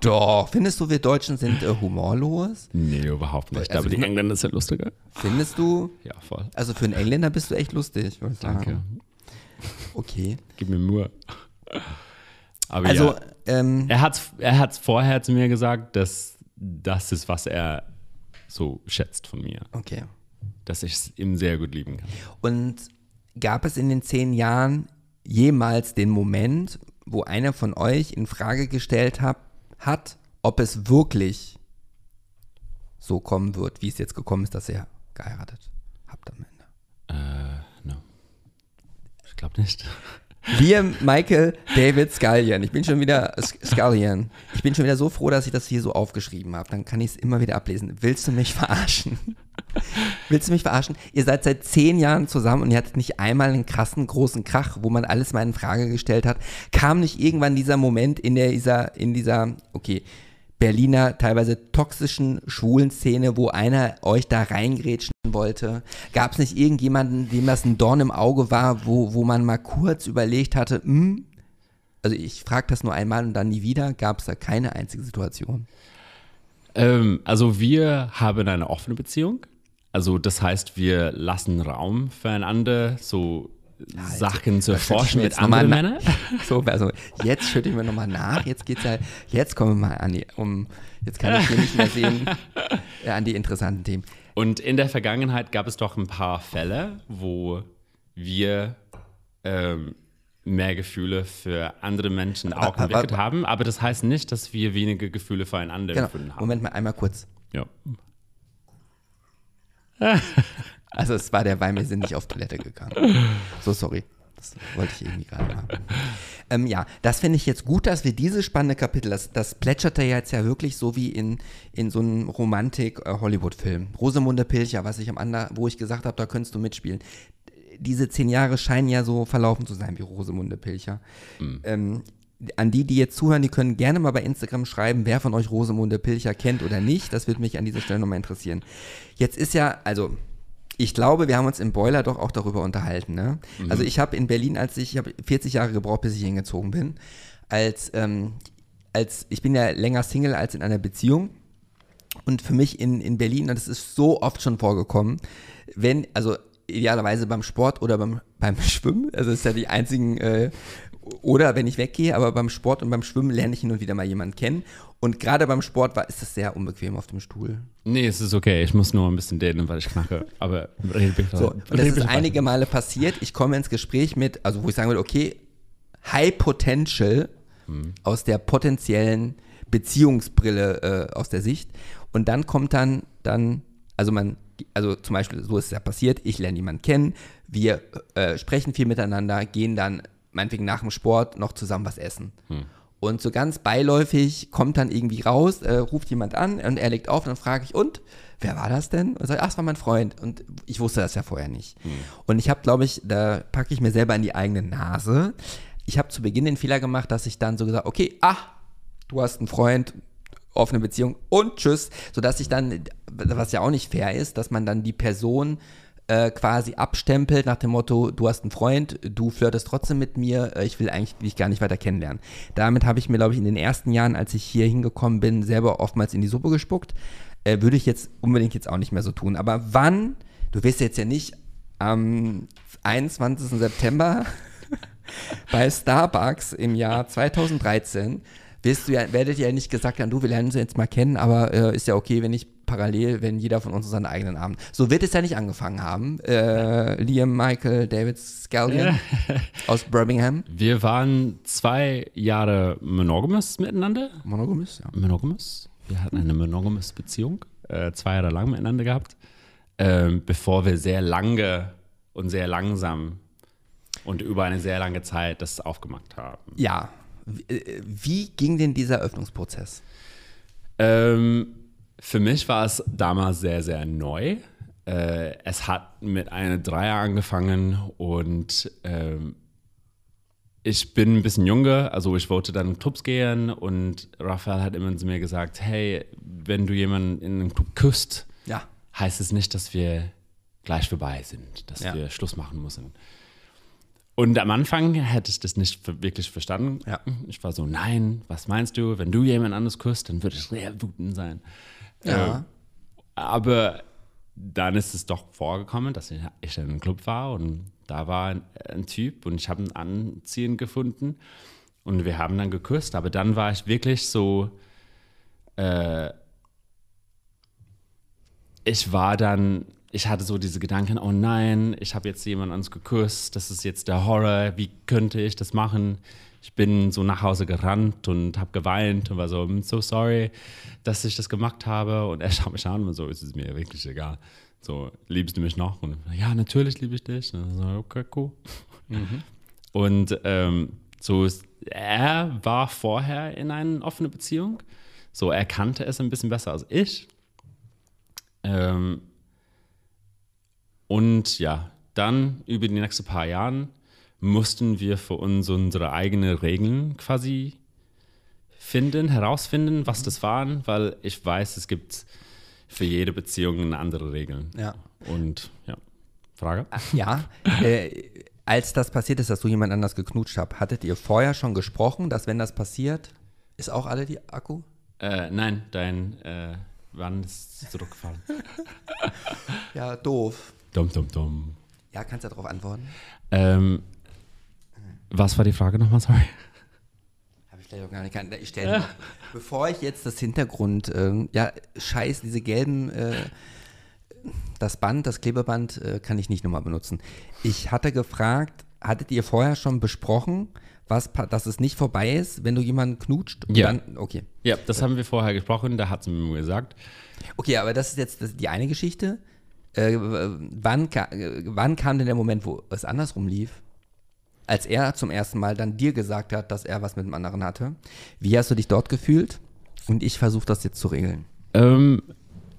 Doch, findest du, wir Deutschen sind äh, humorlos? Nee, überhaupt nicht. Also, Aber die Engländer sind lustiger. Findest du? Ja, voll. Also für einen Engländer bist du echt lustig, Danke. sagen. Okay. Gib mir Mühe. Aber Also, ja, ähm, er hat es er hat's vorher zu mir gesagt, dass das ist, was er so schätzt von mir. okay. Dass ich es ihm sehr gut lieben kann. Und gab es in den zehn Jahren jemals den Moment, wo einer von euch in Frage gestellt hat, hat, ob es wirklich so kommen wird, wie es jetzt gekommen ist, dass ihr geheiratet habt am Ende? Äh, glaube nicht. Liam Michael David Scullion. Ich bin schon wieder Scullion. Ich bin schon wieder so froh, dass ich das hier so aufgeschrieben habe. Dann kann ich es immer wieder ablesen. Willst du mich verarschen? Willst du mich verarschen? Ihr seid seit zehn Jahren zusammen und ihr hattet nicht einmal einen krassen großen Krach, wo man alles mal in Frage gestellt hat. Kam nicht irgendwann dieser Moment in der dieser in dieser okay Berliner teilweise toxischen schwulen Szene, wo einer euch da reingrätschen wollte? Gab es nicht irgendjemanden, dem das ein Dorn im Auge war, wo, wo man mal kurz überlegt hatte, hm? also ich frage das nur einmal und dann nie wieder, gab es da keine einzige Situation? Ähm, also wir haben eine offene Beziehung. Also das heißt, wir lassen Raum füreinander, so Sachen zu erforschen mit anderen Männern. So, also jetzt schütte ich mir nochmal nach. Jetzt geht's ja, jetzt kommen wir mal an die, um, jetzt kann ich hier nicht mehr sehen, äh, an die interessanten Themen. Und in der Vergangenheit gab es doch ein paar Fälle, wo wir ähm, mehr Gefühle für andere Menschen auch aber, entwickelt aber, haben. Aber das heißt nicht, dass wir weniger Gefühle füreinander genau. empfunden haben. Moment mal, einmal kurz. Ja. Also es war der Wein, wir sind nicht auf Toilette gegangen. So, sorry. Das wollte ich irgendwie gerade machen. Ähm, ja, das finde ich jetzt gut, dass wir diese spannende Kapitel, das, das plätscherte jetzt ja wirklich so wie in, in so einem Romantik-Hollywood-Film. Rosamunde Pilcher, was ich am anderen, wo ich gesagt habe, da könntest du mitspielen. Diese zehn Jahre scheinen ja so verlaufen zu sein wie Rosamunde Pilcher. Mhm. Ähm, an die, die jetzt zuhören, die können gerne mal bei Instagram schreiben, wer von euch Rosamunde Pilcher kennt oder nicht. Das würde mich an dieser Stelle nochmal interessieren. Jetzt ist ja, also ich glaube, wir haben uns im Boiler doch auch darüber unterhalten. Ne? Mhm. Also ich habe in Berlin, als ich, ich habe 40 Jahre gebraucht, bis ich hingezogen bin. Als, ähm, als, ich bin ja länger Single als in einer Beziehung. Und für mich in, in Berlin, und das ist so oft schon vorgekommen, wenn, also idealerweise beim Sport oder beim, beim Schwimmen, also das ist ja die einzigen äh, oder wenn ich weggehe, aber beim Sport und beim Schwimmen lerne ich hin und wieder mal jemanden kennen. Und gerade beim Sport war, ist es sehr unbequem auf dem Stuhl. Nee, es ist okay. Ich muss nur ein bisschen dehnen, weil ich knacke. Aber rede bitte. So, und das ist einige Male passiert. Ich komme ins Gespräch mit, also wo ich sagen würde, okay, High Potential hm. aus der potenziellen Beziehungsbrille äh, aus der Sicht. Und dann kommt dann, dann, also man, also zum Beispiel, so ist es ja passiert, ich lerne jemanden kennen, wir äh, sprechen viel miteinander, gehen dann meinetwegen nach dem Sport noch zusammen was essen. Hm. Und so ganz beiläufig kommt dann irgendwie raus, äh, ruft jemand an und er legt auf, dann frage ich, und wer war das denn? Und sagt, ach, das war mein Freund. Und ich wusste das ja vorher nicht. Hm. Und ich habe, glaube ich, da packe ich mir selber in die eigene Nase. Ich habe zu Beginn den Fehler gemacht, dass ich dann so gesagt, okay, ah, du hast einen Freund, offene Beziehung und tschüss, sodass ich dann, was ja auch nicht fair ist, dass man dann die Person äh, quasi abstempelt nach dem Motto, du hast einen Freund, du flirtest trotzdem mit mir, äh, ich will eigentlich dich gar nicht weiter kennenlernen. Damit habe ich mir, glaube ich, in den ersten Jahren, als ich hier hingekommen bin, selber oftmals in die Suppe gespuckt. Äh, würde ich jetzt unbedingt jetzt auch nicht mehr so tun. Aber wann, du wirst jetzt ja nicht am 21. September bei Starbucks im Jahr 2013 wirst du ja, werdet ihr ja nicht gesagt haben, du, wir lernen uns jetzt mal kennen, aber äh, ist ja okay, wenn ich parallel, wenn jeder von uns seinen eigenen Abend. So wird es ja nicht angefangen haben. Äh, Liam Michael David Scallion aus Birmingham. Wir waren zwei Jahre monogamous miteinander. Monogamous, ja. Monogamous. Wir hatten eine monogamous Beziehung, äh, zwei Jahre lang miteinander gehabt, ähm, bevor wir sehr lange und sehr langsam und über eine sehr lange Zeit das aufgemacht haben. Ja. Wie, äh, wie ging denn dieser Öffnungsprozess? Ähm, für mich war es damals sehr, sehr neu. Äh, es hat mit einer Dreier angefangen und ähm, ich bin ein bisschen jünger, also ich wollte dann in Clubs gehen und Raphael hat immer zu mir gesagt, hey, wenn du jemanden in einem Club küsst, Ja. heißt es nicht, dass wir gleich vorbei sind, dass Ja. wir Schluss machen müssen. Und am Anfang hätte ich das nicht wirklich verstanden. Ja. Ich war so, nein, was meinst du? Wenn du jemand anderes küsst, dann würde ich sehr wütend sein. Ja. Äh, aber dann ist es doch vorgekommen, dass ich, ich in einem Club war und da war ein, ein Typ und ich habe ihn anziehend gefunden und wir haben dann geküsst. Aber dann war ich wirklich so, äh, ich war dann, ich hatte so diese Gedanken, oh nein, ich habe jetzt jemand anderes geküsst, das ist jetzt der Horror, wie könnte ich das machen? Ich bin so nach Hause gerannt und habe geweint und war so, I'm so sorry, dass ich das gemacht habe. Und er schaut mich an und so, ist es mir wirklich egal. So, liebst du mich noch? Und ja, natürlich liebe ich dich. Und so, okay, cool. Und ähm, so, er war vorher in einer offenen Beziehung. So, er kannte es ein bisschen besser als ich. Ähm, und ja, dann über die nächsten paar Jahren mussten wir für uns unsere eigenen Regeln quasi finden, herausfinden, was das waren, weil ich weiß, es gibt für jede Beziehung andere Regeln. Ja. Und ja, Frage? Ja. äh, als das passiert ist, dass du jemand anders geknutscht habt, hattet ihr vorher schon gesprochen, dass wenn das passiert, ist auch alle die Akku? Äh, nein, dein äh, Wann ist zurückgefallen? Ja, doof. Dum, dum, dum. Ja, kannst du darauf antworten? Ähm, was war die Frage nochmal? Sorry. Habe ich vielleicht auch gar nicht. Kann, ich stelle noch, bevor ich jetzt das Hintergrund, ähm, ja, scheiß, diese gelben, äh, das Band, das Klebeband äh, kann ich nicht nochmal benutzen. Ich hatte gefragt, hattet ihr vorher schon besprochen, was, dass es nicht vorbei ist, wenn du jemanden knutscht? Ja. Dann, okay. Ja, das haben wir vorher gesprochen, da hat sie mir gesagt. Okay, aber das ist jetzt das, die eine Geschichte. Äh, wann, ka wann kam denn der Moment, wo es andersrum lief? Als er zum ersten Mal dann dir gesagt hat, dass er was mit dem anderen hatte. Wie hast du dich dort gefühlt? Und ich versuche das jetzt zu regeln. Ähm,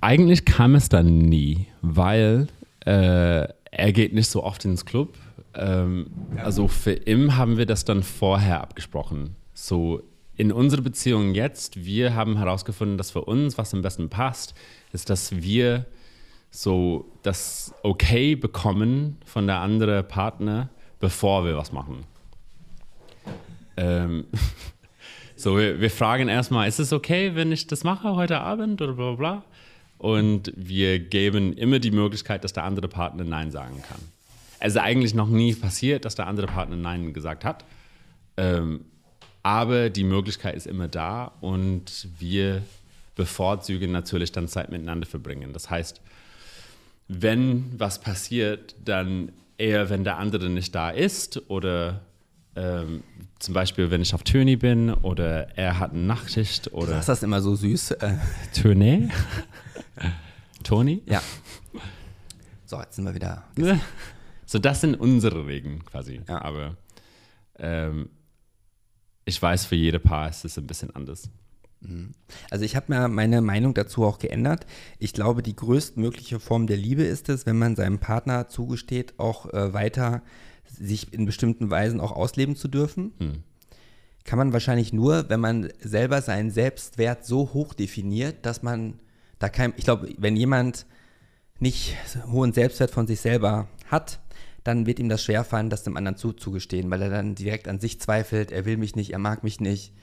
eigentlich kam es dann nie, weil äh, er geht nicht so oft ins Club. Ähm, also für ihn haben wir das dann vorher abgesprochen. So in unserer Beziehung jetzt, wir haben herausgefunden, dass für uns, was am besten passt, ist, dass wir so das Okay bekommen von der anderen Partner, bevor wir was machen. Ähm, so, wir, wir fragen erstmal, ist es okay, wenn ich das mache heute Abend oder bla bla bla? Und wir geben immer die Möglichkeit, dass der andere Partner Nein sagen kann. Ist eigentlich noch nie passiert, dass der andere Partner Nein gesagt hat. Ähm, aber die Möglichkeit ist immer da und wir bevorzugen natürlich dann Zeit miteinander verbringen. Das heißt, wenn was passiert, dann eher, wenn der andere nicht da ist oder ähm, zum Beispiel, wenn ich auf Töni bin oder er hat eine Nachtschicht Du oder hast das immer so süß. Äh, Töne. Toni. ja. So, jetzt sind wir wieder. So, das sind unsere Regeln quasi. Ja. Aber ähm, ich weiß, für jede Paar ist es ein bisschen anders. Also ich habe mir meine Meinung dazu auch geändert. Ich glaube, die größtmögliche Form der Liebe ist es, wenn man seinem Partner zugesteht, auch äh, weiter sich in bestimmten Weisen auch ausleben zu dürfen. Hm. Kann man wahrscheinlich nur, wenn man selber seinen Selbstwert so hoch definiert, dass man da kein, ich glaube, wenn jemand nicht hohen Selbstwert von sich selber hat, dann wird ihm das schwerfallen, das dem anderen zuzugestehen, weil er dann direkt an sich zweifelt, er will mich nicht, er mag mich nicht,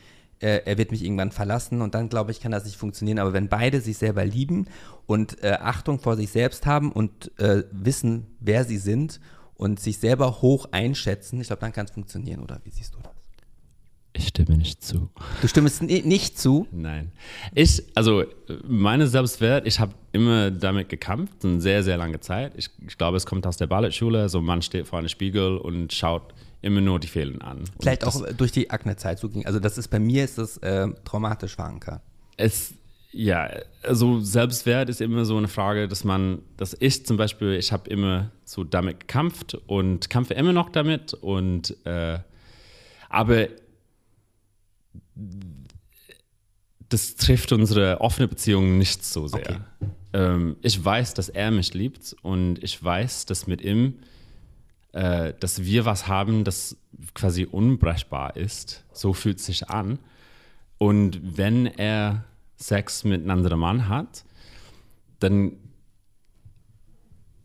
er, er wird mich irgendwann verlassen und dann, glaube ich, kann das nicht funktionieren. Aber wenn beide sich selber lieben und äh, Achtung vor sich selbst haben und äh, wissen, wer sie sind und sich selber hoch einschätzen, ich glaube, dann kann es funktionieren, oder wie siehst du das? Ich stimme nicht zu. Du stimmst ni- nicht zu? Nein. Ich, also meine Selbstwert, ich habe immer damit gekämpft, eine sehr, sehr lange Zeit. Ich, ich glaube, es kommt aus der Ballettschule. Also man steht vor einem Spiegel und schaut immer nur die Fehlen an. Vielleicht auch durch die Akne-Zeit so ging. Also das ist bei mir ist das äh, traumatisch verankert. Es, ja, also Selbstwert ist immer so eine Frage, dass man, dass ich zum Beispiel, ich habe immer so damit gekämpft und kämpfe immer noch damit und äh, aber das trifft unsere offene Beziehung nicht so sehr. Okay. Ähm, ich weiß, dass er mich liebt und ich weiß, dass mit ihm, äh, dass wir was haben, das quasi unbrechbar ist. So fühlt es sich an. Und wenn er Sex mit einem anderen Mann hat, dann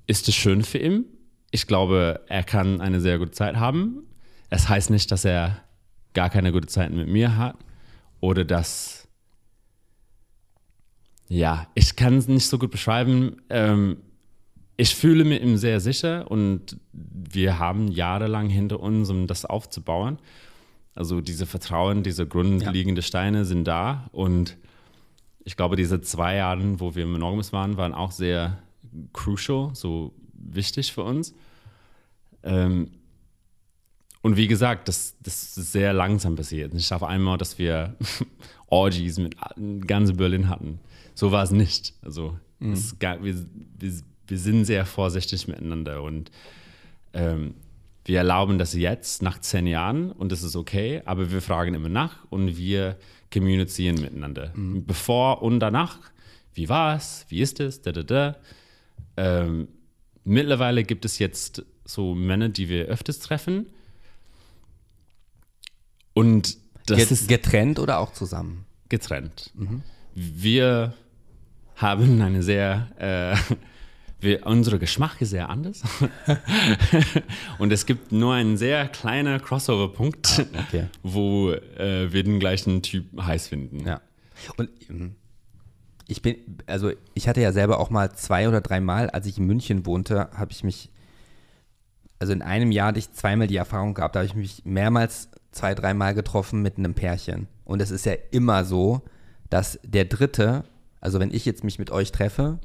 ist es schön für ihn. Ich glaube, er kann eine sehr gute Zeit haben. Es heißt nicht, dass er gar keine gute Zeit mit mir hat oder dass, ja, ich kann es nicht so gut beschreiben. Ähm, ich fühle mich ihm sehr sicher und wir haben jahrelang hinter uns, um das aufzubauen. Also diese Vertrauen, diese grundlegenden Steine sind da und ich glaube, diese zwei Jahre, wo wir monogamous waren, waren auch sehr crucial, so wichtig für uns. Ähm, und wie gesagt, das, das ist sehr langsam passiert. Nicht auf einmal, dass wir Orgies mit ganz Berlin hatten. So war es nicht. Also es ga- wir, wir, wir sind sehr vorsichtig miteinander und ähm, wir erlauben das jetzt nach zehn Jahren und das ist okay, aber wir fragen immer nach und wir kommunizieren miteinander. Bevor und danach, wie war es, wie ist es, da, da, da. Ähm, mittlerweile gibt es jetzt so Männer, die wir öfters treffen. Und das Get- ist getrennt oder auch zusammen? getrennt. Wir haben eine sehr, äh, wir, unsere Geschmack ist sehr anders. und es gibt nur einen sehr kleinen Crossover-Punkt, okay. wo äh, wir den gleichen Typ heiß finden. Ja. Und ähm, ich bin, also ich hatte ja selber auch mal zwei oder dreimal, als ich in München wohnte, habe ich mich, also in einem Jahr hatte ich zweimal die Erfahrung gehabt, da habe ich mich mehrmals zwei, dreimal getroffen mit einem Pärchen. Und es ist ja immer so, dass der Dritte, also wenn ich jetzt mich mit euch treffe,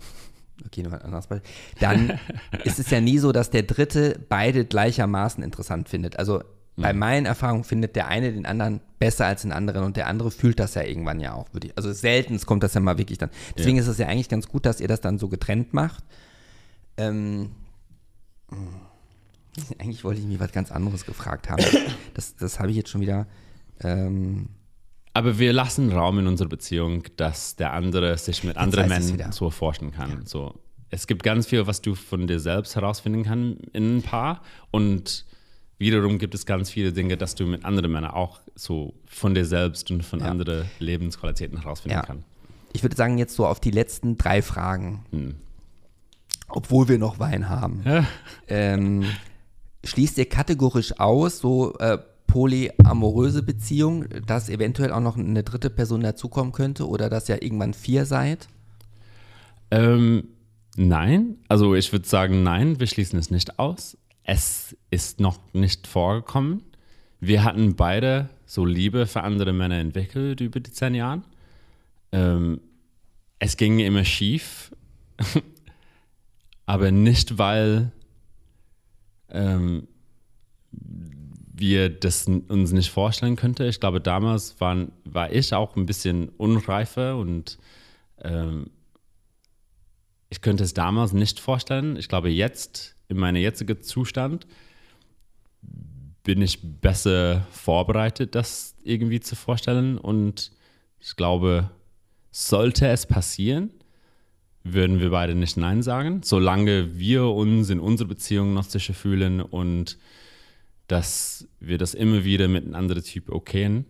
okay, noch ein anderes Beispiel, dann ist es ja nie so, dass der Dritte beide gleichermaßen interessant findet. Also bei meinen Erfahrungen findet der eine den anderen besser als den anderen und der andere fühlt das ja irgendwann ja auch. Würde ich, also selten kommt das ja mal wirklich dann. Deswegen ist es ja eigentlich ganz gut, dass ihr das dann so getrennt macht. Ähm, eigentlich wollte ich mich was ganz anderes gefragt haben. Das, das habe ich jetzt schon wieder. Ähm, Aber wir lassen Raum in unserer Beziehung, dass der andere sich mit anderen weiß ich's Männern so forschen kann. So, es gibt ganz viel, was du von dir selbst herausfinden kannst in ein Paar. Und wiederum gibt es ganz viele Dinge, dass du mit anderen Männern auch so von dir selbst und von Ja. anderen Lebensqualitäten herausfinden Ja. kannst. ich würde sagen, jetzt so auf die letzten drei Fragen, Hm. obwohl wir noch Wein haben. Ähm, schließt ihr kategorisch aus, so äh, polyamoröse Beziehungen, dass eventuell auch noch eine dritte Person dazukommen könnte oder dass ihr irgendwann vier seid? Ähm, nein, also ich würde sagen, nein, wir schließen es nicht aus. Es ist noch nicht vorgekommen. Wir hatten beide so Liebe für andere Männer entwickelt über die zehn Jahre. Ähm, es ging immer schief, aber nicht, weil ähm, wir das uns nicht vorstellen könnten. Ich glaube, damals waren, war ich auch ein bisschen unreifer und ähm, ich könnte es damals nicht vorstellen. Ich glaube, jetzt, in meinem jetzigen Zustand, bin ich besser vorbereitet, das irgendwie zu vorstellen. Und ich glaube, sollte es passieren, würden wir beide nicht Nein sagen, solange wir uns in unserer Beziehung noch sicher fühlen und dass wir das immer wieder mit einem anderen Typ okayen.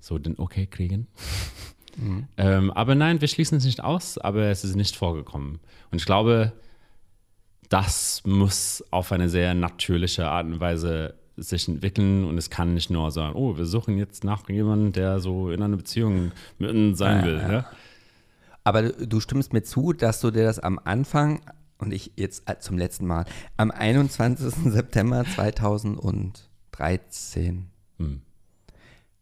So den Okay kriegen. Mhm. ähm, aber nein, wir schließen es nicht aus, aber es ist nicht vorgekommen. Und ich glaube, das muss auf eine sehr natürliche Art und Weise sich entwickeln und es kann nicht nur sagen, oh, wir suchen jetzt nach jemandem, der so in einer Beziehung mit uns sein will. Ja, ja. Ne? Aber du stimmst mir zu, dass du dir das am Anfang und ich jetzt äh, zum letzten Mal am 21. September 2013 hm.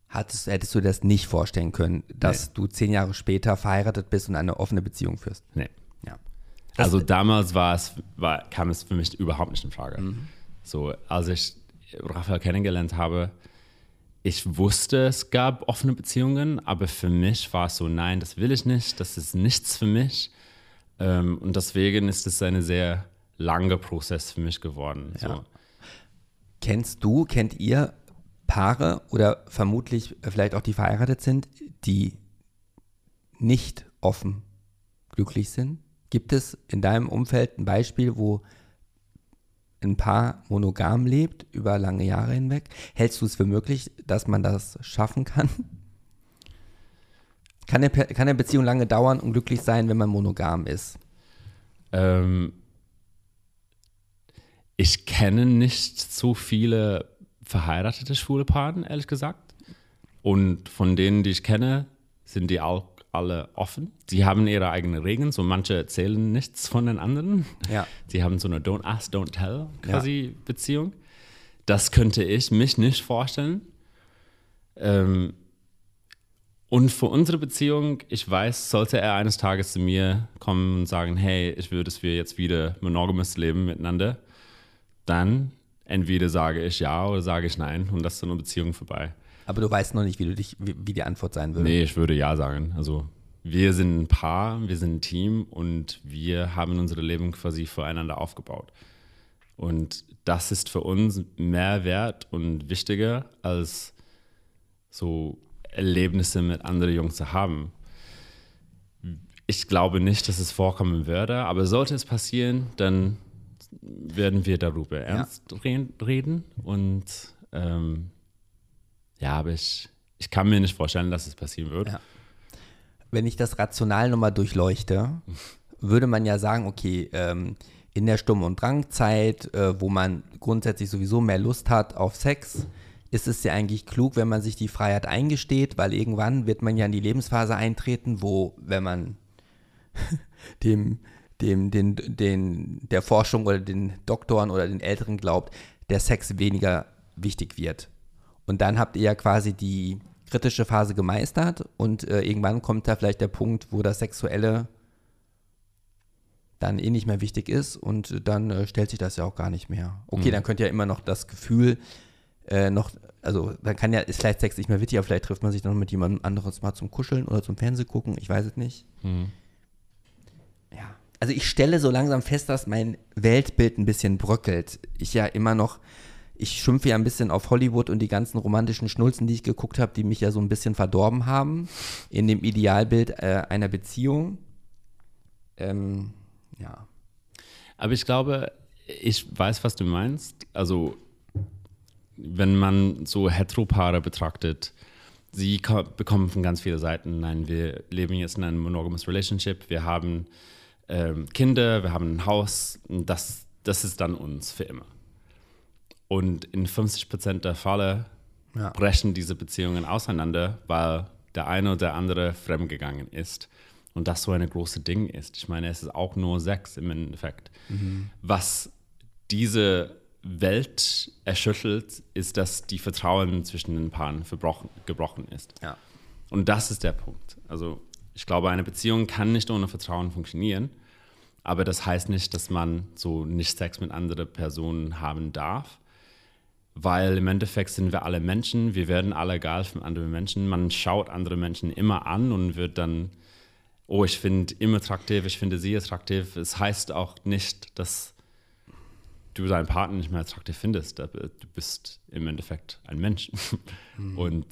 hattest, hättest du das nicht vorstellen können, dass nee. du zehn Jahre später verheiratet bist und eine offene Beziehung führst. Nee. Ja. also damals war es, war, kam es für mich überhaupt nicht in Frage. Mhm. So, als ich Raphael kennengelernt habe, ich wusste, es gab offene Beziehungen, aber für mich war es so, nein, das will ich nicht, das ist nichts für mich. Ähm, und deswegen ist es ein sehr langer Prozess für mich geworden. So. Ja. Kennst du, kennt ihr Paare oder vermutlich vielleicht auch die verheiratet sind, die nicht offen glücklich sind? Gibt es in deinem Umfeld ein Beispiel, wo ein Paar monogam lebt über lange Jahre hinweg? Hältst du es für möglich, dass man das schaffen kann? Kann eine, kann eine Beziehung lange dauern und glücklich sein, wenn man monogam ist? Ähm, ich kenne nicht so viele verheiratete schwule Paare, ehrlich gesagt. Und von denen, die ich kenne, sind die auch alle offen. Sie haben ihre eigenen Regeln, so manche erzählen nichts von den anderen. Ja. Sie haben so eine Don't ask, don't tell quasi ja. Beziehung. Das könnte ich mich nicht vorstellen. Ähm, und für unsere Beziehung, ich weiß, sollte er eines Tages zu mir kommen und sagen, hey, ich will, dass wir jetzt wieder monogamous leben miteinander, dann entweder sage ich ja oder sage ich nein und das ist so eine Beziehung vorbei. Aber du weißt noch nicht, wie, du dich, wie, wie die Antwort sein würde. Nee, ich würde ja sagen. Also wir sind ein Paar, wir sind ein Team und wir haben unsere Leben quasi voreinander aufgebaut. Und das ist für uns mehr wert und wichtiger als so Erlebnisse mit anderen Jungs zu haben. Ich glaube nicht, dass es vorkommen würde, aber sollte es passieren, dann werden wir darüber ernst ja. reden und ähm, ja, aber ich, ich kann mir nicht vorstellen, dass es passieren wird. Ja. Wenn ich das rational nochmal durchleuchte, würde man ja sagen, okay, ähm, in der Sturm- und Drangzeit, äh, wo man grundsätzlich sowieso mehr Lust hat auf Sex, ist es ja eigentlich klug, wenn man sich die Freiheit eingesteht, weil irgendwann wird man ja in die Lebensphase eintreten, wo, wenn man dem, dem, den, den, der Forschung oder den Doktoren oder den Älteren glaubt, der Sex weniger wichtig wird. Und dann habt ihr ja quasi die kritische Phase gemeistert und äh, irgendwann kommt da vielleicht der Punkt, wo das Sexuelle dann eh nicht mehr wichtig ist und dann äh, stellt sich das ja auch gar nicht mehr. Okay, mhm. dann könnt ihr ja immer noch das Gefühl äh, noch, also dann kann ja, ist vielleicht Sex nicht mehr wichtig, aber vielleicht trifft man sich dann noch mit jemandem anderes mal zum Kuscheln oder zum Fernseh gucken, ich weiß es nicht. Mhm. Ja, also ich stelle so langsam fest, dass mein Weltbild ein bisschen bröckelt. Ich ja immer noch ich schimpfe ja ein bisschen auf Hollywood und die ganzen romantischen Schnulzen, die ich geguckt habe, die mich ja so ein bisschen verdorben haben in dem Idealbild äh, einer Beziehung. Ähm, ja. Aber ich glaube, ich weiß, was du meinst. Also, wenn man so Heteropaare betrachtet, sie bekommen von ganz vielen Seiten, nein, wir leben jetzt in einem monogamous Relationship, wir haben ähm, Kinder, wir haben ein Haus, das, das ist dann uns für immer. Und in 50 Prozent der Fälle ja. brechen diese Beziehungen auseinander, weil der eine oder der andere fremdgegangen ist. Und das so ein großes Ding ist. Ich meine, es ist auch nur Sex im Endeffekt. Mhm. Was diese Welt erschüttelt, ist, dass die Vertrauen zwischen den Paaren verbrochen, gebrochen ist. Ja. Und das ist der Punkt. Also ich glaube, eine Beziehung kann nicht ohne Vertrauen funktionieren. Aber das heißt nicht, dass man so nicht Sex mit anderen Personen haben darf weil im Endeffekt sind wir alle Menschen, wir werden alle egal von anderen Menschen. Man schaut andere Menschen immer an und wird dann, oh, ich finde ihn attraktiv, ich finde sie attraktiv. Es heißt auch nicht, dass du deinen Partner nicht mehr attraktiv findest, aber du bist im Endeffekt ein Mensch. Mhm. Und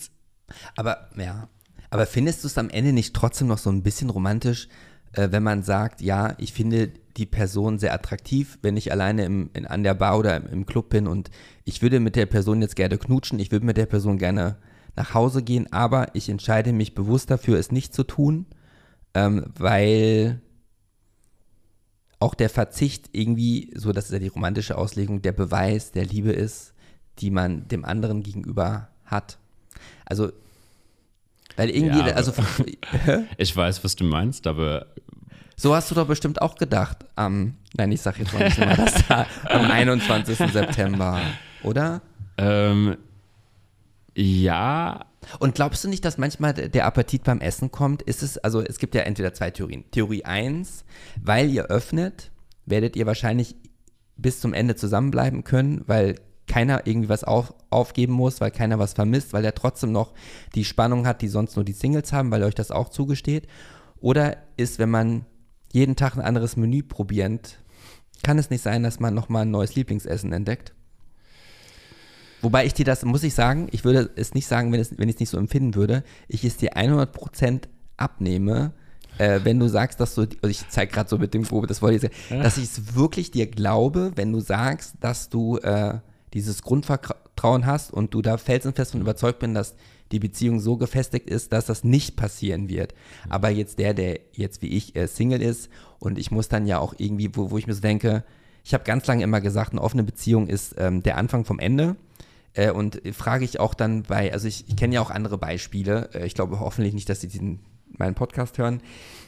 aber ja, aber findest du es am Ende nicht trotzdem noch so ein bisschen romantisch, äh, wenn man sagt, ja, ich finde die Person sehr attraktiv, wenn ich alleine im, in, an der Bar oder im, im Club bin und ich würde mit der Person jetzt gerne knutschen, ich würde mit der Person gerne nach Hause gehen, aber ich entscheide mich bewusst dafür, es nicht zu tun, ähm, weil auch der Verzicht irgendwie, so das ist ja die romantische Auslegung, der Beweis der Liebe ist, die man dem anderen gegenüber hat. Also, weil irgendwie, ja, also. ich weiß, was du meinst, aber. So hast du doch bestimmt auch gedacht am, nein, ich sag jetzt mal nicht mal das da, am 21. September, oder? Ähm, ja. Und glaubst du nicht, dass manchmal der Appetit beim Essen kommt? Ist es, also es gibt ja entweder zwei Theorien. Theorie 1, weil ihr öffnet, werdet ihr wahrscheinlich bis zum Ende zusammenbleiben können, weil keiner irgendwie was auf, aufgeben muss, weil keiner was vermisst, weil er trotzdem noch die Spannung hat, die sonst nur die Singles haben, weil euch das auch zugesteht. Oder ist, wenn man jeden Tag ein anderes Menü probierend, kann es nicht sein, dass man nochmal ein neues Lieblingsessen entdeckt? Wobei ich dir das, muss ich sagen, ich würde es nicht sagen, wenn, es, wenn ich es nicht so empfinden würde, ich es dir 100% abnehme, äh, wenn du sagst, dass du, also ich zeige gerade so mit dem Probe, das wollte ich sagen, dass ich es wirklich dir glaube, wenn du sagst, dass du äh, dieses Grundvertrauen hast und du da felsenfest von überzeugt bin, dass die Beziehung so gefestigt ist, dass das nicht passieren wird. Aber jetzt der, der jetzt wie ich äh, Single ist und ich muss dann ja auch irgendwie, wo, wo ich mir so denke, ich habe ganz lange immer gesagt, eine offene Beziehung ist ähm, der Anfang vom Ende. Äh, und frage ich auch dann bei, also ich, ich kenne ja auch andere Beispiele, äh, ich glaube hoffentlich nicht, dass sie diesen, meinen Podcast hören,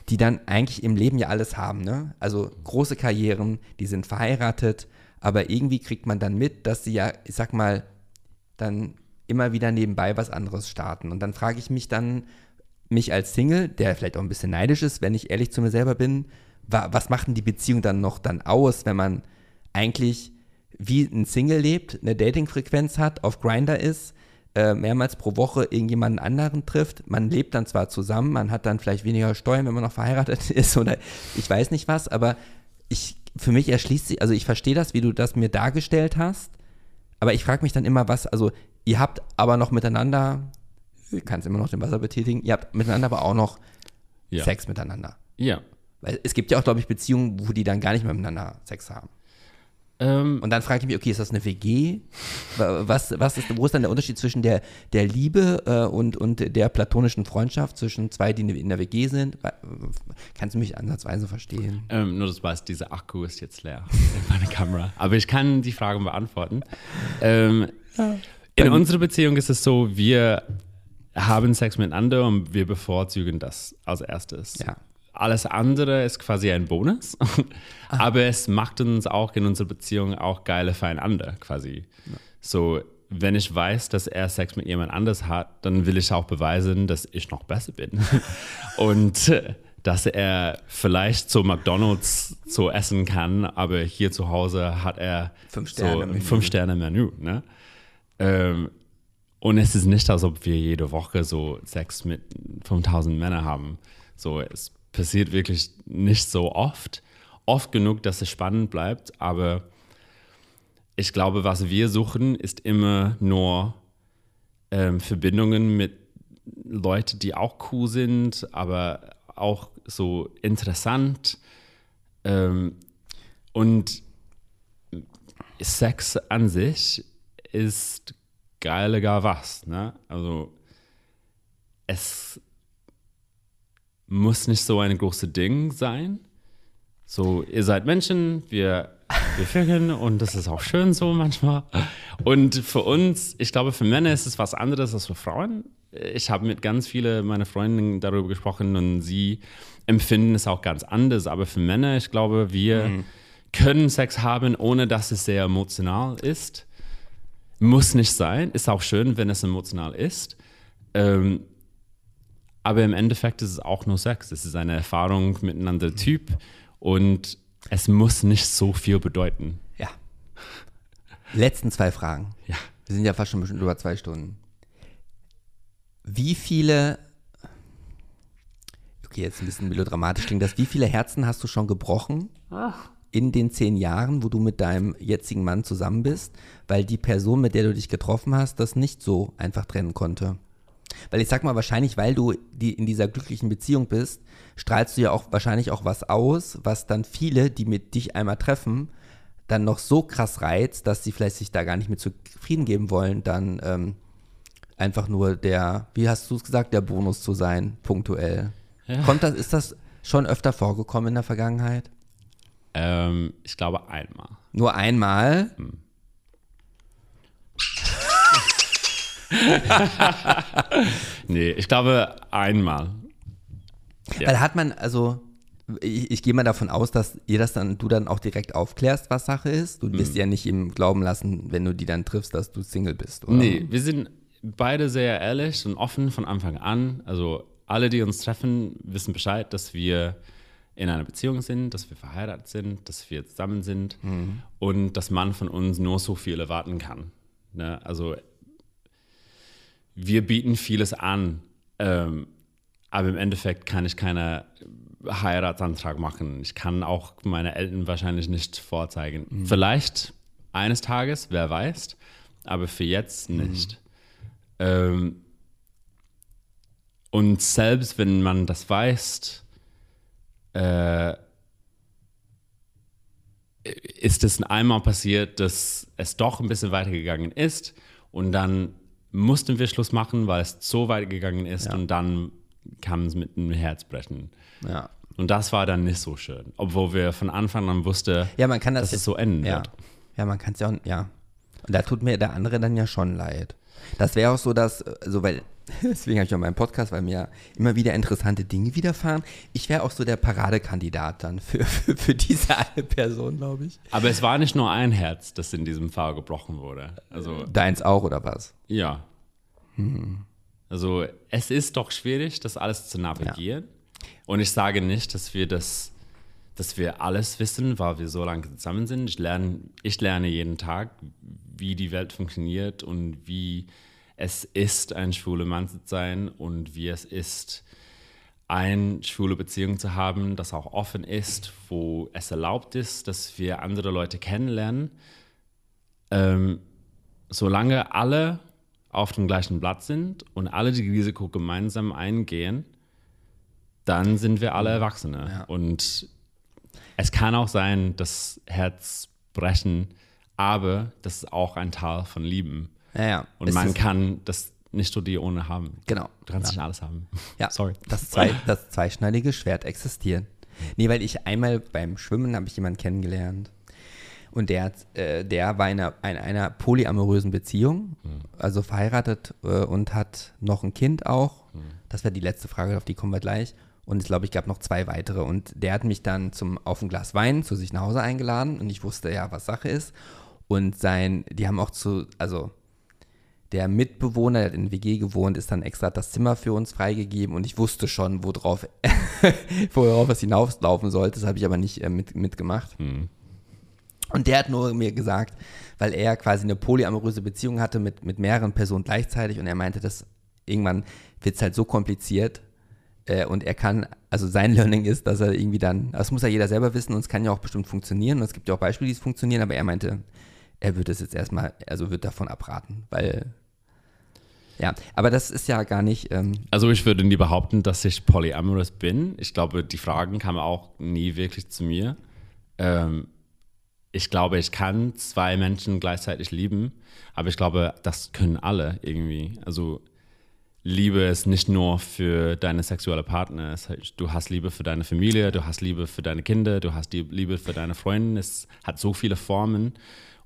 die dann eigentlich im Leben ja alles haben, ne? Also große Karrieren, die sind verheiratet, aber irgendwie kriegt man dann mit, dass sie ja, ich sag mal, dann immer wieder nebenbei was anderes starten. Und dann frage ich mich dann, mich als Single, der vielleicht auch ein bisschen neidisch ist, wenn ich ehrlich zu mir selber bin, was macht denn die Beziehung dann noch dann aus, wenn man eigentlich wie ein Single lebt, eine Datingfrequenz hat, auf Grinder ist, äh, mehrmals pro Woche irgendjemanden anderen trifft. Man lebt dann zwar zusammen, man hat dann vielleicht weniger Steuern, wenn man noch verheiratet ist oder ich weiß nicht was, aber ich, für mich erschließt sich, also ich verstehe das, wie du das mir dargestellt hast, aber ich frage mich dann immer, was, also ihr habt aber noch miteinander, du kannst immer noch den Wasser betätigen, ihr habt miteinander aber auch noch ja. Sex miteinander. Ja. Weil es gibt ja auch, glaube ich, Beziehungen, wo die dann gar nicht mehr miteinander Sex haben. Ähm, und dann frage ich mich, okay, ist das eine WG? Was, was ist, wo ist dann der Unterschied zwischen der, der Liebe äh, und, und der platonischen Freundschaft zwischen zwei, die in der WG sind? Kannst du mich ansatzweise verstehen? Ähm, nur, dass du weißt, dieser Akku ist jetzt leer in meiner Kamera. Aber ich kann die Fragen beantworten. Ähm, ja. In unserer Beziehung ist es so, wir haben Sex miteinander und wir bevorzugen das als erstes. Ja. Alles andere ist quasi ein Bonus, aber es macht uns auch in unserer Beziehung auch geile füreinander quasi. Ja. So, wenn ich weiß, dass er Sex mit jemand anders hat, dann will ich auch beweisen, dass ich noch besser bin. Und dass er vielleicht zu McDonalds so essen kann, aber hier zu Hause hat er fünf Sterne so ein fünf Sterne Menü. Ne? Ähm, und es ist nicht, als ob wir jede Woche so Sex mit 5000 Männern haben. So, es passiert wirklich nicht so oft. Oft genug, dass es spannend bleibt, aber ich glaube, was wir suchen, ist immer nur ähm, Verbindungen mit Leuten, die auch cool sind, aber auch so interessant. Ähm, und Sex an sich ist geil, egal was. Ne? Also es muss nicht so ein großes Ding sein. So, ihr seid Menschen, wir, wir vögeln und das ist auch schön so manchmal. Und für uns, ich glaube, für Männer ist es was anderes als für Frauen. Ich habe mit ganz vielen meiner Freundinnen darüber gesprochen und sie empfinden es auch ganz anders. Aber für Männer, ich glaube, wir mhm. können Sex haben, ohne dass es sehr emotional ist. Muss nicht sein, ist auch schön, wenn es emotional ist. Ähm, aber im Endeffekt ist es auch nur Sex. Es ist eine Erfahrung mit einem anderen Typ und es muss nicht so viel bedeuten. Ja. Letzten zwei Fragen. Ja. Wir sind ja fast schon bestimmt über zwei Stunden. Wie viele, okay, jetzt ein bisschen melodramatisch klingt das, wie viele Herzen hast du schon gebrochen? Ach. in den zehn Jahren, wo du mit deinem jetzigen Mann zusammen bist, weil die Person, mit der du dich getroffen hast, das nicht so einfach trennen konnte. Weil ich sag mal, wahrscheinlich, weil du die in dieser glücklichen Beziehung bist, strahlst du ja auch wahrscheinlich auch was aus, was dann viele, die mit dich einmal treffen, dann noch so krass reizt, dass sie vielleicht sich da gar nicht mit zufrieden geben wollen, dann ähm, einfach nur der, wie hast du es gesagt, der Bonus zu sein, punktuell. Ja. Kommt das, ist das schon öfter vorgekommen in der Vergangenheit? Ähm, ich glaube einmal. Nur einmal? Nee, ich glaube einmal. Ja. Weil hat man, also, ich, ich gehe mal davon aus, dass ihr das dann, du dann auch direkt aufklärst, was Sache ist. Du wirst ja nicht ihm glauben lassen, wenn du die dann triffst, dass du Single bist, oder? Nee, wir sind beide sehr ehrlich und offen von Anfang an. Also alle, die uns treffen, wissen Bescheid, dass wir in einer Beziehung sind, dass wir verheiratet sind, dass wir zusammen sind und dass man von uns nur so viel erwarten kann. Ne? Also wir bieten vieles an, ähm, aber im Endeffekt kann ich keinen Heiratsantrag machen. Ich kann auch meine Eltern wahrscheinlich nicht vorzeigen. Vielleicht eines Tages, wer weiß, aber für jetzt nicht. Ähm, und selbst wenn man das weiß, äh, ist es einmal passiert, dass es doch ein bisschen weitergegangen ist und dann mussten wir Schluss machen, weil es so weit gegangen ist Ja. und dann kam es mit einem Herzbrechen. Ja. Und das war dann nicht so schön, obwohl wir von Anfang an wussten, Ja, man kann das. dass es so enden ja. wird. Ja, man kann es ja auch, ja. Und da tut mir der andere dann ja schon leid. Das wäre auch so, dass, also weil, deswegen habe ich auch meinen Podcast, weil mir immer wieder interessante Dinge widerfahren. Ich wäre auch so der Paradekandidat dann für, für, für diese eine Person, glaube ich. Aber es war nicht nur ein Herz, das in diesem Fall gebrochen wurde. Also Deins auch, oder was? Ja. Also es ist doch schwierig, das alles zu navigieren. Und ich sage nicht, dass wir das, dass wir alles wissen, weil wir so lange zusammen sind. Ich lerne, ich lerne jeden Tag, wie die Welt funktioniert und wie es ist, ein schwuler Mann zu sein und wie es ist, eine schwule Beziehung zu haben, das auch offen ist, wo es erlaubt ist, dass wir andere Leute kennenlernen. Ähm, solange alle auf dem gleichen Blatt sind und alle die Risiko gemeinsam eingehen, dann sind wir alle Erwachsene. Ja. Und es kann auch sein, dass Herz brechen, aber das ist auch ein Teil von Lieben. Ja, ja. Und Es man ist- kann das nicht studieren ohne haben. Genau. Du kannst nicht alles haben. Ja, Sorry. Das, zwei, das zweischneidige Schwert existiert. Nee, weil ich einmal beim Schwimmen habe ich jemanden kennengelernt und der, hat, äh, der war in einer, in einer polyamorösen Beziehung, also verheiratet äh, und hat noch ein Kind auch. Das wäre die letzte Frage, auf die kommen wir gleich. Und ich glaube, ich gab noch zwei weitere. Und der hat mich dann zum auf ein Glas Wein zu sich nach Hause eingeladen und ich wusste ja, was Sache ist. Und sein, die haben auch zu, also der Mitbewohner, der hat in WG gewohnt, ist dann extra das Zimmer für uns freigegeben und ich wusste schon, worauf, worauf es hinauslaufen sollte. Das habe ich aber nicht äh, mit, mitgemacht. Und der hat nur mir gesagt, weil er quasi eine polyamoröse Beziehung hatte mit, mit mehreren Personen gleichzeitig und er meinte, dass irgendwann wird es halt so kompliziert äh, und er kann, also sein Learning ist, dass er irgendwie dann, das muss ja jeder selber wissen und es kann ja auch bestimmt funktionieren und es gibt ja auch Beispiele, die es funktionieren, aber er meinte, er würde es jetzt erstmal, also wird davon abraten, weil, ja, aber das ist ja gar nicht, ähm, Also ich würde nie behaupten, dass ich polyamorous bin. Ich glaube, die Fragen kamen auch nie wirklich zu mir. Ähm, ich glaube, ich kann zwei Menschen gleichzeitig lieben, aber ich glaube, das können alle irgendwie. Also Liebe ist nicht nur für deine sexuelle Partner. Du hast Liebe für deine Familie, du hast Liebe für deine Kinder, du hast Liebe für deine Freunde. Es hat so viele Formen.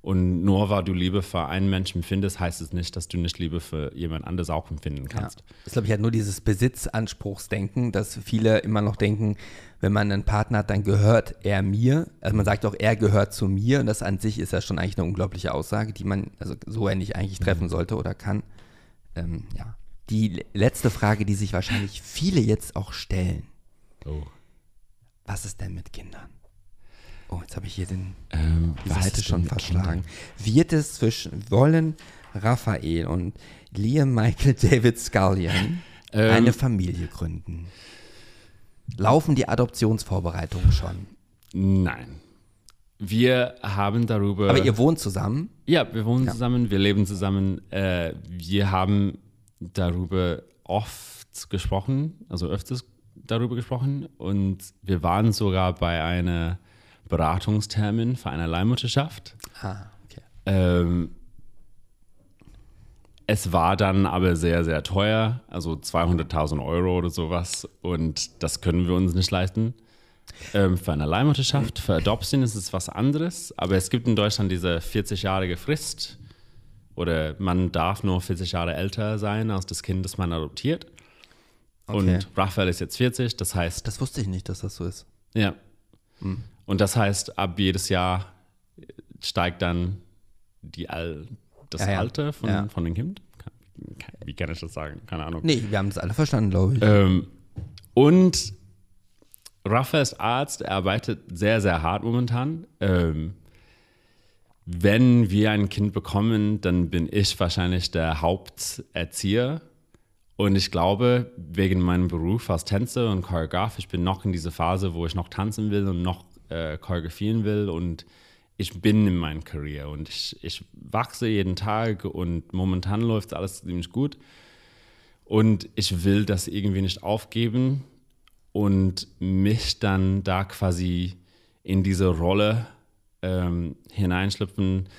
Und nur weil du Liebe für einen Menschen empfindest, heißt es nicht, dass du nicht Liebe für jemand anderes auch empfinden kannst. Ja. Ich glaube, ich halt nur dieses Besitzanspruchsdenken, dass viele immer noch denken, wenn man einen Partner hat, dann gehört er mir. Also man sagt auch, er gehört zu mir und das an sich ist ja schon eigentlich eine unglaubliche Aussage, die man also so nicht eigentlich treffen sollte oder kann. Ähm, ja. Die letzte Frage, die sich wahrscheinlich viele jetzt auch stellen. Oh. Was ist denn mit Kindern? Oh, jetzt habe ich hier den, Ähm, Seite schon verschlagen. Wird es zwischen wollen Raphael und Liam Michael David Scullion Ähm, eine Familie gründen? Laufen die Adoptionsvorbereitungen schon? Nein. Wir haben darüber. Aber ihr wohnt zusammen? Ja, wir wohnen ja. zusammen, wir leben zusammen. Äh, wir haben darüber oft gesprochen, also öfters darüber gesprochen. Und wir waren sogar bei einer Beratungstermin für eine Leihmutterschaft. Ah, okay. Ähm, es war dann aber sehr, sehr teuer, also 200.000 Euro oder sowas. Und das können wir uns nicht leisten. Ähm, für eine Leihmutterschaft, für Adoption ist es was anderes. Aber es gibt in Deutschland diese 40-jährige Frist. Oder man darf nur 40 Jahre älter sein als das Kind, das man adoptiert. Okay. Und Raphael ist jetzt 40, das heißt. Das wusste ich nicht, dass das so ist. Ja. Hm. Und das heißt, ab jedes Jahr steigt dann die Al das ja, ja. Alter von, ja. von dem Kind. Wie kann ich das sagen? Keine Ahnung. Nee, wir haben das alle verstanden, glaube ich. Ähm, und Raphael ist Arzt, er arbeitet sehr, sehr hart momentan. Ähm, wenn wir ein Kind bekommen, dann bin ich wahrscheinlich der Haupterzieher. Und ich glaube, wegen meinem Beruf als Tänzer und Choreograf, ich bin noch in dieser Phase, wo ich noch tanzen will und noch äh, choreografieren will. Und ich bin in meiner Karriere und ich, ich wachse jeden Tag und momentan läuft alles ziemlich gut. Und ich will das irgendwie nicht aufgeben und mich dann da quasi in diese Rolle ähm, hineinschlüpfen,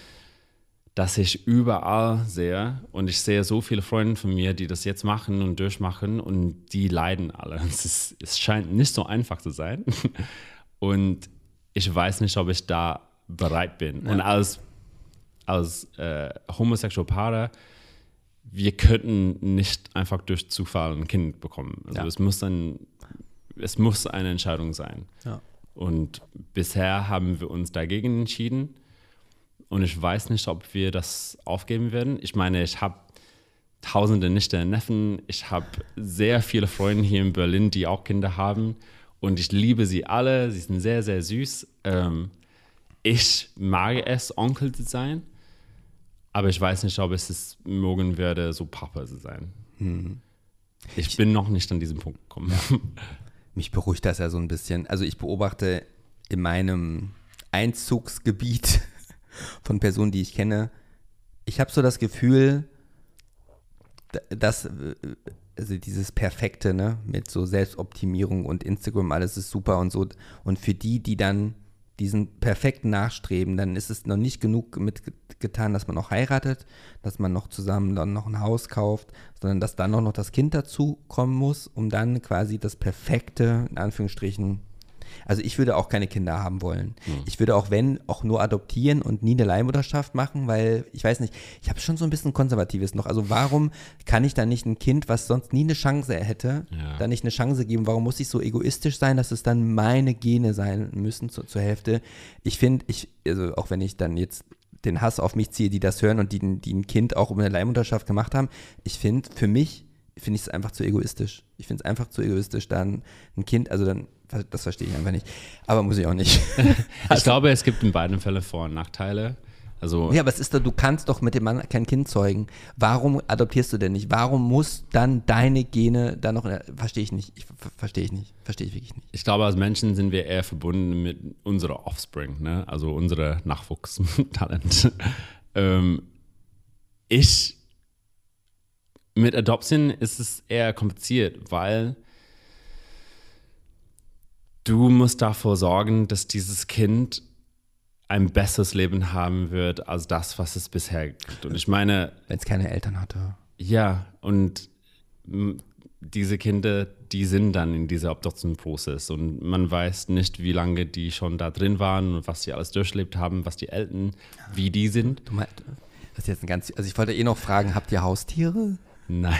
dass ich überall sehe und ich sehe so viele Freunde von mir, die das jetzt machen und durchmachen und die leiden alle. Es, ist, es scheint nicht so einfach zu sein. Und ich weiß nicht, ob ich da bereit bin. Ja. Und als, als äh, homosexuelle Paare, wir könnten nicht einfach durch Zufall ein Kind bekommen. Also ja. es, muss ein, es muss eine Entscheidung sein. Ja. Und bisher haben wir uns dagegen entschieden. Und ich weiß nicht, ob wir das aufgeben werden. Ich meine, ich habe tausende Nichte und Neffen. Ich habe sehr viele Freunde hier in Berlin, die auch Kinder haben. Und ich liebe sie alle. Sie sind sehr, sehr süß. Ähm, ich mag es, Onkel zu sein, aber ich weiß nicht, ob ich es mögen werde, so Papa zu sein. Hm. Ich, ich, bin noch nicht an diesem Punkt gekommen. Ja. Mich beruhigt das ja so ein bisschen. Also ich beobachte in meinem Einzugsgebiet von Personen, die ich kenne, ich habe so das Gefühl, dass also dieses Perfekte, ne, mit so Selbstoptimierung und Instagram, alles ist super und so. Und für die, die dann diesen perfekten Nachstreben, dann ist es noch nicht genug mitgetan, dass man noch heiratet, dass man noch zusammen dann noch ein Haus kauft, sondern dass dann auch noch das Kind dazu kommen muss, um dann quasi das perfekte, in Anführungsstrichen, also ich würde auch keine Kinder haben wollen. Mhm. Ich würde auch, wenn, auch nur adoptieren und nie eine Leihmutterschaft machen, weil ich weiß nicht, ich habe schon so ein bisschen konservatives noch. Also warum kann ich dann nicht ein Kind, was sonst nie eine Chance hätte, ja. dann nicht eine Chance geben? Warum muss ich so egoistisch sein, dass es dann meine Gene sein müssen zu, zur Hälfte? Ich finde, ich, also auch wenn ich dann jetzt den Hass auf mich ziehe, die das hören und die, die ein Kind auch um eine Leihmutterschaft gemacht haben, ich finde, für mich finde ich es einfach zu egoistisch. Ich finde es einfach zu egoistisch, dann ein Kind, also dann das verstehe ich einfach nicht. Aber muss ich auch nicht. also, ich glaube, es gibt in beiden Fällen Vor- und Nachteile. Also ja, aber es ist doch, du kannst doch mit dem Mann kein Kind zeugen. Warum adoptierst du denn nicht? Warum muss dann deine Gene da noch, verstehe ich nicht, ich, verstehe ich nicht, verstehe ich wirklich nicht. Ich glaube, als Menschen sind wir eher verbunden mit unserer Offspring, ne? also unserer Nachwuchstalent. ähm, ich, mit Adoption ist es eher kompliziert, weil du musst davor sorgen, dass dieses Kind ein besseres Leben haben wird als das, was es bisher gibt. Und ich meine. Wenn es keine Eltern hatte. Ja, und diese Kinder, die sind dann in dieser Adoptionsprozess und man weiß nicht, wie lange die schon da drin waren und was sie alles durchlebt haben, was die Eltern, wie die sind. Du meinst, das ist jetzt ein ganz, also ich wollte eh noch fragen, habt ihr Haustiere? Nein.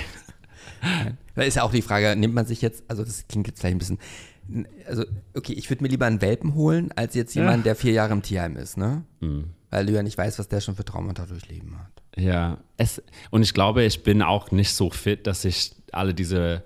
Nein. Da ist ja auch die Frage, nimmt man sich jetzt, also das klingt jetzt vielleicht ein bisschen, also, okay, ich würde mir lieber einen Welpen holen, als jetzt jemand, der vier Jahre im Tierheim ist, ne? Mhm. Weil du ja nicht weißt, was der schon für Traumata durchleben hat. Ja, es, und ich glaube, ich bin auch nicht so fit, dass ich alle diese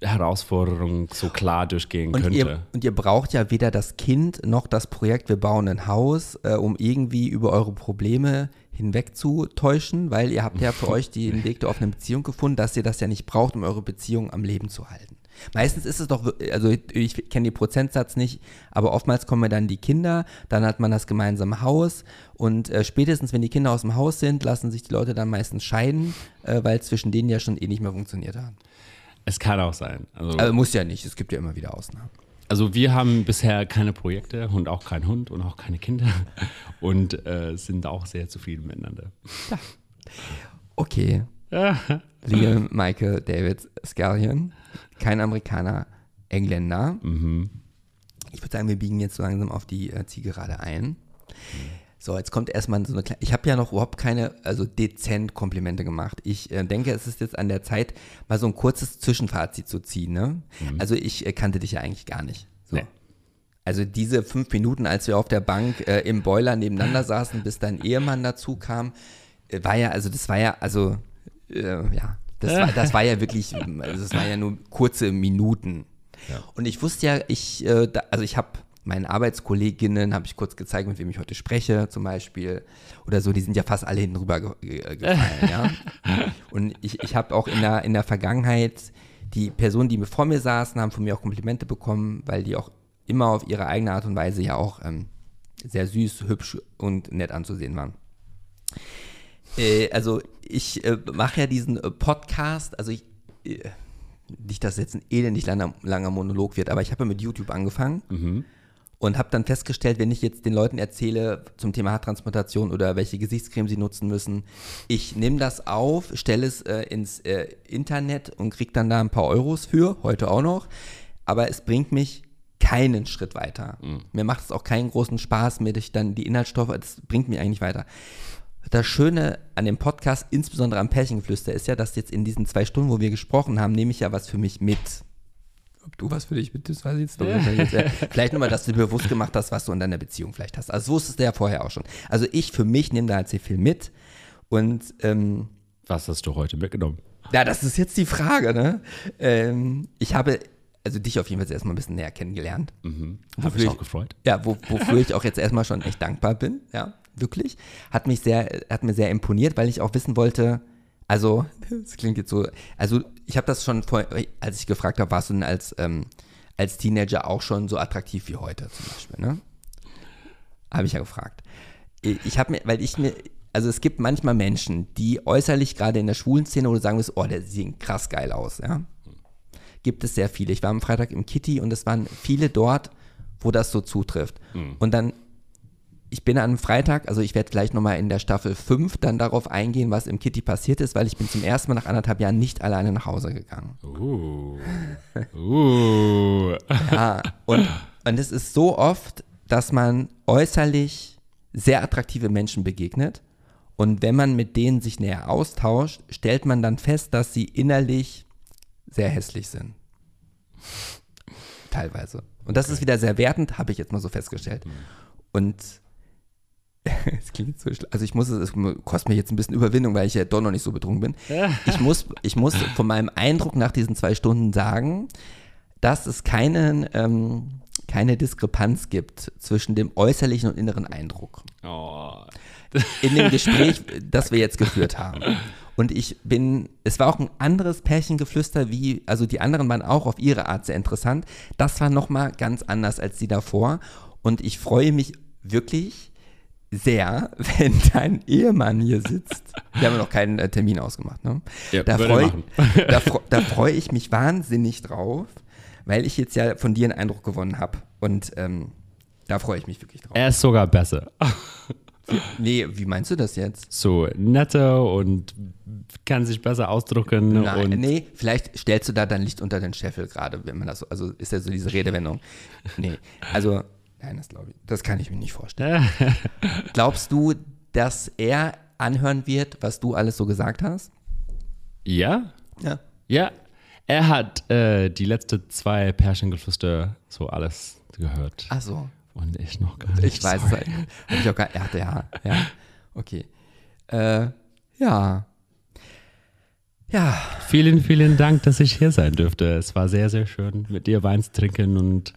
Herausforderungen so klar durchgehen und könnte. Ihr, und ihr braucht ja weder das Kind noch das Projekt, wir bauen ein Haus, äh, um irgendwie über eure Probleme hinwegzutäuschen, weil ihr habt ja für euch den Weg der offenen Beziehung gefunden, dass ihr das ja nicht braucht, um eure Beziehung am Leben zu halten. Meistens ist es doch, also ich kenne den Prozentsatz nicht, aber oftmals kommen ja dann die Kinder, dann hat man das gemeinsame Haus und äh, spätestens, wenn die Kinder aus dem Haus sind, lassen sich die Leute dann meistens scheiden, äh, weil es zwischen denen ja schon eh nicht mehr funktioniert hat. Es kann auch sein. Also, Aber muss ja nicht, es gibt ja immer wieder Ausnahmen. also wir haben bisher keine Projekte und auch keinen Hund und auch keine Kinder und äh, sind auch sehr zufrieden miteinander. Okay, Liam Michael David Scallion, kein Amerikaner, Engländer. Ich würde sagen, wir biegen jetzt so langsam auf die äh, Zielgerade ein. So, jetzt kommt erstmal so eine kleine. Ich habe ja noch überhaupt keine, also dezent Komplimente gemacht. Ich äh, denke, es ist jetzt an der Zeit, mal so ein kurzes Zwischenfazit zu ziehen. Ne? Also, ich äh, kannte dich ja eigentlich gar nicht. So. Nee. Also, diese fünf Minuten, als wir auf der Bank äh, im Boiler nebeneinander saßen, bis dein Ehemann dazu kam, äh, war ja, also, das war ja, also, äh, ja, das war, das war ja wirklich, also, das waren ja nur kurze Minuten. Und ich wusste ja, ich, äh, da, also ich habe meinen Arbeitskolleginnen, habe ich kurz gezeigt, mit wem ich heute spreche, zum Beispiel, oder so, die sind ja fast alle hinten ge ge gefallen, ja. Und ich, ich habe auch in der, in der Vergangenheit, die Personen, die vor mir saßen, haben von mir auch Komplimente bekommen, weil die auch immer auf ihre eigene Art und Weise ja auch ähm, sehr süß, hübsch und nett anzusehen waren. Äh, also ich äh, mache ja diesen äh, Podcast, also ich, äh, nicht, dass jetzt ein elendig langer, langer Monolog wird, aber ich habe ja mit YouTube angefangen und habe dann festgestellt, wenn ich jetzt den Leuten erzähle zum Thema Haartransplantation oder welche Gesichtscreme sie nutzen müssen, ich nehme das auf, stelle es äh, ins äh, Internet und kriege dann da ein paar Euros für, heute auch noch, aber es bringt mich keinen Schritt weiter. Mir macht es auch keinen großen Spaß, mir durch dann die Inhaltsstoffe, das bringt mich eigentlich weiter. Das Schöne an dem Podcast, insbesondere am Pärchengeflüster, ist ja, dass jetzt in diesen zwei Stunden, wo wir gesprochen haben, nehme ich ja was für mich mit. Ob du was für dich mit, das weiß ich jetzt noch nicht. Vielleicht nur mal, dass du dir bewusst gemacht hast, was du in deiner Beziehung vielleicht hast. Also so wusstest du ja vorher auch schon. Also ich für mich nehme da halt sehr viel mit. Und ähm, Was hast du heute mitgenommen? ja, das ist jetzt die Frage, ne? Ähm, ich habe also dich auf jeden Fall erstmal ein bisschen näher kennengelernt. Habe Wofür mich ich- auch gefreut. Ja, wo, wofür ich auch jetzt erstmal schon echt dankbar bin, ja, wirklich. Hat mich sehr, hat mir sehr imponiert, weil ich auch wissen wollte, also, das klingt jetzt so, also ich habe das schon vor, als ich gefragt habe, warst du denn als, ähm, als Teenager auch schon so attraktiv wie heute zum Beispiel, ne? Habe ich ja gefragt. Ich habe mir, weil ich mir, also es gibt manchmal Menschen, die äußerlich gerade in der schwulen Szene oder sagen wir, oh, der sieht krass geil aus, ja. Gibt es sehr viele. Ich war am Freitag im Kitty und es waren viele dort, wo das so zutrifft. Und dann, ich bin am Freitag, also ich werde gleich nochmal in der Staffel 5 dann darauf eingehen, was im Kitty passiert ist, weil ich bin zum ersten Mal nach anderthalb Jahren nicht alleine nach Hause gegangen. Uh. uh. Ja, und, und es ist so oft, dass man äußerlich sehr attraktive Menschen begegnet. Und wenn man mit denen sich näher austauscht, stellt man dann fest, dass sie innerlich sehr hässlich sind. Teilweise. Und das ist wieder sehr wertend, habe ich jetzt mal so festgestellt. Und es klingt so schlimm. Also ich muss es, es kostet mir jetzt ein bisschen Überwindung, weil ich ja doch noch nicht so betrunken bin. Ich muss, ich muss von meinem Eindruck nach diesen zwei Stunden sagen, dass es keinen, ähm, keine Diskrepanz gibt zwischen dem äußerlichen und inneren Eindruck Oh. in dem Gespräch, das wir jetzt geführt haben. Und ich bin, es war auch ein anderes Pärchengeflüster, wie, also die anderen waren auch auf ihre Art sehr interessant. Das war nochmal ganz anders als die davor. Und ich freue mich wirklich sehr, wenn dein Ehemann hier sitzt. Wir haben ja noch keinen äh, Termin ausgemacht, ne? Ja, da freue machen. da, da freue ich mich wahnsinnig drauf, weil ich jetzt ja von dir einen Eindruck gewonnen habe. Und ähm, da freue ich mich wirklich drauf. Er ist sogar besser. Nee, wie meinst du das jetzt? So netter und kann sich besser ausdrücken. Nein, nee, vielleicht stellst du da dein Licht unter den Scheffel gerade, wenn man das so, also ist ja so diese Redewendung. Nee, also, nein, das glaube ich, das kann ich mir nicht vorstellen. Glaubst du, dass er anhören wird, was du alles so gesagt hast? Ja, Ja. ja. Er hat äh, die letzten zwei Pärchengeflüster so alles gehört. Ach so, Und ich noch gar nicht. ich weiß es halt. Hab ich auch gar, hatte ja, ja, okay. Äh, ja. Ja, Vielen, vielen Dank, dass ich hier sein dürfte. Es war sehr, sehr schön, mit dir Wein zu trinken und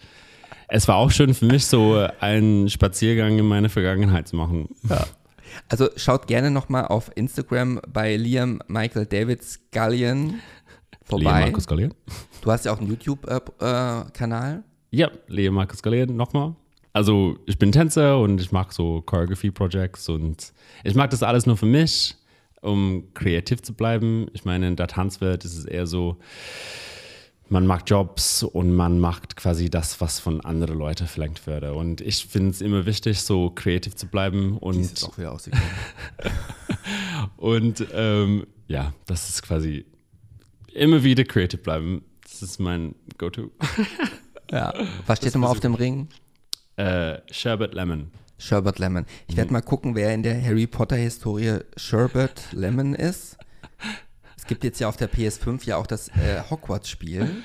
es war auch schön für mich, so einen Spaziergang in meine Vergangenheit zu machen. Ja. Also schaut gerne nochmal auf Instagram bei Liam Michael David Scullion vorbei. Leo Markus Gallier. Du hast ja auch einen YouTube-Kanal. Ja, Leo Markus Gallier, nochmal. Also ich bin Tänzer und ich mag so Choreography-Projects und ich mag das alles nur für mich, um kreativ zu bleiben. Ich meine, in der Tanzwelt ist es eher so, man macht Jobs und man macht quasi das, was von anderen Leuten verlangt würde. Und ich finde es immer wichtig, so kreativ zu bleiben und, Die ist auch wieder ausgegangen. und ähm, ja, das ist quasi immer wieder kreativ bleiben. Das ist mein Go-To. ja. Was steht nochmal auf dem Ring? Äh, Sherbet Lemon. Sherbert Lemon. Ich werde mal gucken, wer in der Harry Potter-Historie Sherbert Lemon ist. Es gibt jetzt ja auf der PS5 ja auch das äh, Hogwarts-Spiel.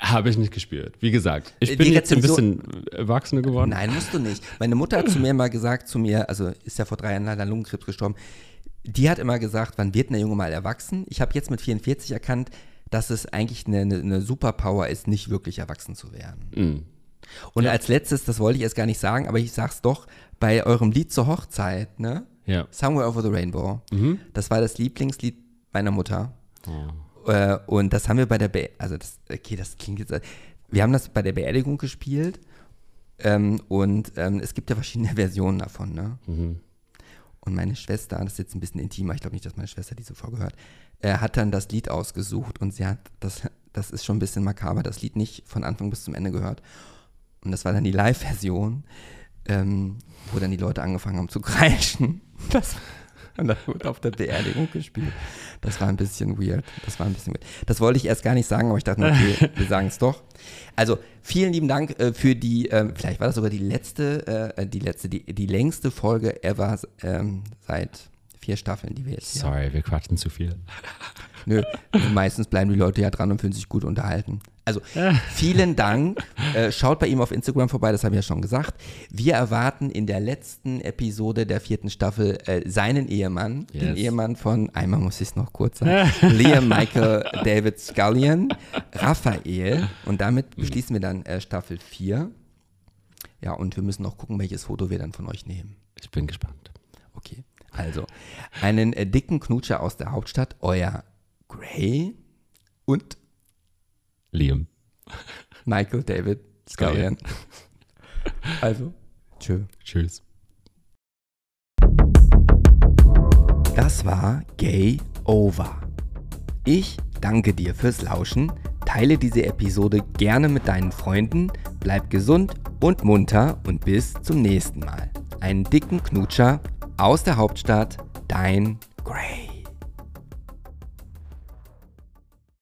Habe ich nicht gespielt. Wie gesagt, ich Die bin jetzt ein bisschen erwachsener geworden. Nein, musst du nicht. Meine Mutter hat zu mir mal gesagt, zu mir, also ist ja vor drei Jahren leider an Lungenkrebs gestorben, die hat immer gesagt, wann wird der Junge mal erwachsen? Ich habe jetzt mit 44 erkannt, dass es eigentlich eine, eine, eine Superpower ist, nicht wirklich erwachsen zu werden. Mhm. Und als letztes, das wollte ich erst gar nicht sagen, aber ich sag's doch, bei eurem Lied zur Hochzeit, ne? Ja. Somewhere Over the Rainbow. Das war das Lieblingslied meiner Mutter. Oh. Äh, und das haben wir bei der Be also das, okay, das klingt jetzt, wir haben das bei der Beerdigung gespielt ähm, und ähm, es gibt ja verschiedene Versionen davon, ne? Und meine Schwester, das ist jetzt ein bisschen intimer, ich glaube nicht, dass meine Schwester diese Folge hört, äh, hat dann das Lied ausgesucht und sie hat, das, das ist schon ein bisschen makaber, das Lied nicht von Anfang bis zum Ende gehört. Und das war dann die Live-Version, ähm, wo dann die Leute angefangen haben zu kreischen. Das, und das wurde auf der Beerdigung gespielt. Das war ein bisschen weird. Das war ein bisschen weird. Das wollte ich erst gar nicht sagen, aber ich dachte, okay, wir sagen es doch. Also, vielen lieben Dank äh, für die, ähm, vielleicht war das sogar die letzte, äh, die letzte, die, die längste Folge ever ähm, seit vier Staffeln, die wir jetzt hier Sorry, wir quatschen zu viel. Nö, meistens bleiben die Leute ja dran und fühlen sich gut unterhalten. Also vielen Dank. Äh, schaut bei ihm auf Instagram vorbei, das habe ich ja schon gesagt. Wir erwarten in der letzten Episode der vierten Staffel äh, seinen Ehemann, den Yes. Ehemann von, einmal muss ich es noch kurz sagen, Liam Michael David Scullion, Raphael. Und damit beschließen wir dann äh, Staffel 4. Ja, und wir müssen noch gucken, welches Foto wir dann von euch nehmen. Ich bin gespannt. Also einen äh, dicken Knutscher aus der Hauptstadt, euer Gray und Liam. Michael David Scullion. Also, tschö. Tschüss. Das war Gay Over. Ich danke dir fürs Lauschen, teile diese Episode gerne mit deinen Freunden, bleib gesund und munter und bis zum nächsten Mal. Einen dicken Knutscher aus der Hauptstadt, dein Gray.